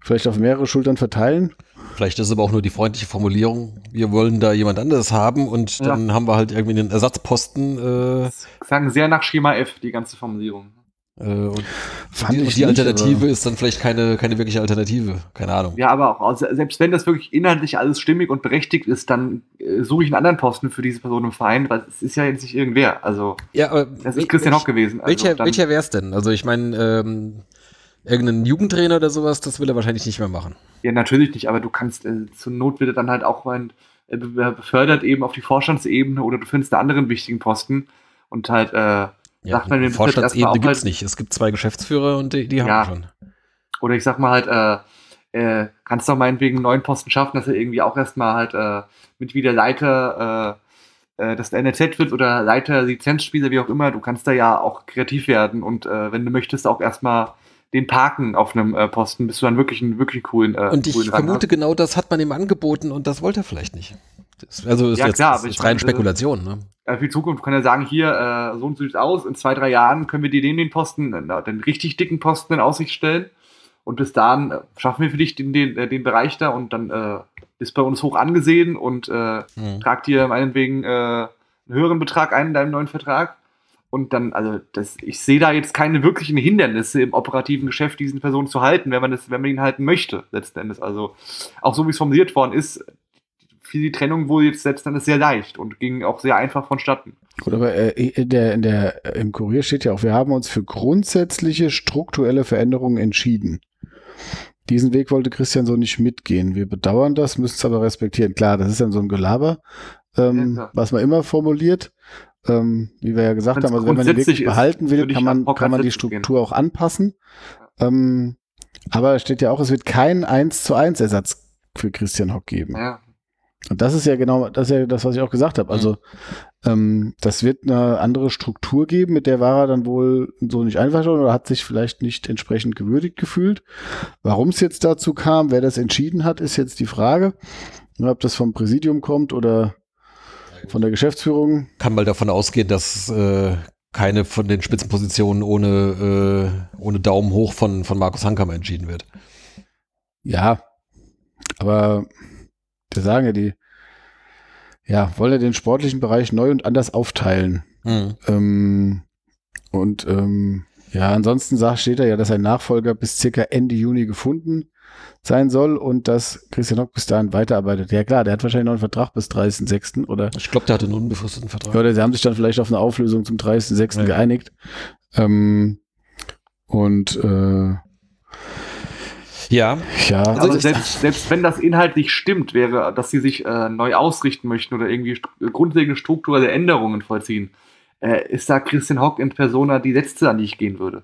vielleicht auf mehrere Schultern verteilen. Vielleicht ist es aber auch nur die freundliche Formulierung, wir wollen da jemand anderes haben und Ja. dann haben wir halt irgendwie einen Ersatzposten äh, Sagen sehr nach Schema F, die ganze Formulierung. Äh, und Fand die, ich und die Alternative aber- ist dann vielleicht keine, keine wirkliche Alternative. Keine Ahnung. Ja, aber auch, also selbst wenn das wirklich inhaltlich alles stimmig und berechtigt ist, dann äh, suche ich einen anderen Posten für diese Person im Verein, weil es ist ja jetzt nicht irgendwer. Also, Ja, aber das ist Christian Hock gewesen. Also welcher dann- welcher wäre es denn? Also ich meine, ähm, irgendein Jugendtrainer oder sowas, das will er wahrscheinlich nicht mehr machen. Ja, natürlich nicht, aber du kannst, äh, zur Not wird er dann halt auch mal äh, be- befördert eben auf die Vorstandsebene oder du findest einen anderen wichtigen Posten und halt, äh, Ja, Sagt man dem Vorstandsebene auch gibt's halt- nicht. Es gibt zwei Geschäftsführer und die, die haben Ja. schon. oder ich sag mal halt, äh, äh, kannst doch meinetwegen einen neuen Posten schaffen, dass er irgendwie auch erstmal halt äh, mit wieder Leiter, äh, äh, dass der NLZ wird oder Leiter Lizenzspieler, wie auch immer, du kannst da ja auch kreativ werden und äh, wenn du möchtest, auch erstmal den parken auf einem äh, Posten, bis du dann wirklich einen wirklich coolen äh, Und ich vermute, genau das hat man ihm angeboten und das wollte er vielleicht nicht. Das, also ist Ja, jetzt klar, ist ich rein meine, Spekulation. Ne? äh, für die Zukunft kann er sagen, hier, äh, so und so sieht's aus, in zwei, drei Jahren können wir dir den, den Posten, äh, den richtig dicken Posten in Aussicht stellen. Und bis dahin äh, schaffen wir für dich den, den, äh, den Bereich da und dann äh, bist bei uns hoch angesehen und äh, Hm. trag dir meinetwegen äh, einen höheren Betrag ein in deinem neuen Vertrag. Und dann, also das, ich sehe da jetzt keine wirklichen Hindernisse im operativen Geschäft, diesen Personen zu halten, wenn man das, wenn man ihn halten möchte, letzten Endes. Also auch so wie es formuliert worden ist, fiel die Trennung wohl jetzt letzten Endes sehr leicht und ging auch sehr einfach vonstatten. Gut, aber äh, in der, in der, äh, im Kurier steht ja auch, wir haben uns für grundsätzliche strukturelle Veränderungen entschieden. Diesen Weg wollte Christian so nicht mitgehen. Wir bedauern das, müssen es aber respektieren. Klar, das ist dann so ein Gelaber, ähm, Ja, was man immer formuliert. Ähm, wie wir ja gesagt Wenn's haben, also wenn man den Weg ist, behalten will, kann man, kann man die sitzen gehen. Struktur auch anpassen. Ähm, aber es steht ja auch, es wird keinen 1 zu 1 Ersatz für Christian Hock geben. Ja. Und das ist ja genau, das ist ja das, was ich auch gesagt habe. Also ähm, das wird eine andere Struktur geben, mit der war er dann wohl so nicht einverstanden oder hat sich vielleicht nicht entsprechend gewürdigt gefühlt. Warum es jetzt dazu kam, wer das entschieden hat, ist jetzt die Frage. Nur Ob das vom Präsidium kommt oder von der Geschäftsführung. Kann mal davon ausgehen, dass äh, keine von den Spitzenpositionen ohne, äh, ohne Daumen hoch von, von Markus Hankammer entschieden wird. Ja, aber wir sagen ja, die ja, wollen ja den sportlichen Bereich neu und anders aufteilen. Hm. Ähm, und ähm, ja, ansonsten sagt, steht da ja, dass ein Nachfolger bis circa Ende Juni gefunden sein soll und dass Christian Hock bis dahin weiterarbeitet. Ja klar, der hat wahrscheinlich noch einen Vertrag bis 30.06. oder Ich glaube, der hatte einen unbefristeten Vertrag. oder sie haben sich dann vielleicht auf eine Auflösung zum 30.06. Ja. geeinigt. Ähm, und äh, Ja, ja, Also ich- selbst, selbst wenn das inhaltlich stimmt, wäre, dass sie sich äh, neu ausrichten möchten oder irgendwie st grundlegende strukturelle Änderungen vollziehen, äh, ist da Christian Hock in Persona die letzte, an die ich gehen würde.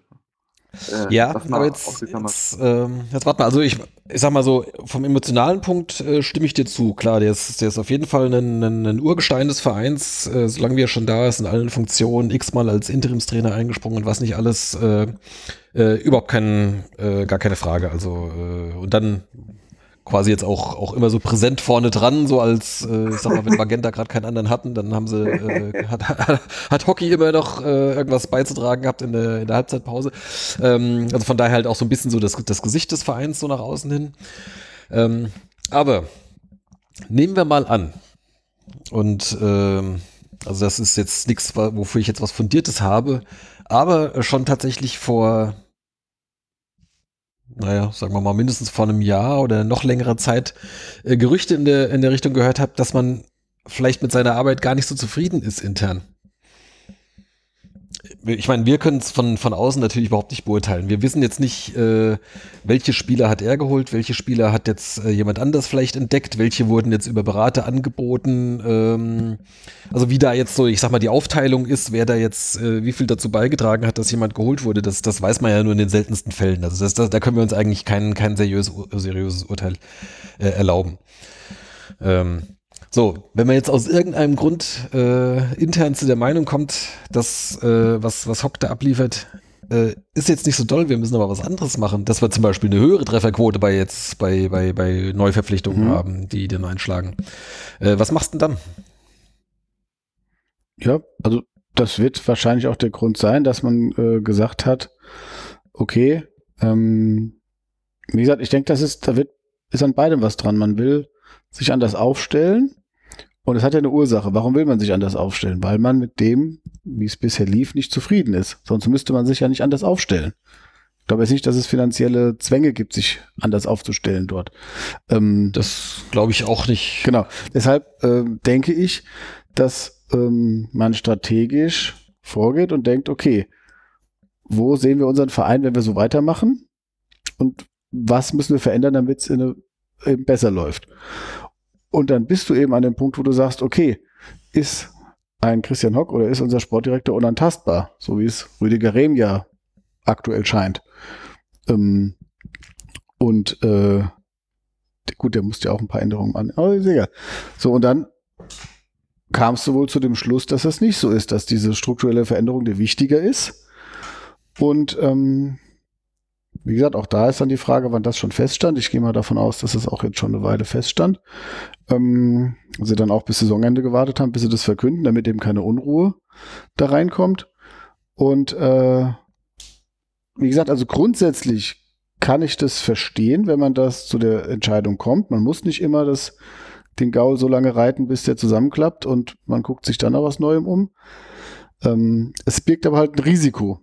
Äh, Ja, aber jetzt, jetzt, ähm, jetzt warte mal, also ich, ich sag mal so, vom emotionalen Punkt äh, stimme ich dir zu. Klar, der ist, der ist auf jeden Fall ein, ein, ein Urgestein des Vereins, äh, solange wie er schon da ist, in allen Funktionen, x-mal als Interimstrainer eingesprungen und was nicht alles, äh, äh, überhaupt kein, äh, gar keine Frage. Also, äh, und dann quasi jetzt auch, auch immer so präsent vorne dran, so als, äh, ich sag mal, wenn Magenta gerade keinen anderen hatten, dann haben sie, äh, hat, hat Hockey immer noch äh, irgendwas beizutragen gehabt in der, in der Halbzeitpause. Ähm, also von daher halt auch so ein bisschen so das, das Gesicht des Vereins so nach außen hin. Ähm, aber nehmen wir mal an, und ähm, also das ist jetzt nichts, wofür ich jetzt was Fundiertes habe, aber schon tatsächlich vor, naja, sagen wir mal, mindestens vor einem Jahr oder noch längerer Zeit äh, Gerüchte in der, in der Richtung gehört habe, dass man vielleicht mit seiner Arbeit gar nicht so zufrieden ist intern. Ich meine, wir können es von, von außen natürlich überhaupt nicht beurteilen. Wir wissen jetzt nicht, äh, welche Spieler hat er geholt, welche Spieler hat jetzt äh, jemand anders vielleicht entdeckt, welche wurden jetzt über Berater angeboten. Ähm, also wie da jetzt so, ich sag mal, die Aufteilung ist, wer da jetzt äh, wie viel dazu beigetragen hat, dass jemand geholt wurde, das, das weiß man ja nur in den seltensten Fällen. Also das, das, da können wir uns eigentlich kein, kein seriöses, seriöses Urteil äh, erlauben. Ähm, So, wenn man jetzt aus irgendeinem Grund äh, intern zu der Meinung kommt, dass äh, was, was Hock da abliefert, äh, ist jetzt nicht so doll, wir müssen aber was anderes machen, dass wir zum Beispiel eine höhere Trefferquote bei jetzt bei, bei, bei Neuverpflichtungen Mhm. haben, die den einschlagen. Äh, was machst du denn dann? Ja, also das wird wahrscheinlich auch der Grund sein, dass man äh, gesagt hat, okay, ähm, wie gesagt, ich denke, das ist, da wird, ist an beidem was dran. Man will sich anders aufstellen und es hat ja eine Ursache. Warum will man sich anders aufstellen? Weil man mit dem, wie es bisher lief, nicht zufrieden ist. Sonst müsste man sich ja nicht anders aufstellen. Ich glaube jetzt nicht, dass es finanzielle Zwänge gibt, sich anders aufzustellen dort. Ähm, Das glaube ich auch nicht. Genau. Deshalb ähm, denke ich, dass ähm, man strategisch vorgeht und denkt, okay, wo sehen wir unseren Verein, wenn wir so weitermachen? Und was müssen wir verändern, damit es eben besser läuft? Und dann bist du eben an dem Punkt, wo du sagst, okay, ist ein Christian Hock oder ist unser Sportdirektor unantastbar, so wie es Rüdiger Rehm ja aktuell scheint. Ähm, und äh, gut, der musste ja auch ein paar Änderungen an, aber ist egal. So, und dann kamst du wohl zu dem Schluss, dass es nicht so ist, dass diese strukturelle Veränderung dir wichtiger ist. Und ähm, wie gesagt, auch da ist dann die Frage, wann das schon feststand. Ich gehe mal davon aus, dass es auch jetzt schon eine Weile feststand. Ähm, sie dann auch bis Saisonende gewartet haben, bis sie das verkünden, damit eben keine Unruhe da reinkommt. Und äh, wie gesagt, also grundsätzlich kann ich das verstehen, wenn man das zu der Entscheidung kommt. Man muss nicht immer das, den Gaul so lange reiten, bis der zusammenklappt und man guckt sich dann noch was Neuem um. Ähm, es birgt aber halt ein Risiko.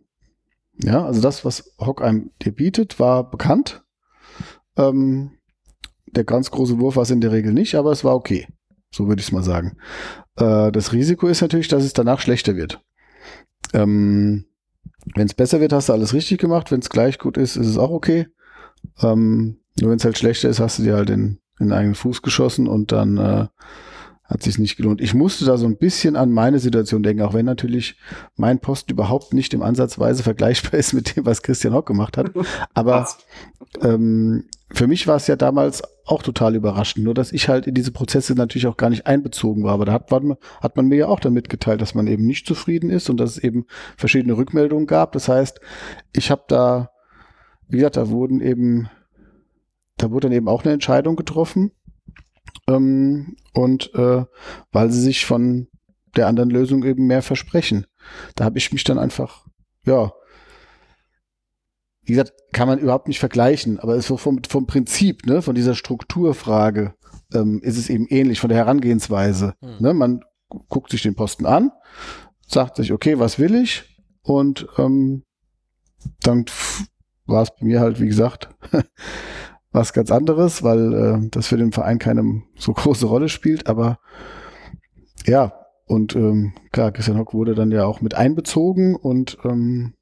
Ja, also das, was Hock einem dir bietet, war bekannt. Ähm, der ganz große Wurf war es in der Regel nicht, aber es war okay. So würde ich es mal sagen. Äh, das Risiko ist natürlich, dass es danach schlechter wird. Ähm, wenn es besser wird, hast du alles richtig gemacht. Wenn es gleich gut ist, ist es auch okay. Ähm, nur wenn es halt schlechter ist, hast du dir halt in, den eigenen Fuß geschossen und dann äh, hat sich nicht gelohnt. Ich musste da so ein bisschen an meine Situation denken, auch wenn natürlich mein Posten überhaupt nicht im Ansatzweise vergleichbar ist mit dem, was Christian Hock gemacht hat. Aber ähm, für mich war es ja damals auch total überraschend, nur dass ich halt in diese Prozesse natürlich auch gar nicht einbezogen war. Aber da hat man, hat man mir ja auch dann mitgeteilt, dass man eben nicht zufrieden ist und dass es eben verschiedene Rückmeldungen gab. Das heißt, ich habe da, wie gesagt, da wurden eben, da wurde dann eben auch eine Entscheidung getroffen. Ähm, und äh, weil sie sich von der anderen Lösung eben mehr versprechen. Da habe ich mich dann einfach, ja, wie gesagt, kann man überhaupt nicht vergleichen, aber es ist so vom, vom Prinzip, ne, von dieser Strukturfrage, ähm, ist es eben ähnlich von der Herangehensweise. Hm. Ne? Man gu- guckt sich den Posten an, sagt sich, okay, was will ich? Und ähm, dann war es bei mir halt, wie gesagt, was ganz anderes, weil äh, das für den Verein keine so große Rolle spielt, aber ja, und ähm, klar, Christian Hock wurde dann ja auch mit einbezogen und ähm,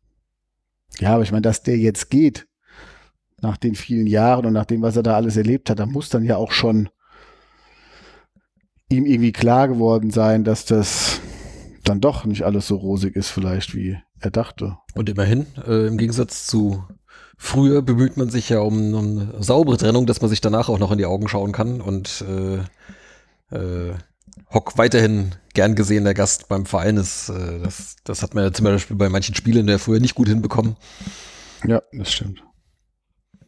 ja, aber ich meine, dass der jetzt geht, nach den vielen Jahren und nach dem, was er da alles erlebt hat, da muss dann ja auch schon ihm irgendwie klar geworden sein, dass das dann doch nicht alles so rosig ist, vielleicht, wie er dachte. Und immerhin, äh, im Gegensatz zu früher bemüht man sich ja um, um eine saubere Trennung, dass man sich danach auch noch in die Augen schauen kann und äh, äh, Hock weiterhin gern gesehener Gast beim Verein ist. Äh, das, das hat man ja zum Beispiel bei manchen Spielen der früher nicht gut hinbekommen. Ja, das stimmt.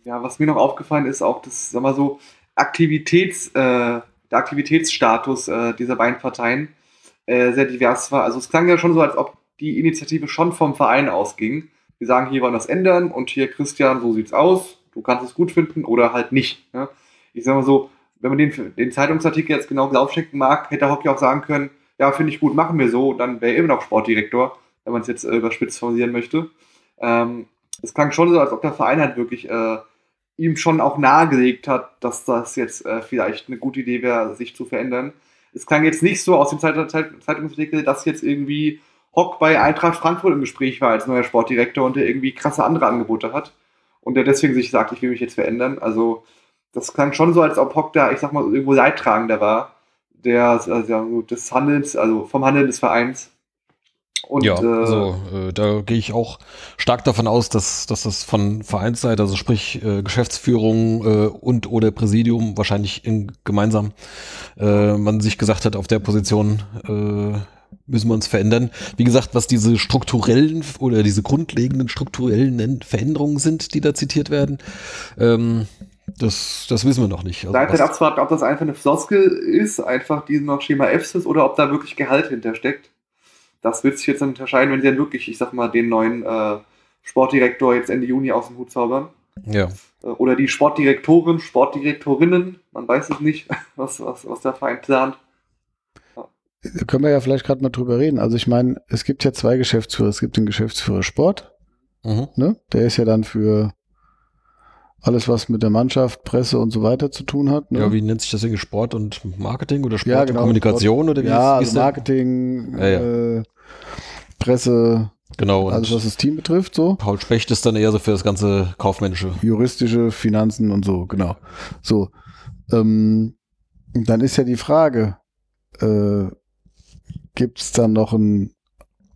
Ja, was mir noch aufgefallen ist, auch das, sag mal so, Aktivitäts, äh, der Aktivitätsstatus äh, dieser beiden Parteien äh, sehr divers war. Also es klang ja schon so, als ob die Initiative schon vom Verein ausging. Wir sagen, hier wollen wir das ändern und hier, Christian, so sieht's aus. Du kannst es gut finden oder halt nicht. Ne? Ich sag mal so, wenn man den, den Zeitungsartikel jetzt genau Glaub schenken mag, hätte Hockey auch sagen können, ja, finde ich gut, machen wir so, dann wäre er immer noch Sportdirektor, wenn man es jetzt äh, überspitzt formulieren möchte. Ähm, es klang schon so, als ob der Verein halt wirklich äh, ihm schon auch nahegelegt hat, dass das jetzt äh, vielleicht eine gute Idee wäre, sich zu verändern. Es klang jetzt nicht so aus dem Zeit Zeit Zeitungsartikel, dass jetzt irgendwie Hock bei Eintracht Frankfurt im Gespräch war als neuer Sportdirektor und der irgendwie krasse andere Angebote hat und der deswegen sich sagt, ich will mich jetzt verändern. Also das klang schon so, als ob Hock da, ich sag mal, irgendwo Leidtragender war, der also des Handelns, also vom Handeln des Vereins. Und, ja, äh, also äh, da gehe ich auch stark davon aus, dass, dass das von Vereinsseite, also sprich äh, Geschäftsführung äh, und oder Präsidium wahrscheinlich in, gemeinsam, äh, man sich gesagt hat, auf der Position äh, müssen wir uns verändern. Wie gesagt, was diese strukturellen oder diese grundlegenden strukturellen Veränderungen sind, die da zitiert werden, ähm, das, das wissen wir noch nicht. Also Seid was- ihr abzuwarten, ob das einfach eine Floskel ist, einfach die noch Schema F ist, oder ob da wirklich Gehalt hintersteckt. Das wird sich jetzt dann unterscheiden, wenn sie dann wirklich, ich sag mal, den neuen äh, Sportdirektor jetzt Ende Juni aus dem Hut zaubern. ja. Äh, Oder die Sportdirektoren, Sportdirektorinnen, man weiß es nicht, was, was, was der Verein plant. Können wir ja vielleicht gerade mal drüber reden. Also ich meine, es gibt ja zwei Geschäftsführer. Es gibt den Geschäftsführer Sport, Mhm. ne? Der ist ja dann für alles, was mit der Mannschaft, Presse und so weiter zu tun hat. Ne? Ja, wie nennt sich das irgendwie? Sport und Marketing oder Sport Ja, und genau, Kommunikation oder wie ja, ist, also ist der? Marketing, Ja, ja. Äh, Presse, Genau. Und alles was das Team betrifft, so. Paul Specht ist dann eher so für das ganze Kaufmännische. Juristische, Finanzen und so, genau. So. Ähm, dann ist ja die Frage, äh, gibt es dann noch einen,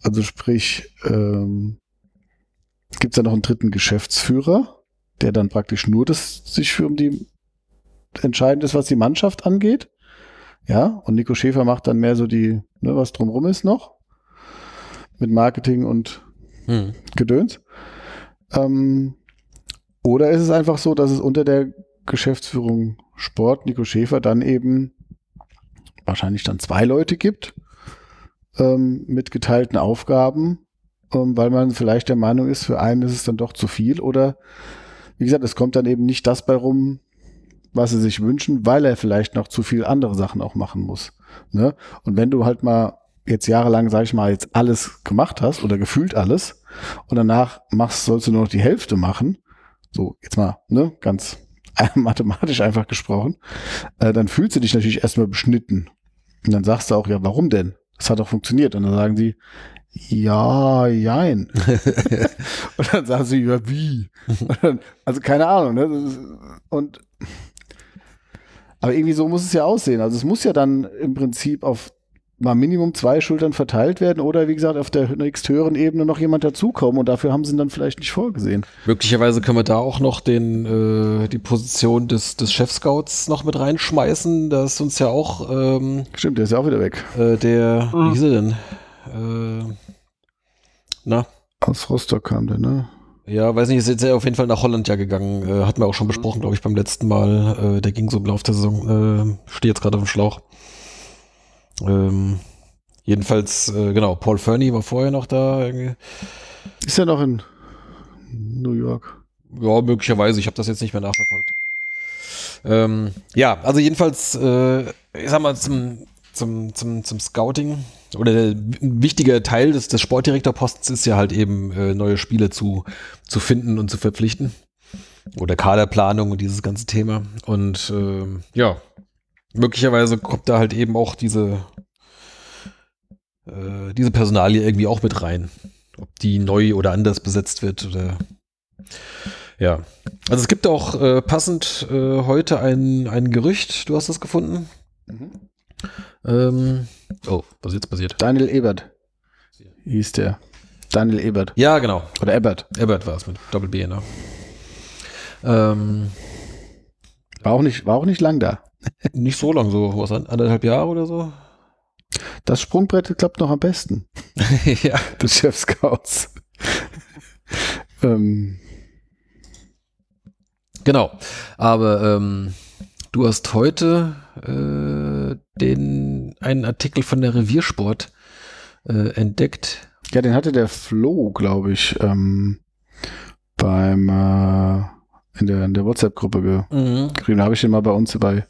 also sprich, ähm, gibt es da noch einen dritten Geschäftsführer, der dann praktisch nur das sich für um die entscheidend ist, was die Mannschaft angeht? Ja, und Nico Schäfer macht dann mehr so die, ne, was drumrum ist noch. Mit Marketing und Hm. Gedöns. Ähm, oder ist es einfach so, dass es unter der Geschäftsführung Sport, Nico Schäfer, dann eben wahrscheinlich dann zwei Leute gibt ähm, mit geteilten Aufgaben, ähm, weil man vielleicht der Meinung ist, für einen ist es dann doch zu viel oder wie gesagt, es kommt dann eben nicht das bei rum, was sie sich wünschen, weil er vielleicht noch zu viel andere Sachen auch machen muss. Ne? Und wenn du halt mal jetzt jahrelang, sag ich mal, jetzt alles gemacht hast oder gefühlt alles und danach machst, sollst du nur noch die Hälfte machen, so jetzt mal, ne, ganz mathematisch einfach gesprochen, äh, dann fühlst du dich natürlich erstmal beschnitten. Und dann sagst du auch, ja, warum denn? Das hat doch funktioniert. Und dann sagen sie, ja, jein. und dann sagen sie, ja, wie? Dann, also keine Ahnung, ne? Ist, und aber irgendwie so muss es ja aussehen. Also es muss ja dann im Prinzip auf mal Minimum zwei Schultern verteilt werden oder wie gesagt auf der nächsthöheren Ebene noch jemand dazukommen und dafür haben sie ihn dann vielleicht nicht vorgesehen. Möglicherweise können wir da auch noch den, äh, die Position des, des Chefscouts noch mit reinschmeißen. Da ist uns ja auch ähm, Stimmt, der ist ja auch wieder weg. äh, der, Mhm. wie hieß er denn? Äh, na, Aus Rostock kam der, ne? ja, weiß nicht, ist jetzt auf jeden Fall nach Holland ja gegangen. Äh, hatten wir auch schon besprochen, glaube ich, beim letzten Mal. Äh, der ging so im Laufe der Saison. Äh, steht jetzt gerade auf dem Schlauch. Ähm, jedenfalls, äh, genau, Paul Fernie war vorher noch da. Irgendwie. Ist er noch in New York? Ja, möglicherweise. Ich habe das jetzt nicht mehr nachverfolgt. Ähm, ja, also jedenfalls, äh, ich sag mal, zum, zum, zum, zum Scouting oder der, ein wichtiger Teil des, des Sportdirektorpostens ist ja halt eben äh, neue Spieler zu, zu finden und zu verpflichten. Oder Kaderplanung und dieses ganze Thema. Und ähm, ja, möglicherweise kommt da halt eben auch diese, äh, diese Personalie irgendwie auch mit rein. Ob die neu oder anders besetzt wird oder ja. Also es gibt auch äh, passend äh, heute ein, ein Gerücht, du hast das gefunden. Ähm, oh, was ist jetzt passiert? Daniel Ebert hieß der. Daniel Ebert. Ja, genau. Oder Ebert. Ebert war es mit Doppel B, ne? Ähm, War auch nicht, war auch nicht lang da. Nicht so lang, so was, anderthalb Jahre oder so? Das Sprungbrett klappt noch am besten. ja. Des Chefscouts. ähm, Genau. Aber ähm, du hast heute äh, den einen Artikel von der Reviersport äh, entdeckt. ja, den hatte der Flo, glaube ich, ähm, beim äh, in der, in der WhatsApp-Gruppe ge Mhm. geschrieben. Da habe ich den mal bei uns bei.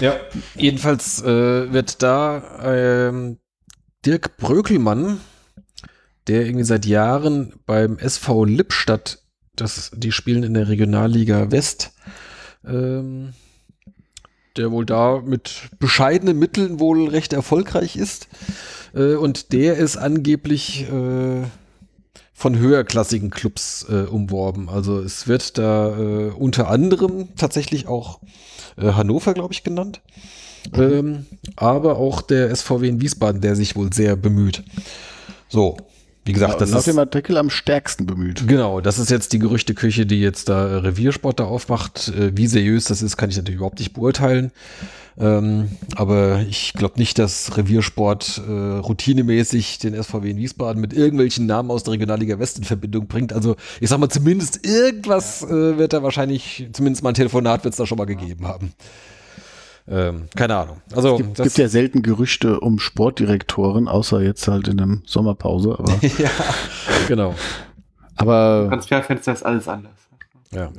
Ja. Jedenfalls äh, wird da ähm, Dirk Brökelmann, der irgendwie seit Jahren beim SV Lippstadt, das, die spielen in der Regionalliga West, ähm, der wohl da mit bescheidenen Mitteln wohl recht erfolgreich ist. Äh, und der ist angeblich äh, von höherklassigen Clubs äh, umworben. Also es wird da äh, unter anderem tatsächlich auch äh, Hannover, glaube ich, genannt. Ähm, aber auch der SVW in Wiesbaden, der sich wohl sehr bemüht. So, wie gesagt, das laut ist dem Artikel am stärksten bemüht. Genau, das ist jetzt die Gerüchteküche, die jetzt da äh, Reviersport da aufmacht. Äh, wie seriös das ist, kann ich natürlich überhaupt nicht beurteilen. Ähm, aber ich glaube nicht, dass Reviersport äh, routinemäßig den SVW in Wiesbaden mit irgendwelchen Namen aus der Regionalliga West in Verbindung bringt. Also ich sag mal, zumindest irgendwas äh, wird da wahrscheinlich, zumindest mal ein Telefonat wird es da schon mal gegeben haben. Ähm, keine Ahnung. Also Es gibt, das- gibt ja selten Gerüchte um Sportdirektoren, außer jetzt halt in der Sommerpause. Aber, ja, genau. aber Transferfenster ist alles anders. Ja.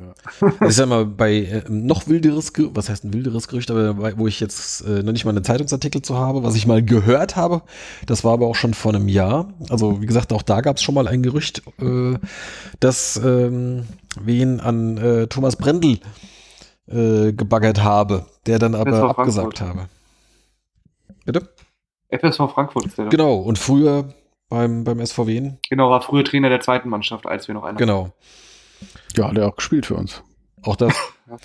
Also ich sag mal, bei äh, noch wilderes, Ge- was heißt ein wilderes Gerücht, aber bei, wo ich jetzt äh, noch nicht mal einen Zeitungsartikel zu habe, was ich mal gehört habe, das war aber auch schon vor einem Jahr. Also wie gesagt, auch da gab es schon mal ein Gerücht, äh, dass ähm, wen an äh, Thomas Brendel äh, gebaggert habe, der dann aber abgesagt Frankfurt. habe. Bitte? FSV Frankfurt ist der. doch. Genau, und früher beim, beim SVW. Genau, war früher Trainer der zweiten Mannschaft, als wir noch einer. Genau. ja, hat er auch gespielt für uns. Auch das. Ja.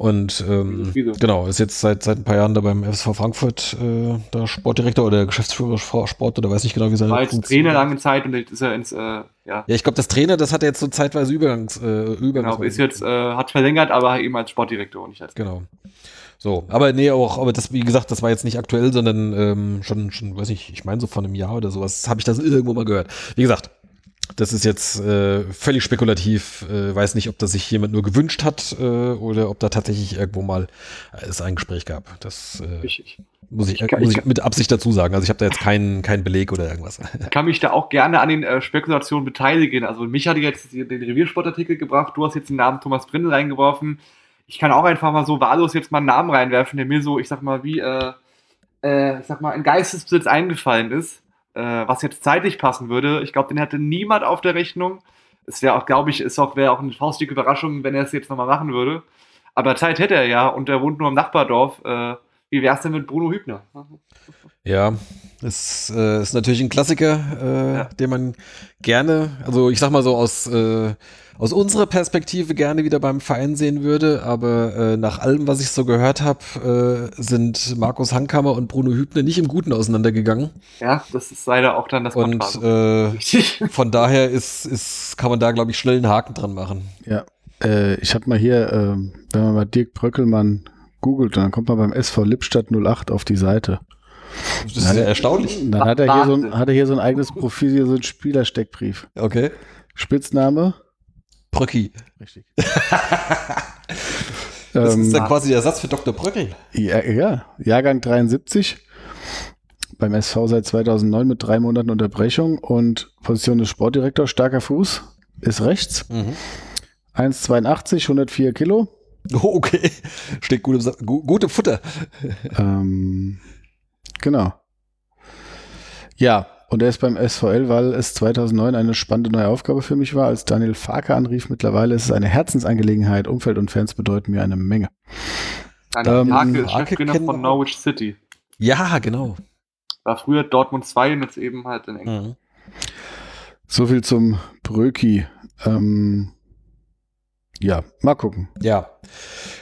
Und ähm, genau, ist jetzt seit, seit ein paar Jahren da beim FSV Frankfurt äh, der Sportdirektor oder Geschäftsführer Sport oder weiß nicht genau, wie seine War jetzt Trainer lange Zeit und jetzt ist er ins, äh, ja, Ja, ich glaube, das Trainer, das hat er jetzt so zeitweise Übergangs, äh, Übergangs genau, ist jetzt, äh, hat verlängert, aber eben als Sportdirektor und nicht als Genau. So, aber nee, auch, aber das, wie gesagt, das war jetzt nicht aktuell, sondern ähm, schon, schon, weiß nicht, ich meine so von einem Jahr oder sowas, habe ich das irgendwo mal gehört. Wie gesagt, das ist jetzt äh, völlig spekulativ, äh, weiß nicht, ob das sich jemand nur gewünscht hat äh, oder ob da tatsächlich irgendwo mal äh, es ein Gespräch gab. Das äh, Ich, ich muss ich, ich kann- muss ich ich mit Absicht dazu sagen. Also ich habe da jetzt keinen keinen Beleg oder irgendwas. kann mich da auch gerne an den äh, Spekulationen beteiligen. Also mich hatte jetzt den Reviersportartikel gebracht, du hast jetzt den Namen Thomas Brindel reingeworfen. Ich kann auch einfach mal so wahllos jetzt mal einen Namen reinwerfen, der mir so, ich sag mal, wie, äh, äh, ich sag mal, in Geistesbesitz eingefallen ist, äh, was jetzt zeitlich passen würde. Ich glaube, den hätte niemand auf der Rechnung. Es wäre auch, glaube ich, ist auch, wäre auch eine faustdicke Überraschung, wenn er es jetzt nochmal machen würde. Aber Zeit hätte er ja und er wohnt nur im Nachbardorf. Wie wär's denn mit Bruno Hübner? Ja, es äh, ist natürlich ein Klassiker, äh, Ja. den man gerne, also ich sag mal so aus, äh, aus unserer Perspektive gerne wieder beim Verein sehen würde, aber äh, nach allem, was ich so gehört habe, äh, sind Markus Hankhammer und Bruno Hübner nicht im Guten auseinandergegangen. Ja, das ist leider auch dann das Und äh, von daher ist, ist, kann man da, glaube ich, schnell einen Haken dran machen. Ja. Äh, ich habe mal hier, wenn man mal Dirk Bröckelmann googelt, dann kommt man beim SV Lippstadt 08 auf die Seite. Das ist ja erstaunlich. Dann hat er hier so ein, hat er hier so ein eigenes Profil, hier so ein Spielersteckbrief. Okay. Spitzname? Bröcki. Richtig. Das ähm, ist dann quasi der Ersatz für Dr. Bröcki. ja, ja, Jahrgang 73. Beim SV seit 2009 mit drei Monaten Unterbrechung und Position des Sportdirektors. Starker Fuß ist rechts. Mhm. 1,82, 104 Kilo. Oh, okay. Steht gut im, Sa- gu gut im Futter. Ähm, genau. Ja, und er ist beim SVL, weil es 2009 eine spannende neue Aufgabe für mich war. Als Daniel Farke anrief, mittlerweile ist es eine Herzensangelegenheit. Umfeld und Fans bedeuten mir eine Menge. Daniel Ähm, Farke ist Cheftrainer von Norwich City. Ja, genau. War früher Dortmund 2 und jetzt eben halt in England. Mhm. So viel zum Bröki. Ähm, ja, mal gucken. Ja,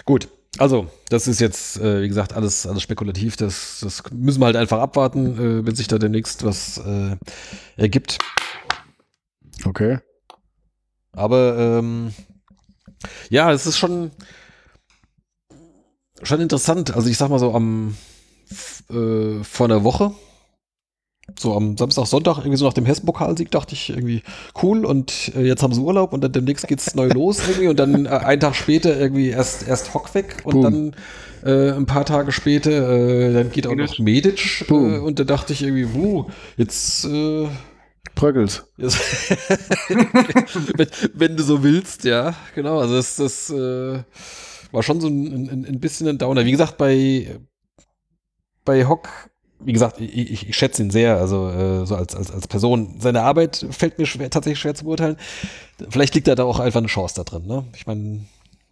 gut. Also, das ist jetzt, äh, wie gesagt, alles, alles spekulativ. Das, das müssen wir halt einfach abwarten, äh, wenn sich da demnächst was äh, ergibt. Okay. Aber ähm, ja, es ist schon, schon interessant. Also, ich sag mal so, am äh, vor einer Woche, so am Samstag, Sonntag, irgendwie so nach dem Hessen-Pokalsieg, dachte ich irgendwie cool und äh, jetzt haben sie Urlaub und dann demnächst geht's neu los irgendwie und dann äh, einen Tag später irgendwie erst, erst Hock weg und Boom. dann äh, ein paar Tage später, äh, dann geht auch noch Medic äh, und da dachte ich irgendwie, wuh, jetzt äh, Bröckels. Wenn, wenn du so willst, ja, genau. Also das, das äh, war schon so ein, ein, ein bisschen ein Downer. Wie gesagt, bei, bei Hock, wie gesagt, ich, ich, ich schätze ihn sehr, also äh, so als, als, als Person. Seine Arbeit fällt mir schwer, tatsächlich schwer zu beurteilen. Vielleicht liegt da da auch einfach eine Chance da drin. Ne? Ich meine,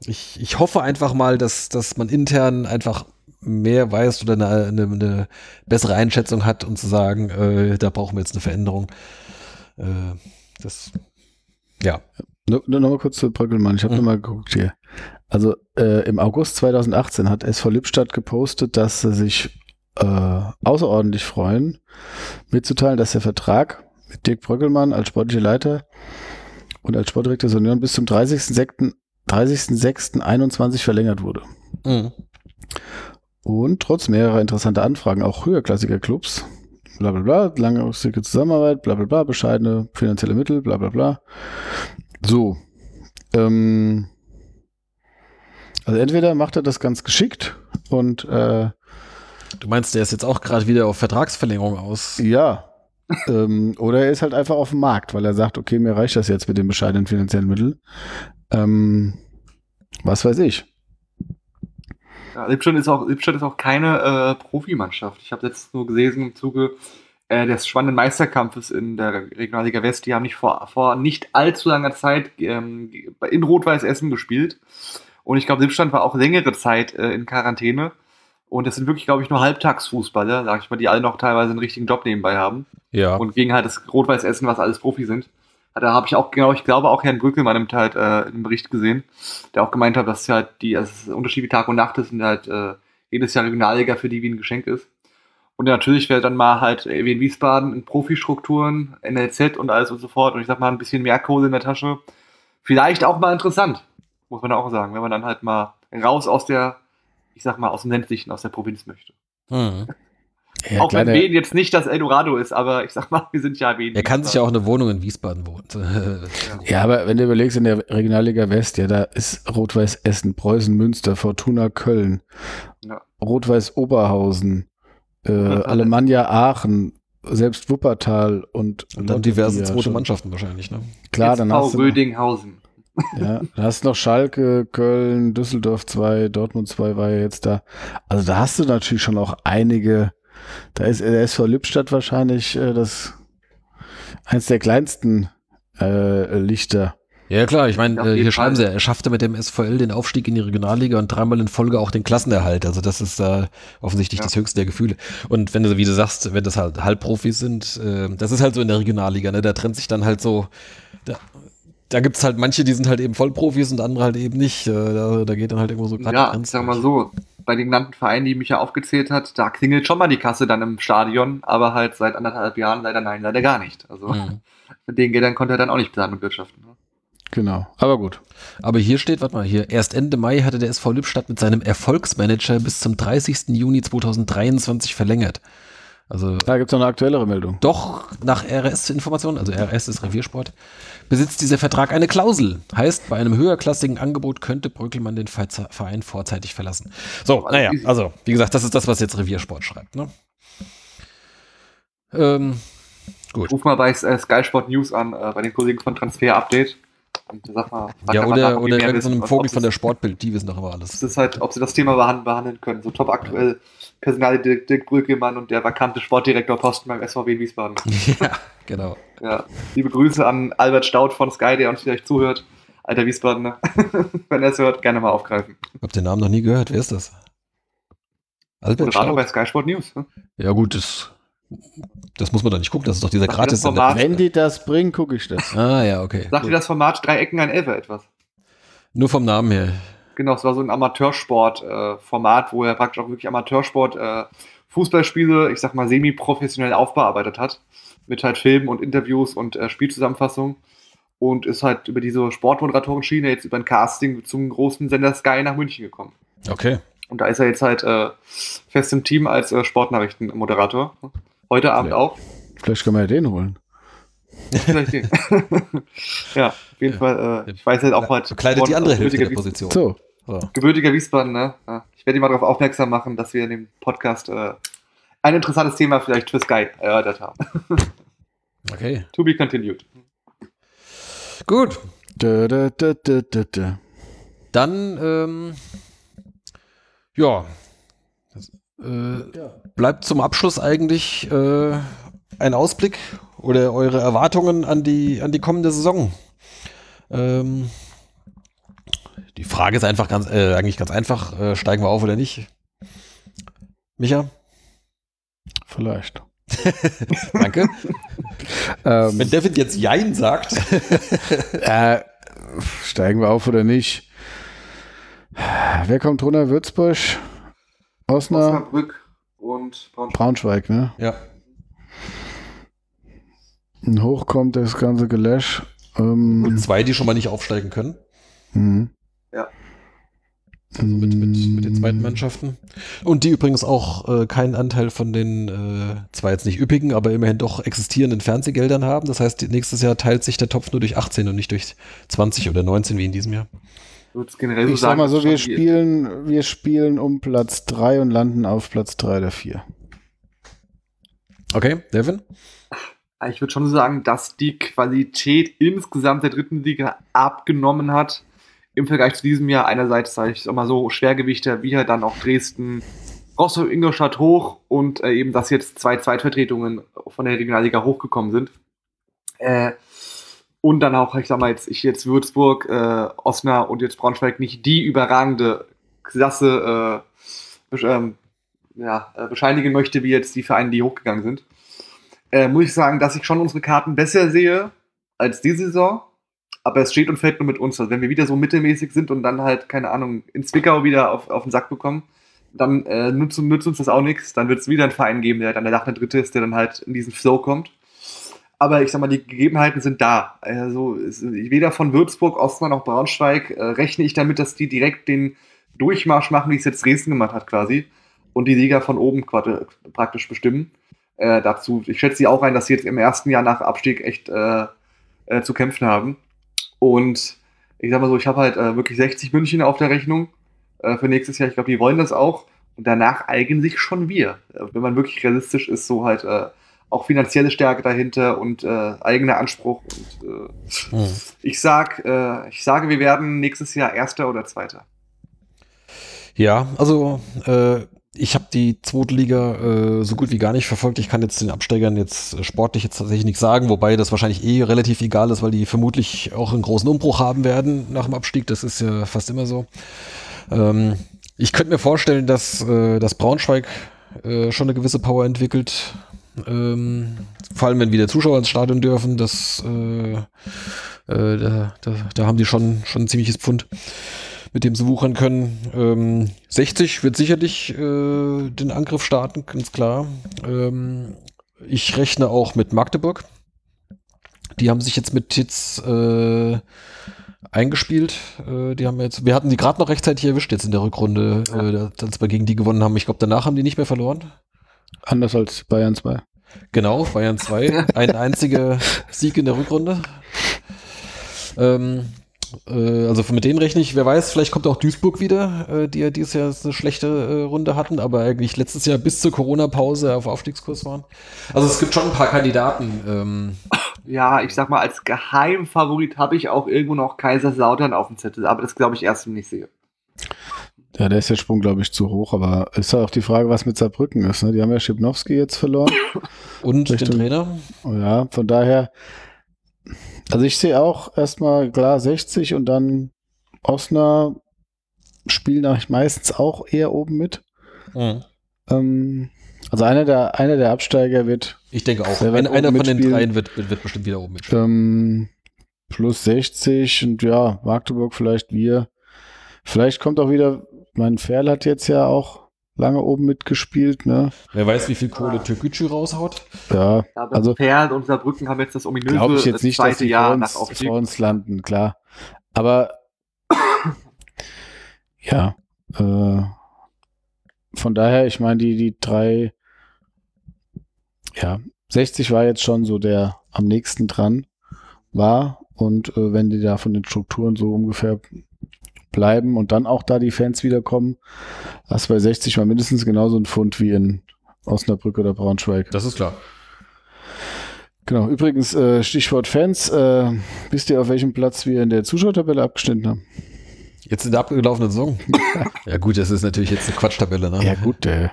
ich, ich hoffe einfach mal, dass, dass man intern einfach mehr weiß oder eine, eine, eine bessere Einschätzung hat und zu sagen, äh, da brauchen wir jetzt eine Veränderung. Äh, das, ja. Nur, nur noch mal kurz zu Bröckelmann. Ich habe Mhm. noch mal geguckt hier. Also äh, im August 2018 hat SV Lippstadt gepostet, dass sie sich äh, außerordentlich freuen, mitzuteilen, dass der Vertrag mit Dirk Bröckelmann als sportlicher Leiter und als Sportdirektor Union bis zum 30.06. 30.06.21 verlängert wurde. Mhm. Und trotz mehrerer interessanter Anfragen auch höherklassiger Clubs, bla bla bla, langfristige Zusammenarbeit, bla bla bla, bescheidene finanzielle Mittel, bla bla bla. So. Ähm, also entweder macht er das ganz geschickt und äh, Du meinst, der ist jetzt auch gerade wieder auf Vertragsverlängerung aus. ja. ähm, oder er ist halt einfach auf dem Markt, weil er sagt, okay, mir reicht das jetzt mit den bescheidenen finanziellen Mitteln. Ähm, was weiß ich. Ja, Lippstadt ist auch, Lippstadt ist auch keine äh, Profimannschaft. Ich habe jetzt nur gelesen im Zuge äh, des spannenden Meisterkampfes in der Regionalliga West. Die haben nicht vor, vor nicht allzu langer Zeit ähm, in Rot-Weiß Essen gespielt. Und ich glaube, Lippstadt war auch längere Zeit äh, in Quarantäne. Und das sind wirklich, glaube ich, nur Halbtagsfußballer, sag ich mal, die alle noch teilweise einen richtigen Job nebenbei haben. Ja. Und gegen halt das Rot-Weiß Essen, was alles Profi sind. Da habe ich auch, genau, ich glaube auch Herrn Brückelmann im, halt, äh, im Bericht gesehen, der auch gemeint hat, dass halt die, also es ist Unterschied wie Tag und Nacht ist und halt äh, jedes Jahr Regionalliga für die wie ein Geschenk ist. Und natürlich wäre dann mal halt wie in Wiesbaden in Profistrukturen, NLZ und alles und so fort und ich sag mal ein bisschen mehr Kohle in der Tasche. Vielleicht auch mal interessant, muss man auch sagen, wenn man dann halt mal raus aus der, ich sag mal, aus dem ländlichen, aus der Provinz möchte. Mhm. Ja, auch wenn kleiner- Wien jetzt nicht das Eldorado ist, aber ich sag mal, wir sind ja Wien. Er kann sich ja auch eine Wohnung in Wiesbaden wohnen. Ja, aber wenn du überlegst, in der Regionalliga West, ja, da ist Rot-Weiß Essen, Preußen Münster, Fortuna Köln, Ja. Rot-Weiß Oberhausen, äh, Alemannia Aachen, selbst Wuppertal und Und dann diverse zweite Mannschaften wahrscheinlich, ne? Klar, dann SV hast du, noch, Rödinghausen. Ja, dann hast du noch Schalke, Köln, Düsseldorf 2, Dortmund 2 war ja jetzt da. Also da hast du natürlich schon auch einige, da ist der SV Lippstadt wahrscheinlich äh, das eins der kleinsten äh, Lichter. Ja, klar, ich meine, äh, hier schreiben Fall. sie, er schaffte mit dem SVL den Aufstieg in die Regionalliga und dreimal in Folge auch den Klassenerhalt. Also das ist da offensichtlich Ja. das höchste der Gefühle. Und wenn du, wie du sagst, wenn das halt Halbprofis sind, äh, das ist halt so in der Regionalliga, ne? Da trennt sich dann halt so, da, da gibt's halt manche, die sind halt eben Vollprofis und andere halt eben nicht. Äh, da, da geht dann halt irgendwo so grad die Ja, Grenze sag mal durch. so, bei den genannten Vereinen, die Micha aufgezählt hat, da klingelt schon mal die Kasse dann im Stadion, aber halt seit anderthalb Jahren leider nein, leider gar nicht. Also Mhm. mit den Geldern konnte er dann auch nicht planen und wirtschaften. ne? Genau. Aber gut. Aber hier steht, warte mal, hier, erst Ende Mai hatte der SV Lippstadt mit seinem Erfolgsmanager bis zum 30. Juni 2023 verlängert. Also Da gibt es noch eine aktuellere Meldung. Doch nach RS-Informationen, also RS ist Reviersport, besitzt dieser Vertrag eine Klausel. Heißt, bei einem höherklassigen Angebot könnte Bröckelmann den Verein vorzeitig verlassen. So, naja, also, wie gesagt, das ist das, was jetzt Reviersport schreibt. Ne? Ähm, gut. Ruf mal bei Sky Sport News an, äh, bei den Kollegen von Transfer Update. Sag mal, Ja, oder, oder irgendeinem wissen, was- Vogel von der Sportbild, die wissen doch immer alles. Das ist halt, ob sie das Thema behandeln, können. So top aktuell Personal Dirk, Dirk Brüggemann und der vakante Sportdirektor Posten beim SVW in Wiesbaden. ja, genau. Ja, liebe Grüße an Albert Staud von Sky, der uns vielleicht zuhört. Alter Wiesbadener. Wenn er es hört, gerne mal aufgreifen. Ich hab den Namen noch nie gehört. Wer ist das? Albert Moderator Staud? bei Sky Sport News. Ne? Ja gut, das, das muss man doch nicht gucken. Das ist doch dieser gratis Format? Wenn die das bringen, gucke ich das. Ah ja, okay. Sagt dir das Format Drei Ecken ein Elfer etwas? Nur vom Namen her. Genau, es war so ein Amateursport-Format, wo er praktisch auch wirklich Amateursport, äh, Fußballspiele, ich sag mal, semi-professionell aufbearbeitet hat. Mit halt Filmen und Interviews und äh, Spielzusammenfassungen. Und ist halt über diese Sportmoderatoren-Schiene jetzt über ein Casting zum großen Sender Sky nach München gekommen. Okay. Und da ist er jetzt halt äh, fest im Team als äh, Sportnachrichtenmoderator. Heute Abend Ja. auch. Vielleicht können wir ja den holen. Vielleicht den. ja, auf jeden Ja. Fall. Äh, ich weiß halt auch halt. Bekleidet die andere Hälfte der Position. So, So. gebürtiger Wiesbaden, ne? Ja. Ich werde ihn mal darauf aufmerksam machen, dass wir in dem Podcast äh, ein interessantes Thema vielleicht für Sky erörtert haben. Okay. to be continued. Gut. da, da, da, da, da, da. Dann, ähm, ja. Das, äh, Bleibt zum Abschluss eigentlich äh, ein Ausblick oder eure Erwartungen an die, an die kommende Saison. Ähm, die Frage ist einfach ganz, äh, eigentlich ganz einfach. Äh, steigen wir auf oder nicht? Micha? vielleicht. Danke. Ähm, Wenn Devin jetzt Jein sagt. äh, steigen wir auf oder nicht? Wer kommt runter? Würzburg? Osnabrück? Und Braunschweig. Braunschweig, ne? ja. Und hoch kommt das ganze Gelash. Ähm, Und zwei, die schon mal nicht aufsteigen können. mhm. Ja. Also mit, mit, mit den zweiten Mannschaften. Und die übrigens auch äh, keinen Anteil von den, äh, zwar jetzt nicht üppigen, aber immerhin doch existierenden Fernsehgeldern haben. Das heißt, nächstes Jahr teilt sich der Topf nur durch 18 und nicht durch 20 oder 19 wie in diesem Jahr. Ich würde es generell so Ich sag sagen. mal so, wir spielen, wir spielen um Platz 3 und landen auf Platz 3 oder 4. Okay, Devin? Ich würde schon sagen, dass die Qualität insgesamt der dritten Liga abgenommen hat. Im Vergleich zu diesem Jahr. Einerseits, sage ich auch mal so, Schwergewichte wie halt dann auch Dresden, Rostock, Ingolstadt hoch und äh, eben, dass jetzt zwei Zweitvertretungen von der Regionalliga hochgekommen sind. Äh, und dann auch, ich sag mal, jetzt, ich jetzt Würzburg, äh, Osnabrück und jetzt Braunschweig nicht die überragende Klasse äh, ähm, ja, äh, bescheinigen möchte, wie jetzt die Vereine, die hochgegangen sind äh, muss ich sagen, dass ich schon unsere Karten besser sehe als die Saison. Aber es steht und fällt nur mit uns. Also wenn wir wieder so mittelmäßig sind und dann halt, keine Ahnung, in Zwickau wieder auf, auf den Sack bekommen, dann äh, nützt, nützt uns das auch nichts. Dann wird es wieder einen Verein geben, der dann der Dach der Dritte ist, der dann halt in diesen Flow kommt. Aber ich sag mal, die Gegebenheiten sind da. Also weder von Würzburg, Ostmann noch Braunschweig äh, rechne ich damit, dass die direkt den Durchmarsch machen, wie es jetzt Dresden gemacht hat quasi. Und die Liga von oben praktisch bestimmen äh, dazu. Ich schätze sie auch ein, dass sie jetzt im ersten Jahr nach Abstieg echt äh, äh, zu kämpfen haben. Und ich sag mal so, ich habe halt äh, wirklich 60 München auf der Rechnung äh, für nächstes Jahr. Ich glaube, die wollen das auch. Und danach eigentlich schon wir. Wenn man wirklich realistisch ist, so halt auch finanzielle Stärke dahinter und äh, eigener Anspruch. Und äh, Hm. ich sag, äh, ich sage, wir werden nächstes Jahr Erster oder Zweiter. Ja, also äh, ich habe die zweite Liga äh, so gut wie gar nicht verfolgt. Ich kann jetzt den Absteigern jetzt äh, sportlich jetzt tatsächlich nichts sagen, wobei das wahrscheinlich eh relativ egal ist, weil die vermutlich auch einen großen Umbruch haben werden nach dem Abstieg. Das ist ja fast immer so. Ähm, ich könnte mir vorstellen, dass, äh, dass Braunschweig äh, schon eine gewisse Power entwickelt. Ähm, vor allem, wenn wieder Zuschauer ins Stadion dürfen, das, äh, äh, da, da, da haben die schon, schon ein ziemliches Pfund mit dem sie wuchern können. Ähm, 60 wird sicherlich äh, den Angriff starten, ganz klar. Ähm, ich rechne auch mit Magdeburg. Die haben sich jetzt mit Titz äh, eingespielt. Äh, die haben jetzt, wir hatten die gerade noch rechtzeitig erwischt jetzt in der Rückrunde, äh, als wir gegen die gewonnen haben. Ich glaube, danach haben die nicht mehr verloren. Anders als Bayern 2. Genau, Bayern 2. Ein einziger Sieg in der Rückrunde. Ähm, äh, also mit denen rechne ich, wer weiß, vielleicht kommt auch Duisburg wieder, äh, die ja dieses Jahr eine schlechte äh, Runde hatten, aber eigentlich letztes Jahr bis zur Corona-Pause auf Aufstiegskurs waren. Also es gibt schon ein paar Kandidaten. Ähm, Ja, ich sag mal, als Geheimfavorit habe ich auch irgendwo noch Kaiserslautern auf dem Zettel, aber das glaube ich erst, wenn ich sehe. Ja, der ist der Sprung, glaube ich, zu hoch, aber ist ja auch die Frage, was mit Saarbrücken ist. Ne? Die haben ja Schipnowski jetzt verloren. und Richtung- den Trainer. Ja, von daher, also ich sehe auch erstmal klar 60 und dann Osnabrück spielen eigentlich meistens auch eher oben mit. Mhm. Ähm, also einer der, einer der Absteiger wird Ich denke auch. Ein, einer von den dreien wird, wird, wird bestimmt wieder oben mitspielen. ähm, plus 60 und ja, Magdeburg vielleicht wir. Vielleicht kommt auch wieder, mein Ferl hat jetzt ja auch lange oben mitgespielt, ne? Wer weiß, wie viel Kohle Türkgücü raushaut. Ja, Aber Also- Perl und Saarbrücken haben jetzt das ominöse glaube ich jetzt nicht, dass die Jahr vor uns, vor uns landen, klar. Aber ja, äh, von daher, ich meine, die, die drei, ja, 60 war jetzt schon so der am nächsten dran war. Und äh, wenn die da von den Strukturen so ungefähr bleiben und dann auch da die Fans wiederkommen, hast du bei 60 mal mindestens genauso ein Pfund wie in Osnabrück oder Braunschweig. Das ist klar. Genau, übrigens, äh, Stichwort Fans, äh, wisst ihr, auf welchem Platz wir in der Zuschauertabelle abgeschnitten haben? Jetzt in der abgelaufenen Saison. ja gut, das ist natürlich jetzt eine Quatschtabelle. Ne? Ja, gut, äh,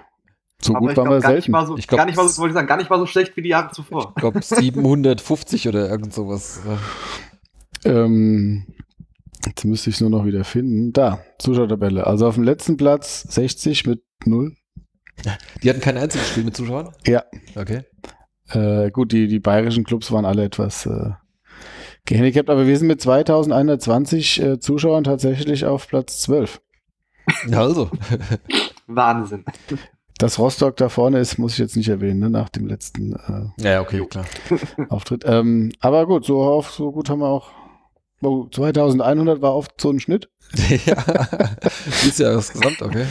so Aber gut ich waren glaub, wir gar nicht selten. so, Ich glaub, gar nicht mal so, wollte ich sagen, gar nicht mal so schlecht wie die Jahre zuvor. Ich glaube 750 oder irgend sowas. Ähm, jetzt müsste ich es nur noch wieder finden. Da, Zuschauertabelle. Also auf dem letzten Platz 60 mit 0. Die hatten kein einziges Spiel mit Zuschauern? Ja. Okay. Äh, gut, die, die bayerischen Clubs waren alle etwas äh, gehandicapt, aber wir sind mit 2120 äh, Zuschauern tatsächlich auf Platz 12. Ja, also. Wahnsinn. Dass Rostock da vorne ist, muss ich jetzt nicht erwähnen, ne, nach dem letzten äh, Ja, okay, klar. Auftritt. Ähm, aber gut, so auf, so gut haben wir auch. Oh, 2100 war oft so ein Schnitt. ja. Ist ja insgesamt, okay.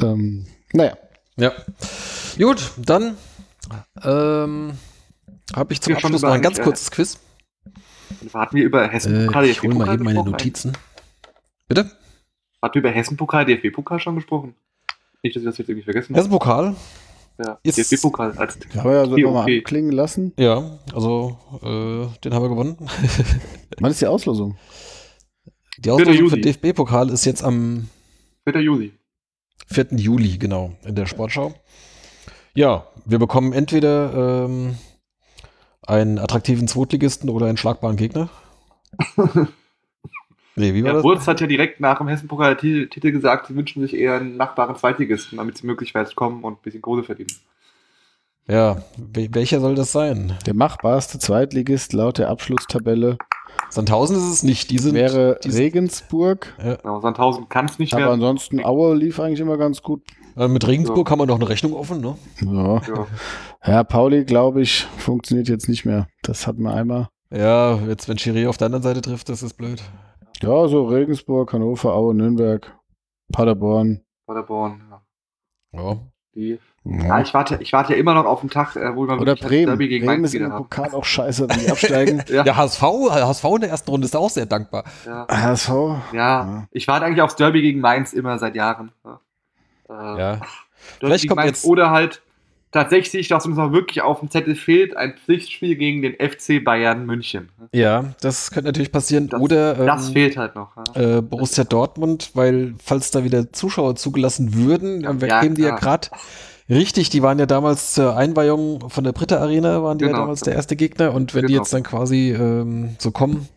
Ähm, naja, Ja. Gut, dann ähm, habe ich zum Abschluss noch ein ganz äh, kurzes Quiz. Hatten wir über Äh, Hessen-Pokal, ich hole mal eben meine? Notizen. Bitte? Hatten wir über Hessen-Pokal, DFB-Pokal schon gesprochen? Nicht, dass ich das jetzt irgendwie vergessen habe. Hessenpokal? Ja, ist- DFB-Pokal als haben wir ja so nochmal anklingen lassen. Ja, also äh, den haben wir gewonnen. Wann ist die Auslosung? Die Auslosung für. DFB-Pokal ist jetzt am 4. Juli. 4. Juli, genau, in der Sportschau. Ja, wir bekommen entweder ähm, einen attraktiven Zweitligisten oder einen schlagbaren Gegner. Nee, wie war Ja, das? Wurz hat ja direkt nach dem Hessen-Pokal-Titel gesagt, sie wünschen sich eher einen nachbaren Zweitligisten, damit sie möglichst weit kommen und ein bisschen Kohle verdienen. Ja, wel- welcher soll das sein? Der machbarste Zweitligist laut der Abschlusstabelle Sandhausen ist es nicht. Die sind, wäre die Regensburg. Genau, Sandhausen kann es nicht Aber werden. ansonsten Aue lief eigentlich immer ganz gut. äh, mit Regensburg haben wir noch eine Rechnung offen, ne? Ja, Ja. ja Pauli, glaube ich, funktioniert jetzt nicht mehr. Das hatten wir einmal. Ja, jetzt wenn Chiri auf der anderen Seite trifft, das ist blöd. Ja, so Regensburg, Hannover, Aue, Nürnberg, Paderborn. Paderborn. Ja. Ja. Die, Ja. ja, ich warte, ich warte ja immer noch auf den Tag, äh, wo wir Oder Bremen. Derby gegen Bremen Mainz ist im wieder haben. Pokal auch scheiße, wenn die absteigen. Ja, Ja, HSV, HSV in der ersten Runde ist auch sehr dankbar. ja, HSV. ja. Ja. Ich warte eigentlich aufs Derby gegen Mainz immer seit Jahren. Ja. Äh, Vielleicht gegen kommt Mainz jetzt- Oder halt tatsächlich, dass uns noch wirklich auf dem Zettel fehlt, ein Pflichtspiel gegen den FC Bayern München. Ja, das könnte natürlich passieren. Das- Oder Das ähm, fehlt halt noch. Ja. äh, Borussia Dortmund, weil falls da wieder Zuschauer zugelassen würden, dann Ja, kämen die ja gerade richtig, die waren ja damals zur Einweihung von der Britta Arena, waren die ja Genau. damals der erste Gegner und wenn die Genau. jetzt dann quasi ähm, so kommen,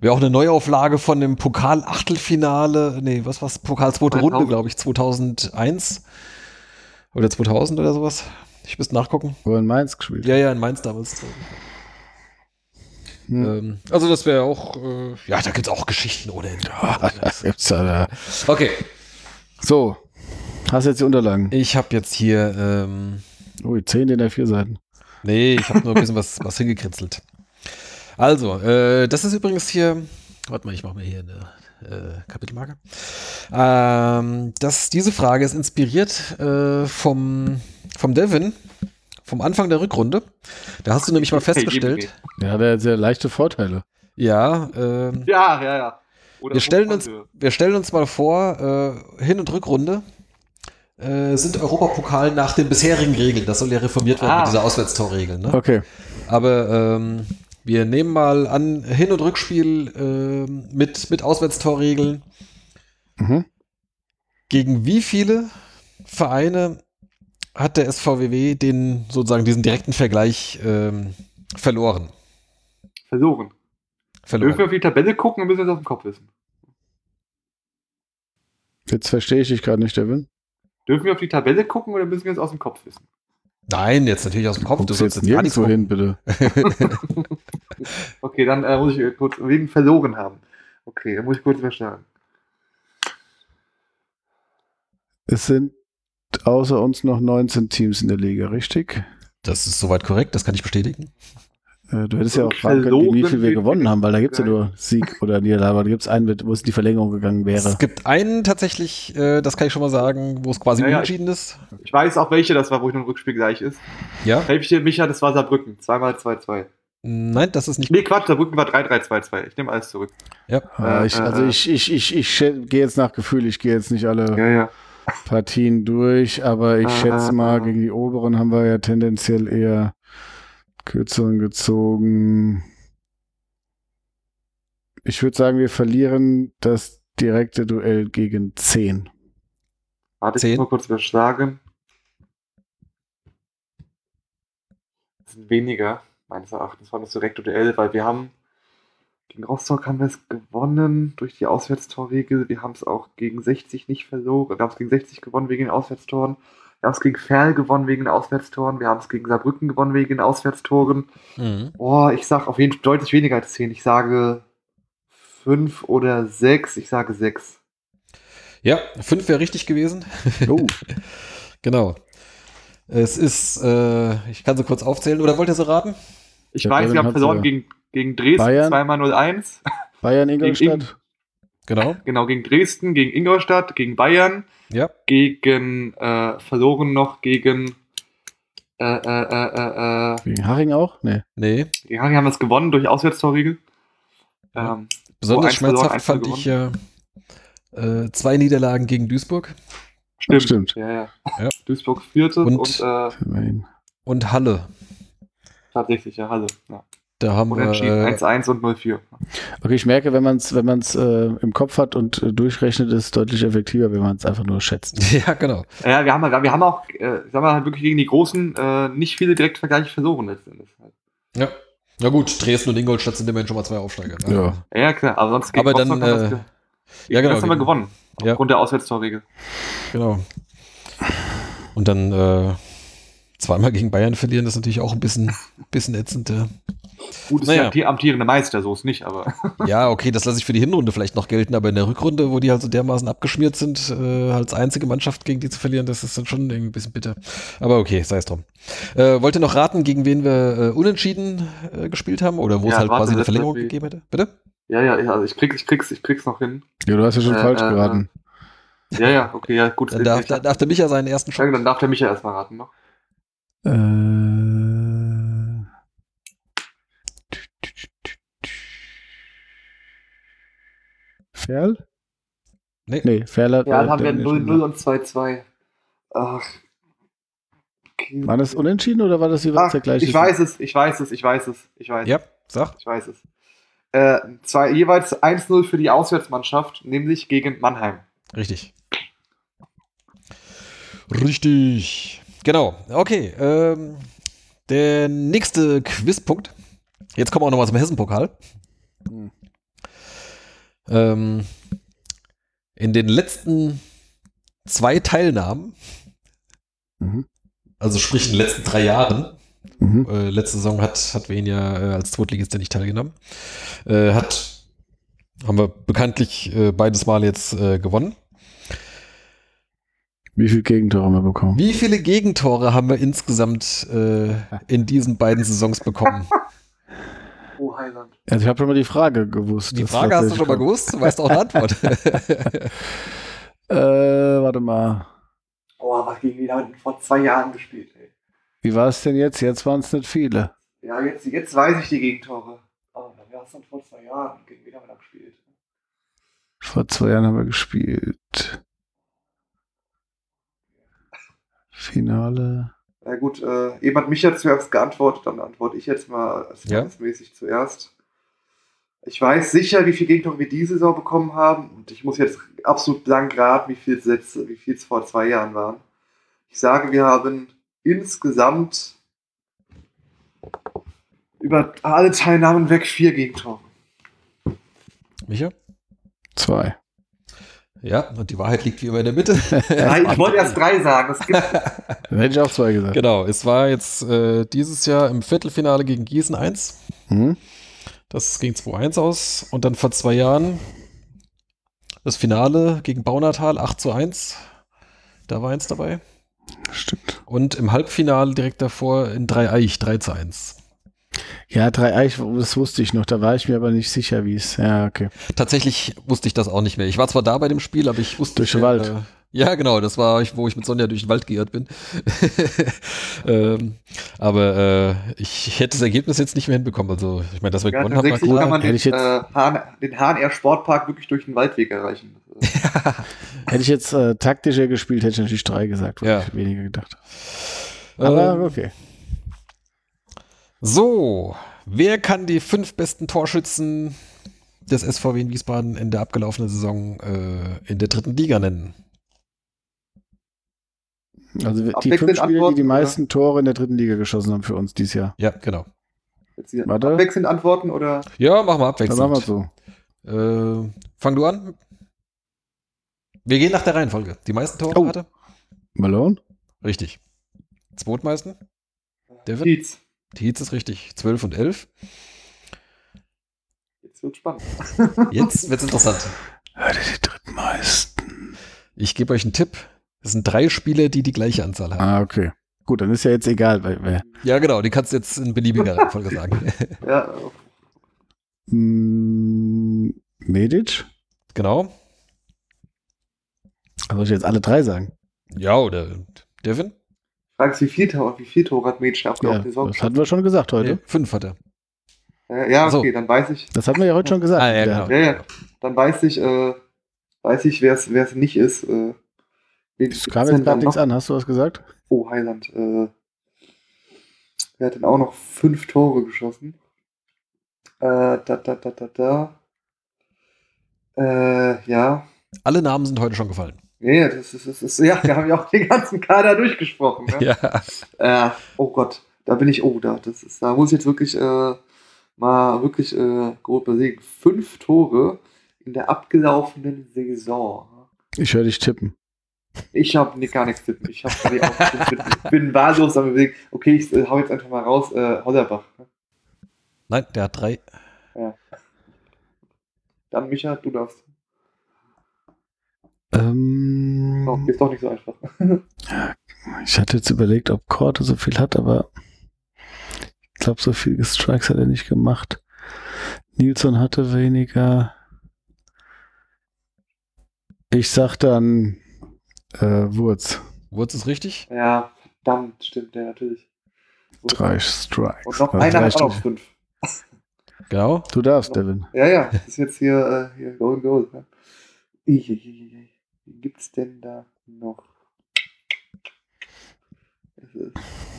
wäre auch eine Neuauflage von dem Pokal-Achtelfinale, nee, was war's, Pokal zweite Runde, 2000. glaube ich, 2001 oder 2000 oder sowas. Ich müsste nachgucken. Wo in Mainz gespielt. Ja, ja, in Mainz damals. Hm. Ähm, also das wäre auch, äh, ja, da gibt es auch Geschichten ohne Ende. Das gibt's ja, äh, Okay, So, hast jetzt die Unterlagen. ich habe jetzt hier, ähm, Ui, 10 in der vier Seiten. nee, ich habe nur ein bisschen was, was hingekritzelt. Also, äh, das ist übrigens hier, warte mal, ich mache mir hier eine äh, Kapitelmarke. Ähm, das, diese Frage ist inspiriert äh, vom, vom Devin, vom Anfang der Rückrunde. Da hast du nämlich mal festgestellt, Der hat ja sehr leichte Vorteile. ja, ähm, Ja, ja, ja. Oder Wir stellen uns, wir stellen uns mal vor, äh, Hin- und Rückrunde äh, sind Europapokal nach den bisherigen Regeln. Das soll ja reformiert werden Ah. mit dieser Auswärtstorregel. Ne? Okay. Aber ähm, wir nehmen mal an, Hin- und Rückspiel ähm, mit, mit Auswärtstorregeln. Mhm. Gegen wie viele Vereine hat der SVWW den sozusagen diesen direkten Vergleich ähm, verloren? Verloren. Dürfen wir Verloren. auf die Tabelle gucken und müssen wir es aus dem Kopf wissen? Jetzt verstehe ich dich gerade nicht, Devin. Dürfen wir auf die Tabelle gucken oder müssen wir es aus dem Kopf wissen? Nein, jetzt natürlich aus dem Kopf. Guckst jetzt nirgendwo hin, bitte. Okay, dann äh, muss ich äh, kurz wegen verloren haben. Okay, dann muss ich kurz verstanden. Es sind außer uns noch 19 Teams in der Liga, richtig? Das ist soweit korrekt, das kann ich bestätigen. Äh, Du hättest ja auch fragen können, wie viel wir gewonnen haben, weil da gibt es ja nur Sieg oder Niederlage. aber Da gibt es einen, wo es in die Verlängerung gegangen wäre. Es gibt einen tatsächlich, äh, das kann ich schon mal sagen, wo es quasi Ja, ja, unentschieden ist. Ich weiß auch, welche das war, wo ich nur ein Rückspiel gleich ist. Ja? Helfe ich dir, Micha, das war Saarbrücken. Zweimal 2-2. Nein, das ist nicht. Nee, Quatsch, Saarbrücken war 3-3-2-2. Ich nehme alles zurück. Ja. Äh, ich, äh, also äh. ich, ich, ich, ich gehe jetzt nach Gefühl, ich gehe jetzt nicht alle Ja, ja. Partien durch, aber ich Ah, schätze mal, ah. gegen die oberen haben wir ja tendenziell eher kürzeren gezogen. Ich würde sagen, wir verlieren das direkte Duell gegen 10. Warte, ich Zehn. muss mal kurz was sagen. Das sind weniger, meines Erachtens, war das direkte Duell, weil wir haben gegen Rostock haben wir es gewonnen durch die Auswärtstorregel. Wir haben es auch gegen 60 nicht verloren. Wir haben es gegen 60 gewonnen wegen den Auswärtstoren. Wir haben es gegen Ferl gewonnen wegen den Auswärtstoren. Wir haben es gegen Saarbrücken gewonnen wegen den Auswärtstoren. Mhm. Boah, ich sag auf jeden Fall deutlich weniger als 10. Ich sage 5 oder 6. Ich sage 6. Ja, fünf wäre richtig gewesen. Oh, Genau. Es ist, äh, ich kann sie kurz aufzählen, oder wollt ihr sie raten? Ich Ja, weiß, wir haben verloren gegen, gegen Dresden Bayern. 2 mal 0-1. Bayern, Gegen Ingolstadt. Genau. Genau, gegen Dresden, gegen Ingolstadt, gegen Bayern, Ja. gegen äh, verloren noch gegen äh, äh, äh, äh, äh, Gegen Haching auch? Nee. Nee. gegen Haching haben wir es gewonnen durch Auswärtstorregel. Ähm, Besonders schmerzhaft fand ich ja äh, zwei Niederlagen gegen Duisburg stimmt. stimmt. Ja, ja. Ja. Duisburg vierte Und- und, äh, und Halle. tatsächlich, ja, Halle. Ja. Da haben wir. Unentschieden Äh, 1-1 und 0-4. Okay, ich merke, wenn man es wenn man's, äh, im Kopf hat und äh, durchrechnet, ist es deutlich effektiver, wenn man es einfach nur schätzt. ja, genau. Ja, wir haben, halt- wir haben auch, äh, sagen wir halt wirklich gegen die Großen äh, nicht viele Direktvergleiche verloren letztendlich. Ja. Na gut, Dresden und Ingolstadt sind immerhin schon mal zwei Aufsteiger. ne? Ja. Ja, klar, aber sonst Aber Rostock dann, haben äh, ja, genau, das haben wir gegen- gewonnen. Ja. Aufgrund der Auswärtstorregel. Genau. Und dann äh, zweimal gegen Bayern verlieren, das ist natürlich auch ein bisschen, bisschen ätzend. Ja. Gut, ist Naja. ja amti- amtierende Meister, so ist nicht, aber. ja, okay, das lasse ich für die Hinrunde vielleicht noch gelten, aber in der Rückrunde, wo die halt so dermaßen abgeschmiert sind, äh, als einzige Mannschaft gegen die zu verlieren, das ist dann schon irgendwie ein bisschen bitter. Aber okay, sei es drum. Äh, wollt ihr noch raten, gegen wen wir äh, unentschieden äh, gespielt haben oder wo es Ja, halt warte, quasi eine Verlängerung gegeben hätte? Bitte? Ja, ja, ja, also ich krieg's, ich krieg's, ich krieg's noch hin. Ja, du hast ja schon Äh, falsch äh, geraten. Ja, ja, okay, ja, gut. Dann darf, darf der Micha seinen ersten ja, dann darf der Micha erstmal raten noch. Äh, Ferl? Nee. Nee, Ferl Ja, äh, dann haben wir der- 0-0 und 2-2. Ach. Okay. War das unentschieden oder war das jeweils Ach, der gleiche? ich weiß es, ich weiß es, ich weiß es, ich weiß Ja, sag. Ich weiß es. Äh, zwei, jeweils 1-0 für die Auswärtsmannschaft, nämlich gegen Mannheim. Richtig. Richtig. Genau. Okay. Ähm, der nächste Quizpunkt. Jetzt kommen wir auch nochmal zum Hessen-Pokal. Hm. Ähm, in den letzten zwei Teilnahmen, Mhm. also sprich in den letzten drei Jahren, Mhm. äh, letzte Saison hat, hat Wien ja äh, als Zweitligist ja nicht teilgenommen, äh, hat, haben wir bekanntlich äh, beides Mal jetzt äh, gewonnen. Wie viele Gegentore haben wir bekommen? Wie viele Gegentore haben wir insgesamt äh, in diesen beiden Saisons bekommen? Oh, Heiland. Also ich habe schon mal die Frage gewusst. Die Frage hast du schon mal gewusst? Du weißt auch eine Antwort. Äh, warte mal. Oh, was gegen wen haben wir denn vor zwei Jahren gespielt, ey? Wie war es denn jetzt? Jetzt waren es nicht viele. Ja, jetzt, jetzt weiß ich die Gegentore. Oh, dann war es dann vor zwei Jahren. Gegen wen haben wir da gespielt? Vor zwei Jahren haben wir gespielt. Finale. Na gut, äh, eben hat Micha zuerst geantwortet, dann antworte ich jetzt mal Ja. mäßig zuerst. Ich weiß sicher, wie viele Gegentore wir diese Saison bekommen haben und ich muss jetzt absolut blank raten, wie viel es wie viel es vor zwei Jahren waren. Ich sage, wir haben insgesamt über alle Teilnahmen weg vier Gegentore. Micha? Zwei. Ja, und die Wahrheit liegt wie immer in der Mitte. Nein, ich wollte erst drei sagen. Es gibt Dann hätte ich auch zwei gesagt. genau, es war jetzt äh, dieses Jahr im Viertelfinale gegen Gießen 1. Mhm. Das ging 2-1 aus. Und dann vor zwei Jahren das Finale gegen Baunatal 8 zu 1. Da war eins dabei. Stimmt. Und im Halbfinale direkt davor in Dreieich 3 zu 1. Ja, drei Eich, das wusste ich noch. Da war ich mir aber nicht sicher, wie es. Ja, okay. Tatsächlich wusste ich das auch nicht mehr. Ich war zwar da bei dem Spiel, aber ich wusste Durch den Wald. Äh, ja, genau, das war, ich, wo ich mit Sonja durch den Wald geirrt bin. ähm, aber äh, ich hätte das Ergebnis jetzt nicht mehr hinbekommen. Also, ich meine, dass wir ja, gewonnen haben, war tatsächlich kann klar. man Hätte den, ich jetzt- äh, Hahn, den HNR Sportpark wirklich durch den Waldweg erreichen. Hätte ich jetzt äh, taktischer gespielt, hätte ich natürlich drei gesagt, weil Ja. ich weniger gedacht habe. Aber Ähm, okay. So, wer kann die fünf besten Torschützen des SVW in Wiesbaden in der abgelaufenen Saison äh, in der dritten Liga nennen? Also die abwechselnd fünf Spieler, die antworten, die oder? meisten Tore in der dritten Liga geschossen haben für uns dieses Jahr. Ja, genau. Warte. abwechselnd antworten oder? Ja, machen wir Dann machen wir abwechselnd. so. Äh, fang du an. Wir gehen nach der Reihenfolge. Die meisten Tore Oh. hatte? Malone? Richtig. Zweitmeisten? Devin? Tietz. Tietz ist richtig. 12 und 11. Jetzt wird spannend. Jetzt wird's interessant. Hatte die drittmeisten. Ich gebe euch einen Tipp. Es sind drei Spieler, die die gleiche Anzahl haben. Ah, okay. Gut, dann ist ja jetzt egal, weil wer. Ja, genau, die kannst du jetzt in beliebiger Reihenfolge sagen. Ja, Mm, Medic? genau. Also soll ich jetzt alle drei sagen? Ja, oder Devin? Fragst wie viel wie viel Tore hat Mädchen Ja, abgelaufen die Saison? das hatten wir schon gesagt heute. Nee, fünf hat er. Äh, ja, So. okay, dann weiß ich. Das hatten wir ja heute schon gesagt. Ah, ja, Ja. genau. Ja, ja. Dann weiß ich, äh, weiß ich, wer es wer es nicht ist. Äh, gibt's kam jetzt gerade nichts an, hast du was gesagt? Oh, Heiland. Äh, wer hat denn auch noch fünf Tore geschossen? Äh, da, da, da, da, da. Äh, ja. Alle Namen sind heute schon gefallen. Nee, das ist, das ist, ja, wir haben ja auch den ganzen Kader durchgesprochen. Ne? Ja. Äh, oh Gott, da bin ich, oh, da, das ist, da muss ich jetzt wirklich äh, mal wirklich äh, grob überlegen. Fünf Tore in der abgelaufenen Saison. Ich höre dich tippen. Ich habe nee, gar nichts tippen. Ich, hab, nee, auch, ich bin, bin wahllos am überlegen, okay, ich äh, hau jetzt einfach mal raus, äh, Hollerbach. Ne? Nein, der hat drei. Dann Micha, du darfst. Ähm, Oh, ist doch nicht so einfach. Ich hatte jetzt überlegt, ob Korte so viel hat, aber ich glaube, so viele Strikes hat er nicht gemacht. Nilsson hatte weniger. Ich sag dann äh, Wurz. Wurz ist richtig? ja, verdammt, stimmt, ja, natürlich. Drei Strikes. Und noch Also einer drei hat auch noch fünf. Genau. Du darfst, Devin. Ja, ja, das ist jetzt hier, äh, hier Golden Goal. Ne? Ihihihi. Wie gibt's denn da noch? Es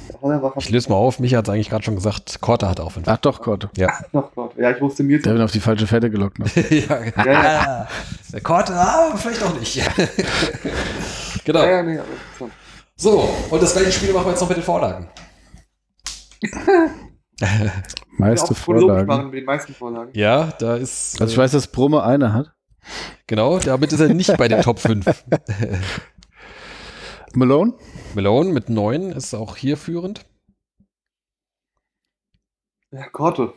der Hollerbach hat Ich löse mal auf. Micha hat es eigentlich gerade schon gesagt. Korte hat auch fünf. Ach doch, Korte. noch Gott. Ja, ich wusste mir Devin auf die falsche Fährte gelockt. Noch. ja, ja. Der Korte, ah, vielleicht auch nicht. genau. Ja, ja, nee, so. So, und das gleiche Spiel machen wir jetzt noch mit den Vorlagen. Meiste Vorlagen. machen mit den meisten Vorlagen. Ja, da ist. Also ich äh, weiß, dass Brumme eine hat. Genau, damit ist er nicht bei den Top 5. Malone? Malone mit 9 ist auch hier führend. Ja, Korte.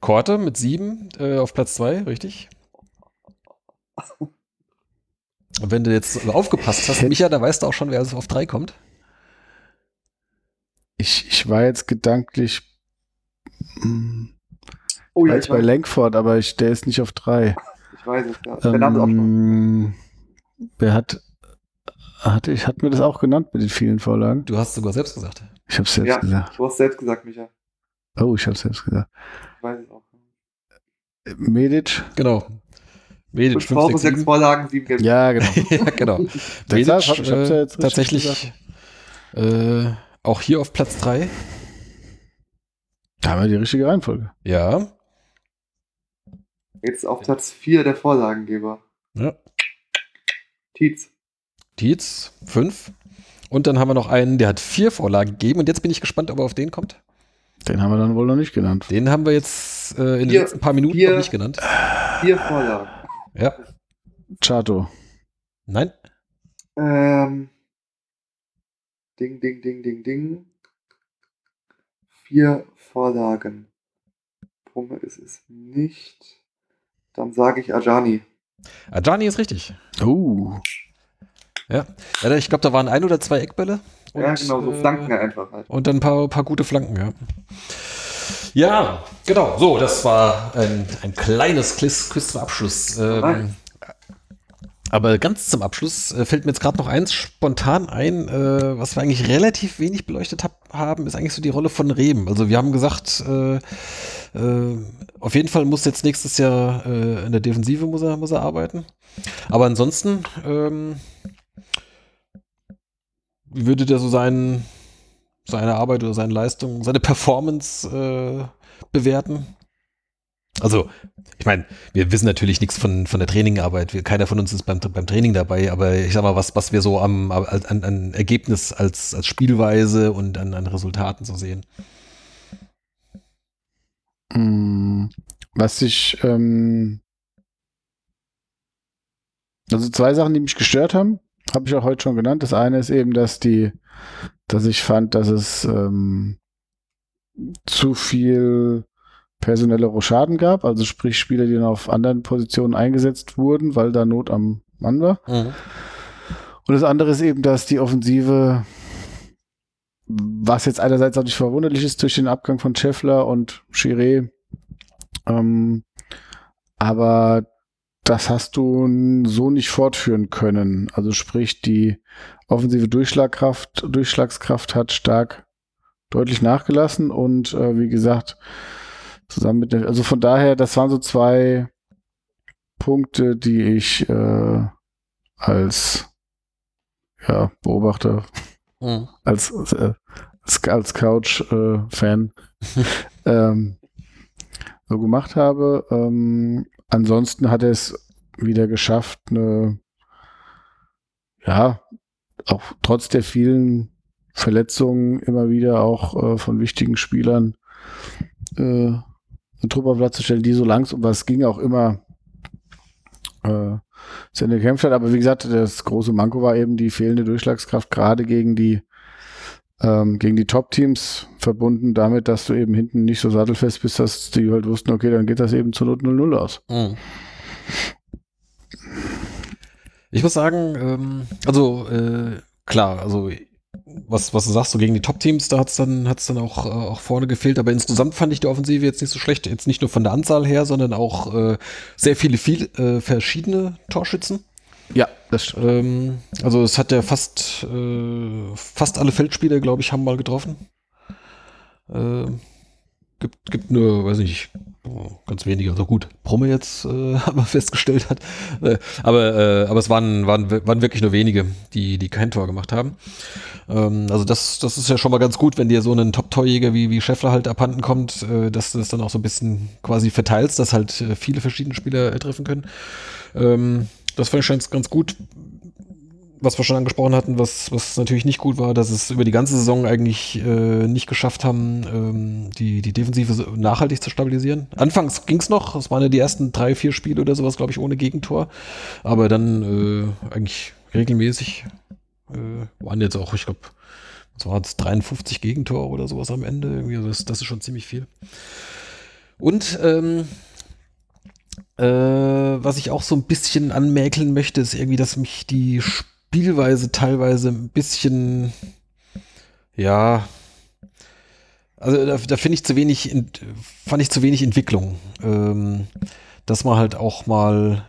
Korte mit 7 äh, auf Platz 2, richtig? Und wenn du jetzt aufgepasst hast, Micha, da weißt du auch schon, wer also auf 3 kommt. Ich, ich war jetzt gedanklich hm, Oh war ja, jetzt ich bei Langford, aber ich, der ist nicht auf drei. Ich weiß es. Ja. Der Name ist auch schon. Ähm, wer hat, hat, ich, hat mir das auch genannt mit den vielen Vorlagen? Du hast sogar selbst gesagt. Ich habe selbst Ja, gesagt. du hast selbst gesagt, Micha. Oh, ich habe selbst gesagt. Ich weiß es auch. Äh, Medic? Genau. Medic Fünf 5, Tore, 6, sechs 7. Vorlagen, sieben Gelb. Ja, genau. ja, genau. Medic, hab- ich hab's ja äh, jetzt tatsächlich äh, auch hier auf Platz 3. Da haben wir die richtige Reihenfolge. Ja. Jetzt auf Platz 4 der Vorlagengeber. ja. Tietz. Dietz, 5. Und dann haben wir noch einen, der hat vier Vorlagen gegeben. Und jetzt bin ich gespannt, ob er auf den kommt. Den haben wir dann wohl noch nicht genannt. Den haben wir jetzt äh, in den Vier- letzten paar Minuten vier- noch nicht genannt. Vier Vorlagen. Ja. Chato. Nein? Ähm, ding, ding, ding, ding, ding. Vier Vorlagen. Brumme ist es nicht. Dann sage ich Ajani. Ajani ist richtig. Oh. Ja. ja ich glaube, da waren ein oder zwei Eckbälle. ja, Und, genau, so äh, Flanken einfach halt. Und dann ein paar, paar gute Flanken, ja. Ja, genau. So, das war ein, ein kleines Quiz, Quiz zum Abschluss. Ähm, aber ganz zum Abschluss äh, fällt mir jetzt gerade noch eins spontan ein, äh, was wir eigentlich relativ wenig beleuchtet hab, haben, ist eigentlich so die Rolle von Rehm. Also wir haben gesagt, äh, äh, auf jeden Fall muss jetzt nächstes Jahr äh, in der Defensive muss er, muss er arbeiten. Aber ansonsten, ähm, wie würde der so seinen, seine Arbeit oder seine Leistung, seine Performance äh, bewerten? Also, ich meine, wir wissen natürlich nichts von, von der Trainingarbeit. Wir, keiner von uns ist beim, beim Training dabei, aber ich sag mal, was, was wir so am, an, an Ergebnis als, als Spielweise und an, an Resultaten so sehen. Mm, Was ich, ähm, also zwei Sachen, die mich gestört haben, habe ich auch heute schon genannt. Das eine ist eben, dass die, dass ich fand, dass es ähm, zu viel personelle Rochaden gab, also sprich Spieler, die dann auf anderen Positionen eingesetzt wurden, weil da Not am Mann war. Mhm. Und das andere ist eben, dass die Offensive was jetzt einerseits auch nicht verwunderlich ist durch den Abgang von Scheffler und Chiré. Ähm, aber das hast du so nicht fortführen können. Also sprich, die offensive Durchschlagkraft, Durchschlagskraft hat stark deutlich nachgelassen und äh, wie gesagt, zusammen mit der, also von daher, das waren so zwei Punkte, die ich äh, als ja, Beobachter, mhm. als, äh, als, Couch-Fan äh, ähm, so gemacht habe. Ähm, ansonsten hat er es wieder geschafft, eine, ja, auch trotz der vielen Verletzungen immer wieder auch äh, von wichtigen Spielern äh, eine Truppe auf Platz zu stellen, die so langsam, was ging auch immer äh, zu Ende gekämpft hat. Aber wie gesagt, das große Manko war eben die fehlende Durchschlagskraft, gerade gegen die ähm, gegen die Top-Teams verbunden damit, dass du eben hinten nicht so sattelfest bist, dass die halt wussten, okay, dann geht das eben zur Not 0-0 aus. Mhm. Ich muss sagen, ähm, also äh, klar, also was, was du sagst, so gegen die Top-Teams, da hat es dann, hat's dann auch, äh, auch vorne gefehlt. Aber insgesamt fand ich die Offensive jetzt nicht so schlecht. Jetzt nicht nur von der Anzahl her, sondern auch äh, sehr viele, viel, äh, verschiedene Torschützen. Ja, das. Ähm, also es hat ja fast, äh, fast alle Feldspieler, glaube ich, haben mal getroffen. Äh, gibt, gibt nur, weiß nicht, ganz wenige. Also gut, Brumme jetzt äh, wir festgestellt hat. Äh, aber, äh, aber es waren, waren, waren wirklich nur wenige, die, die kein Tor gemacht haben. Ähm, also das, das ist ja schon mal ganz gut, wenn dir so ein Top-Torjäger wie, wie Scheffler halt abhanden kommt, äh, dass du das dann auch so ein bisschen quasi verteilst, dass halt äh, viele verschiedene Spieler treffen können. Ähm, das fand ich schon ganz gut. Was wir schon angesprochen hatten, was, was natürlich nicht gut war, dass es über die ganze Saison eigentlich äh, nicht geschafft haben, ähm, die, die Defensive nachhaltig zu stabilisieren. Anfangs ging es noch, es waren ja die ersten drei, vier Spiele oder sowas, glaube ich, ohne Gegentor. Aber dann äh, eigentlich regelmäßig äh, waren jetzt auch, ich glaube, es waren 53 Gegentore oder sowas am Ende. Das, das ist schon ziemlich viel. Und ähm, äh, was ich auch so ein bisschen anmäkeln möchte, ist irgendwie, dass mich die Spielweise teilweise ein bisschen, ja, also da, da finde ich zu wenig, fand ich zu wenig Entwicklung. Ähm, dass man halt auch mal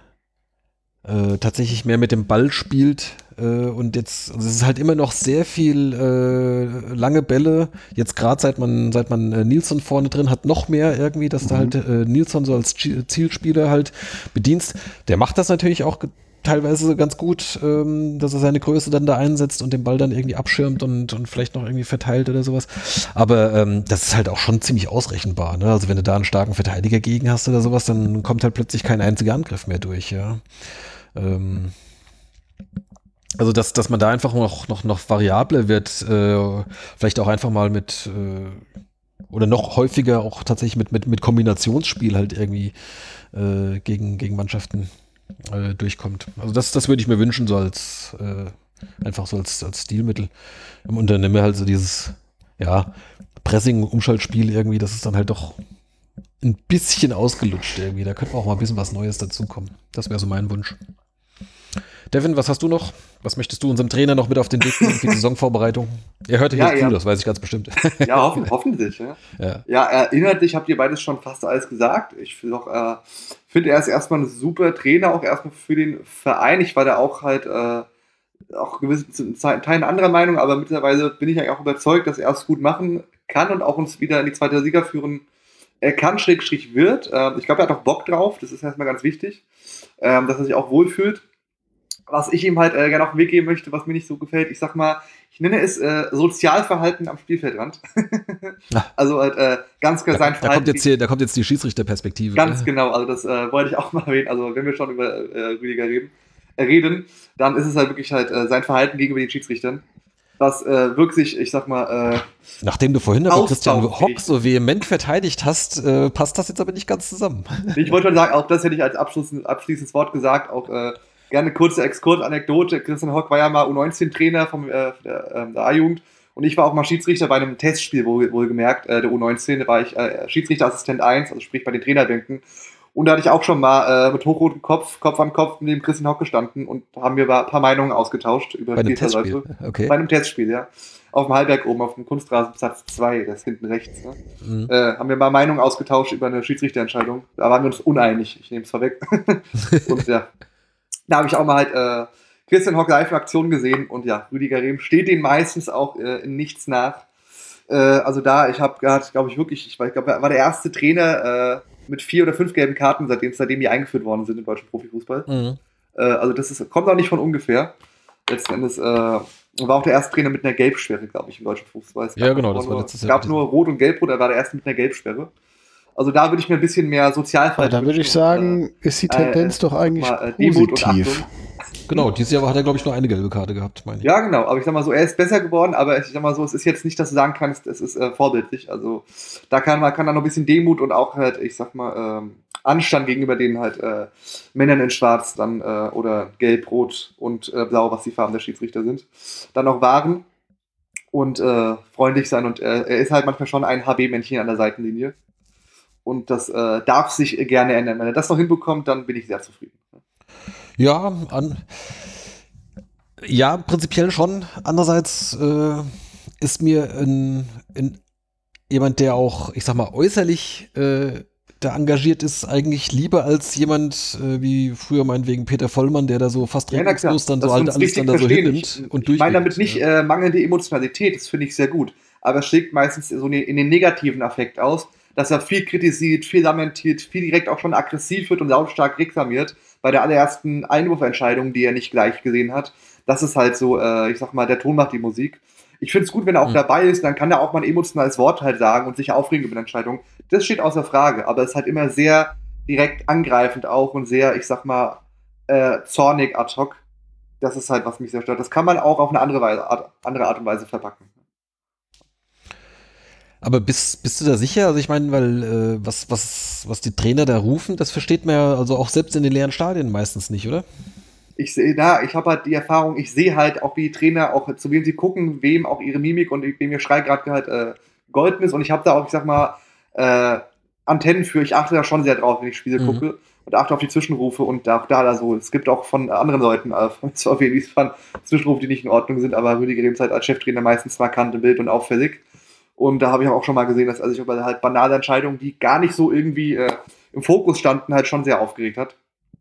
äh, tatsächlich mehr mit dem Ball spielt. Äh, und jetzt, also es ist halt immer noch sehr viel äh, lange Bälle. Jetzt gerade seit man, seit man äh, Nilsson vorne drin hat, noch mehr irgendwie, dass mhm. du halt äh, Nilsson so als Zielspieler halt bedienst. Der macht das natürlich auch teilweise ganz gut, ähm, dass er seine Größe dann da einsetzt und den Ball dann irgendwie abschirmt und, und vielleicht noch irgendwie verteilt oder sowas. Aber ähm, das ist halt auch schon ziemlich ausrechenbar. Ne? Also wenn du da einen starken Verteidiger gegen hast oder sowas, dann kommt halt plötzlich kein einziger Angriff mehr durch. Ja. Ähm, also dass, dass man da einfach noch, noch, noch variabler wird, äh, vielleicht auch einfach mal mit äh, oder noch häufiger auch tatsächlich mit, mit, mit Kombinationsspiel halt irgendwie äh, gegen, gegen Mannschaften äh, durchkommt. Also das, das würde ich mir wünschen, so als äh, einfach so als, als Stilmittel. Und dann nehmen wir halt so dieses, ja, Pressing-Umschaltspiel irgendwie, das ist dann halt doch ein bisschen ausgelutscht irgendwie. Da könnte auch mal ein bisschen was Neues dazukommen. Das wäre so mein Wunsch. Devin, was hast du noch? Was möchtest du unserem Trainer noch mit auf den Weg geben für die Saisonvorbereitung? Er hörte hier ja, zu, ja. das weiß ich ganz bestimmt. Ja, hoffen, hoffentlich. Ja, ja. ja äh, inhaltlich habt ihr beides schon fast alles gesagt. Ich finde äh, find, er ist erstmal ein super Trainer, auch erstmal für den Verein. Ich war da auch halt äh, auch gewissen Teilen anderer Meinung, aber mittlerweile bin ich eigentlich auch überzeugt, dass er es gut machen kann und auch uns wieder in die zweite Liga führen er kann, Schrägstrich wird. Ähm, ich glaube, er hat auch Bock drauf, das ist erstmal ganz wichtig, ähm, dass er sich auch wohlfühlt was ich ihm halt äh, gerne auf den Weg geben möchte, was mir nicht so gefällt, ich sag mal, ich nenne es äh, Sozialverhalten am Spielfeldrand. also halt äh, ganz klar sein da, Verhalten. Da kommt, jetzt hier, da kommt jetzt die Schiedsrichterperspektive. Ganz ne? genau, also das äh, wollte ich auch mal erwähnen. Also wenn wir schon über äh, Rüdiger reden, äh, reden, dann ist es halt wirklich halt äh, sein Verhalten gegenüber den Schiedsrichtern. Was wirklich, ich sag mal. Nachdem du vorhin aber Christian Hock so vehement verteidigt hast, passt das jetzt aber nicht ganz zusammen. Ich wollte schon sagen, auch das hätte ich als abschließendes Wort gesagt, auch gerne kurze Exkurs-Anekdote. Christian Hock war ja mal U19-Trainer vom, äh, der, äh, der A-Jugend und ich war auch mal Schiedsrichter bei einem Testspiel, wohl, wohlgemerkt, äh, der U19. Da war ich äh, Schiedsrichterassistent 1, also sprich bei den Trainerbänken. Und da hatte ich auch schon mal äh, mit hochrotem Kopf, Kopf an Kopf mit dem Christian Hock gestanden und haben wir ein paar Meinungen ausgetauscht über Bei einem. Testspiel. Okay. Bei einem Testspiel, ja. Auf dem Halbberg oben, auf dem Kunstrasenplatz 2, das ist hinten rechts. Ne? Mhm. Äh, haben wir mal Meinungen ausgetauscht über eine Schiedsrichterentscheidung. Da waren wir uns uneinig, ich nehme es vorweg. und ja, da habe ich auch mal halt äh, Christian Hock live in Aktion gesehen und ja, Rüdiger Rehm steht den meistens auch äh, in nichts nach. Äh, also da, ich habe glaube ich, wirklich, ich glaube, er war der erste Trainer äh, mit vier oder fünf gelben Karten, seitdem, seitdem die eingeführt worden sind im deutschen Profifußball. Mhm. Äh, also das ist, kommt auch nicht von ungefähr. Letzten Endes äh, war auch der erste Trainer mit einer Gelbsperre, glaube ich, im deutschen Fußball. Es Ja, genau, das war letztes Es Jahr. gab nur Rot und Gelbrot, er war der erste mit einer Gelbsperre. Also da würde ich mir ein bisschen mehr Sozialfall. da würde ich sagen, ist die Tendenz doch eigentlich mal, äh, Demut und positiv. Genau, dieses Jahr hat er, glaube ich, nur eine gelbe Karte gehabt, meine ich. Ja, genau. Aber ich sag mal so, er ist besser geworden, aber ich sag mal so, es ist jetzt nicht, dass du sagen kannst, es ist äh, vorbildlich. Also da kann man kann da noch ein bisschen Demut und auch halt, ich sag mal, ähm, Anstand gegenüber den halt äh, Männern in Schwarz dann äh, oder Gelb, Rot und äh, Blau, was die Farben der Schiedsrichter sind, dann noch wahren und äh, freundlich sein. Und äh, er ist halt manchmal schon ein HB-Männchen an der Seitenlinie. Und das äh, darf sich gerne ändern. Wenn er das noch hinbekommt, dann bin ich sehr zufrieden. Ja, an, ja, prinzipiell schon. Andererseits äh, ist mir ein, ein, jemand, der auch, ich sag mal, äußerlich äh, da engagiert ist, eigentlich lieber als jemand äh, wie früher meinetwegen Peter Vollmann, der da so fast Ja, regungslos dann so halt alles dann da so hinnimmt Ich- und Ich meine damit nicht ja. äh, mangelnde Emotionalität, das finde ich sehr gut. Aber es schlägt meistens so ne- in den negativen Affekt aus, dass er viel kritisiert, viel lamentiert, viel direkt auch schon aggressiv wird und lautstark reklamiert bei der allerersten Einwurfentscheidung, die er nicht gleich gesehen hat. Das ist halt so, äh, ich sag mal, der Ton macht die Musik. Ich finde es gut, wenn er auch Mhm. dabei ist, dann kann er auch mal ein emotionales Wort halt sagen und sich aufregen über eine Entscheidung. Das steht außer Frage, aber es ist halt immer sehr direkt angreifend auch und sehr, ich sag mal, äh, zornig ad hoc. Das ist halt, was mich sehr stört. Das kann man auch auf eine andere, Weise, Art, andere Art und Weise verpacken. Aber bist, bist du da sicher? Also ich meine, weil äh, was, was, was die Trainer da rufen, das versteht man ja also auch selbst in den leeren Stadien meistens nicht, oder? Ich sehe da, ich habe halt die Erfahrung, ich sehe halt auch, wie die Trainer auch zu wem sie gucken, wem auch ihre Mimik und wem ihr Schrei gerade halt äh, golden ist. Und ich habe da auch, ich sag mal, äh, Antennen für. Ich achte da schon sehr drauf, wenn ich Spiele Mhm. gucke und achte auf die Zwischenrufe und auch da, da so. Es gibt auch von anderen Leuten, äh, von VfB Wiesbaden, Zwischenrufe, die nicht in Ordnung sind, aber Rüdiger Rehm ist halt als Cheftrainer meistens markant im Bild und auffällig. Und da habe ich auch schon mal gesehen, dass er sich über halt banale Entscheidungen, die gar nicht so irgendwie äh, im Fokus standen, halt schon sehr aufgeregt hat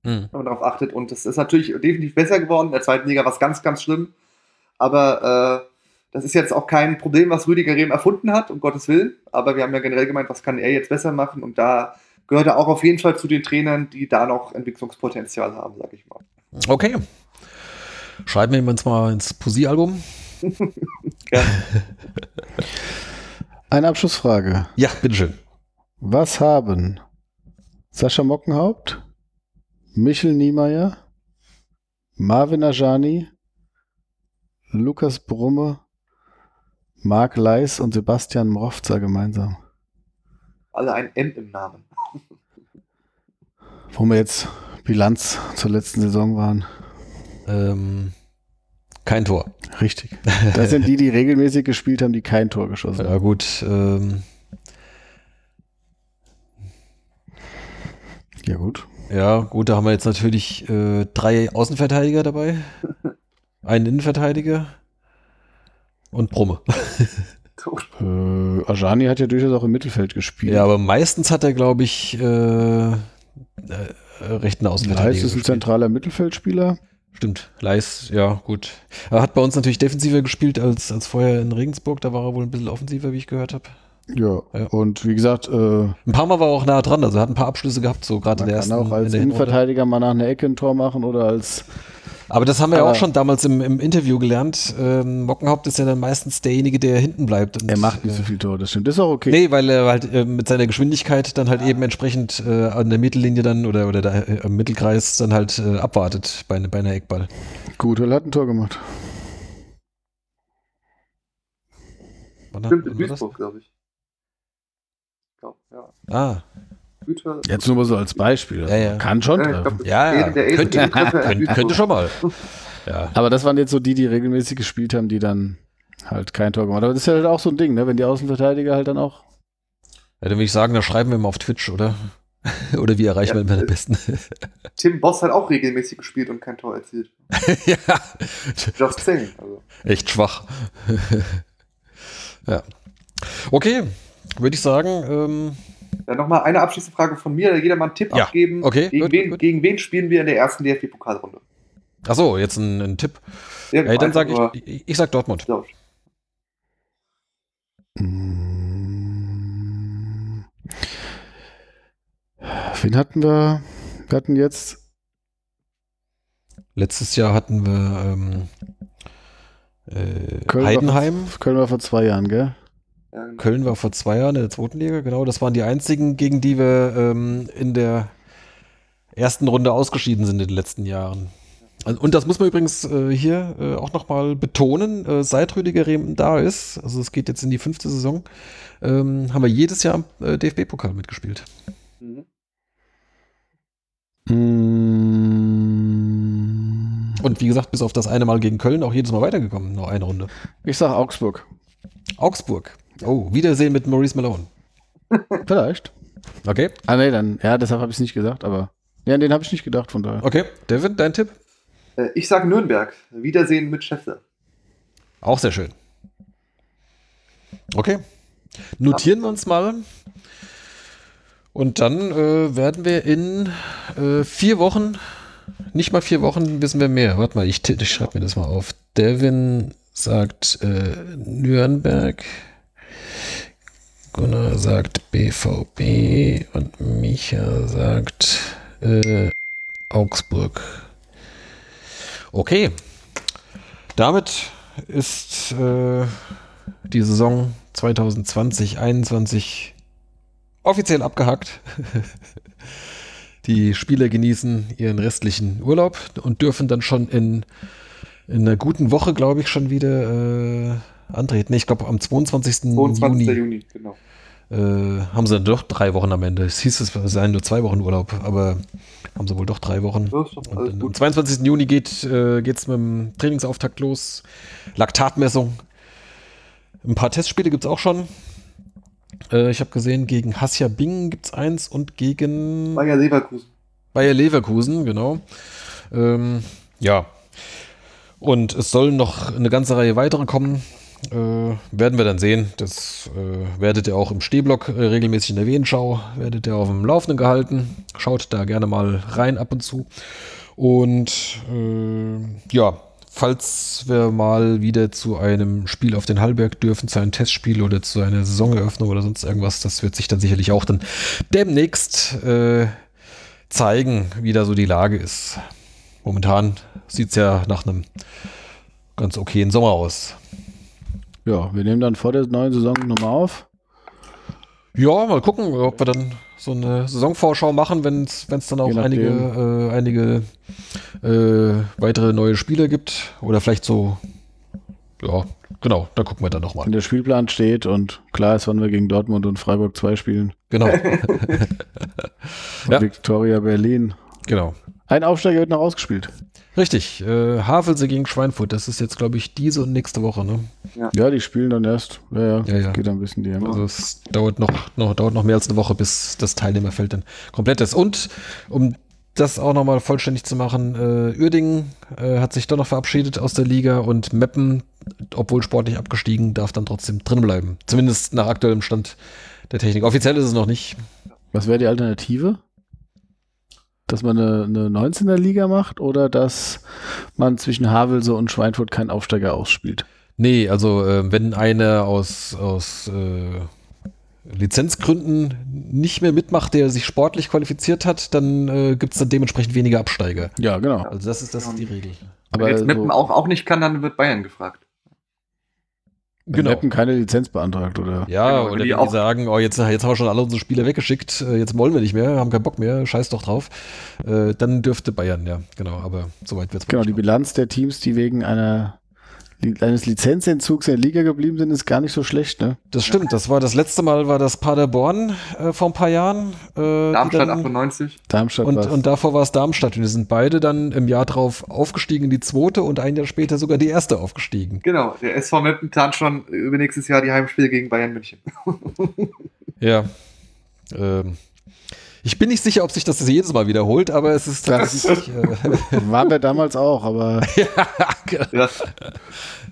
Hm. wenn man darauf achtet. Und das ist natürlich definitiv besser geworden. In der zweiten Liga war es ganz, ganz schlimm. Aber äh, das ist jetzt auch kein Problem, was Rüdiger Rehm erfunden hat, um Gottes Willen. Aber wir haben ja generell gemeint, was kann er jetzt besser machen? Und da gehört er auch auf jeden Fall zu den Trainern, die da noch Entwicklungspotenzial haben, sag ich mal. Okay. Schreiben wir uns mal ins Poesie-Album. Eine Abschlussfrage. Ja, bitteschön. Was haben Sascha Mockenhaupt, Michel Niemeyer, Marvin Ajani, Lukas Brumme, Marc Leis und Sebastian Mrofzer gemeinsam? Alle ein M im Namen. Wo wir jetzt Bilanz zur letzten Saison waren. Ähm, kein Tor. Richtig. Das sind die, die regelmäßig gespielt haben, die kein Tor geschossen Ja haben. gut. Ähm, Ja, gut. ja gut, da haben wir jetzt natürlich äh, drei Außenverteidiger dabei, einen Innenverteidiger und Brumme. Äh, Ajani hat ja durchaus auch im Mittelfeld gespielt. Ja, aber meistens hat er, glaube ich, äh, äh, rechten Außenverteidiger. Leis ist ein gespielt. zentraler Mittelfeldspieler. Stimmt, Leis, ja, gut. Er hat bei uns natürlich defensiver gespielt als, als vorher in Regensburg. Da war er wohl ein bisschen offensiver, wie ich gehört habe. Ja. Ja. Und wie gesagt, äh, Ein paar Mal war er auch nah dran, also er hat ein paar Abschlüsse gehabt, so gerade in man der kann ersten. auch als. Innenverteidiger mal nach einer Ecke ein Tor machen oder als Aber das haben wir ja auch schon damals im, im Interview gelernt. Ähm, Mockenhaupt ist ja dann meistens derjenige, der hinten bleibt. Und, er macht nicht äh, so viel Tor, das stimmt. Das ist auch okay. Nee, weil er halt äh, mit seiner Geschwindigkeit dann halt eben entsprechend äh, an der Mittellinie dann oder, oder da, äh, am Mittelkreis dann halt äh, abwartet bei, bei einer Eckball. Gutel hat ein Tor gemacht. Wann, Stimmt, wann in? Duisburg, glaube ich. Glaub, ja. Ah, Güter. Jetzt nur mal so als Beispiel. Ja, ja. Kann schon Ja, glaub, der Könnte, schon mal. Ja. Aber das waren jetzt so die, die regelmäßig gespielt haben, die dann halt kein Tor gemacht haben. Aber das ist ja halt auch so ein Ding, ne? wenn die Außenverteidiger halt dann auch. ja, dann würde ich sagen, da schreiben wir mal auf Twitch, oder? Oder wie erreichen Ja, wir den am besten? Tim Boss hat auch regelmäßig gespielt und kein Tor erzielt. ja, Just saying. Also. echt schwach. ja. Okay, würde ich sagen, ähm, Dann nochmal eine abschließende Frage von mir. Jeder mal einen Tipp Ja, abgeben. okay, Gegen, gut, wen, gut. gegen wen spielen wir in der ersten DFB-Pokalrunde? achso, jetzt ein, ein Tipp. Ja, Ey, dann sage ich, ich, ich sag Dortmund. So. Mm. Wen hatten wir? Wir hatten jetzt Letztes Jahr hatten wir ähm, äh, Köln war Heidenheim. vor- Köln war vor zwei Jahren, gell? Ja, genau. Köln war vor zwei Jahren in der zweiten Liga, genau. Das waren die einzigen, gegen die wir ähm, in der ersten Runde ausgeschieden sind in den letzten Jahren. Also, und das muss man übrigens äh, hier äh, auch nochmal betonen, äh, seit Rüdiger Rehm da ist, also es geht jetzt in die fünfte Saison, ähm, haben wir jedes Jahr im äh, DFB-Pokal mitgespielt. Mhm. Und wie gesagt, bis auf das eine Mal gegen Köln auch jedes Mal weitergekommen, nur eine Runde. Ich sag Augsburg. Augsburg. Oh, Wiedersehen mit Maurice Malone. Vielleicht. Okay, Ah, nee, dann, ja, deshalb habe ich es nicht gesagt, aber. Ja, den habe ich nicht gedacht, von daher. okay. Devin, dein Tipp? Äh, Ich sage Nürnberg. Wiedersehen mit Schäffler. Auch sehr schön. Okay. Notieren wir uns mal. Und dann äh, werden wir in äh, vier Wochen, nicht mal vier Wochen, wissen wir mehr. Warte mal, ich, ich schreibe mir das mal auf. Devin sagt äh, Nürnberg. Gunnar sagt BVB und Micha sagt äh, Augsburg. Okay. Damit ist äh, die Saison 2020-21 offiziell abgehakt. die Spieler genießen ihren restlichen Urlaub und dürfen dann schon in, in einer guten Woche, glaube ich, schon wieder äh, antreten. Ich glaube, am 22. 22. Juni Juni, genau. äh, haben sie dann doch drei Wochen am Ende. Es hieß, es seien nur zwei Wochen Urlaub, aber haben sie wohl doch drei Wochen. Dann am gut. 22. Juni geht äh, es mit dem Trainingsauftakt los. Laktatmessung. Ein paar Testspiele gibt es auch schon. Äh, ich habe gesehen, gegen Hassia Bingen gibt es eins und gegen Bayer Leverkusen. Bayer Leverkusen, genau. Ähm, ja. Und es sollen noch eine ganze Reihe weitere kommen. Äh, werden wir dann sehen. Das äh, werdet ihr auch im Stehblock äh, regelmäßig in der Wehenschau, werdet ihr auf dem Laufenden gehalten. Schaut da gerne mal rein ab und zu. Und äh, ja, falls wir mal wieder zu einem Spiel auf den Hallberg dürfen, zu einem Testspiel oder zu einer Saisoneröffnung oder sonst irgendwas, das wird sich dann sicherlich auch dann demnächst äh, zeigen, wie da so die Lage ist. Momentan sieht es ja nach einem ganz okayen Sommer aus. Ja, wir nehmen dann vor der neuen Saison nochmal auf. Ja, mal gucken, ob wir dann so eine Saisonvorschau machen, wenn es dann auch einige, äh, einige äh, weitere neue Spieler gibt. Oder vielleicht so, ja, genau, da gucken wir dann nochmal. Wenn der Spielplan steht und klar ist, wann wir gegen Dortmund und Freiburg 2 spielen. Genau, Ja. Viktoria Berlin. genau. Ein Aufsteiger wird noch ausgespielt. Richtig, äh, Havelse gegen Schweinfurt, das ist jetzt, glaube ich, diese und nächste Woche, ne? Ja, die spielen dann erst. Ja, ja, Ja, ja. geht dann ein bisschen die Also es dauert noch, noch, dauert noch mehr als eine Woche, bis das Teilnehmerfeld dann komplett ist. Und um das auch nochmal vollständig zu machen, äh, Uerdingen äh, hat sich doch noch verabschiedet aus der Liga und Meppen, obwohl sportlich abgestiegen, darf dann trotzdem drin bleiben. Zumindest nach aktuellem Stand der Technik. Offiziell ist es noch nicht. Was wäre die Alternative? Dass man eine, eine 19er Liga macht oder dass man zwischen Havelse und Schweinfurt keinen Aufsteiger ausspielt? Nee, also äh, wenn einer aus, aus äh, Lizenzgründen nicht mehr mitmacht, der sich sportlich qualifiziert hat, dann äh, gibt es dann dementsprechend weniger Absteiger. Ja, genau. Also das ist, das ist die Regel. Wenn Aber jetzt Meppen so, auch, auch nicht kann, dann wird Bayern gefragt. Wenn Meppen keine Lizenz beantragt oder? Ja, Genau, oder die wenn die sagen, oh, jetzt, jetzt haben wir schon alle unsere Spieler weggeschickt, äh, jetzt wollen wir nicht mehr, haben keinen Bock mehr, scheiß doch drauf. Äh, dann dürfte Bayern, ja, genau, aber soweit wird es genau die Bilanz der Teams, die wegen einer eines Lizenzentzugs in der Liga geblieben sind, ist gar nicht so schlecht, ne? Das stimmt, das war das letzte Mal, war das Paderborn äh, vor ein paar Jahren. Äh, Darmstadt dann- 98. Darmstadt und, war's. und davor war es Darmstadt. Und die sind beide dann im Jahr drauf aufgestiegen in die zweite und ein Jahr später sogar die erste aufgestiegen. Genau, der SV Meppen plant schon übernächstes Jahr die Heimspiele gegen Bayern München. Ja. Ähm, Ich bin nicht sicher, ob sich das jedes Mal wiederholt, aber es ist tatsächlich. äh, Waren wir damals auch, aber Ja.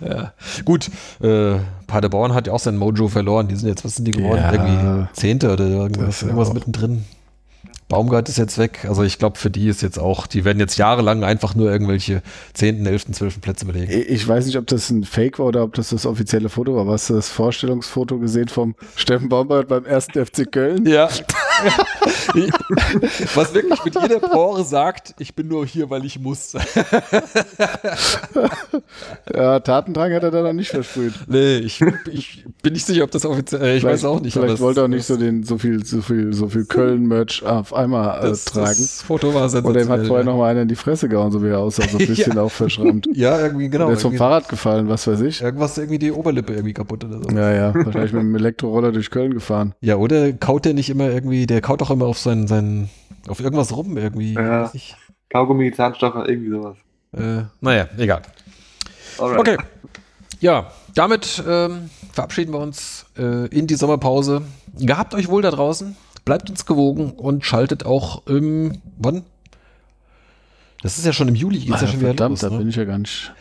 ja. Gut, äh, Paderborn hat ja auch sein Mojo verloren. Die sind jetzt, was sind die geworden? Ja. Irgendwie Zehnte oder irgendwas, ja irgendwas mittendrin. Baumgart ist jetzt weg. Also ich glaube, für die ist jetzt auch, die werden jetzt jahrelang einfach nur irgendwelche 10., 11., 12. Plätze belegen. ich weiß nicht, ob das ein Fake war oder ob das das offizielle Foto war. Hast du das Vorstellungsfoto gesehen vom Steffen Baumgart beim ersten FC Köln? Ja. Was wirklich mit jeder Pore sagt, ich bin nur hier, weil ich muss. Ja, Tatendrang hat er da noch nicht versprüht. nee, ich, ich bin nicht sicher, ob das offiziell, ich weiß auch nicht. Vielleicht wollte er auch nicht so den so viel so viel so viel Köln-Merch auf einmal äh, das, tragen. das Foto war sensationell. Oder ihm hat vorher noch mal einer in die Fresse gehauen, so wie er aussah, so ein bisschen Ja. auch verschrammt. Ja, irgendwie, genau. Der ist vom Fahrrad gefallen, was weiß ich. Irgendwas irgendwie die Oberlippe irgendwie kaputt oder so. Ja, ja, wahrscheinlich mit dem Elektroroller durch Köln gefahren. Ja, oder kaut der nicht immer irgendwie, der kaut doch immer auf seinen, seinen auf irgendwas rum irgendwie. Ja. Weiß ich. Kaugummi, Zahnstocher, irgendwie sowas. Äh, naja, egal. Alright. Okay. Ja, damit ähm, verabschieden wir uns äh, in die Sommerpause. Gehabt euch wohl da draußen, bleibt uns gewogen und schaltet auch im, wann? Das ist ja schon im Juli, geht's ja Ah, schon wieder verdammt, los. da Ne? bin ich ja gar nicht.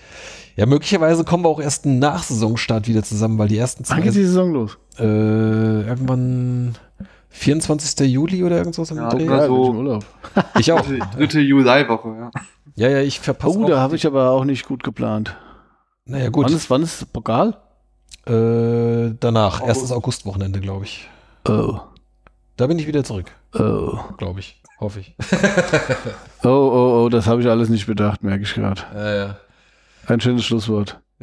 Ja, möglicherweise kommen wir auch erst nach Saisonstart wieder zusammen, weil die ersten Wann zwei, geht die Saison los? äh, irgendwann 24. Juli oder irgendwas im Ja, Dreh. Ja, so. im Urlaub. Ich auch. Dritte, dritte Juliwoche, ja. Ja, ja, ich verpasse Oh, da habe ich aber auch nicht gut geplant. Naja, gut. Wann ist, wann ist Pokal? Äh, danach, August. erstes Augustwochenende, glaube ich. Oh, Da bin ich wieder zurück, oh. glaube ich. Hoffe ich. Oh, oh, oh, das habe ich alles nicht bedacht, merke ich gerade. Ja, ja. Ein schönes Schlusswort.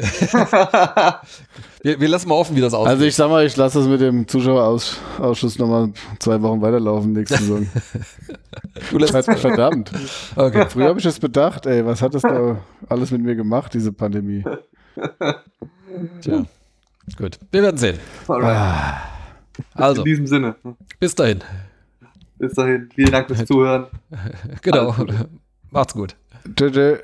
Wir, wir lassen mal offen, wie das aussieht. Also ich sag mal, ich lasse das mit dem Zuschauerausschuss nochmal zwei Wochen weiterlaufen nächste Saison. du lässt Verdammt. Okay. Früher habe ich es bedacht, ey, was hat das da alles mit mir gemacht, diese Pandemie? Tja. Gut. Wir werden sehen. Alright. Also, In diesem Sinne. bis dahin. Bis dahin. Vielen Dank fürs Zuhören. Genau. Macht's gut. Tschö.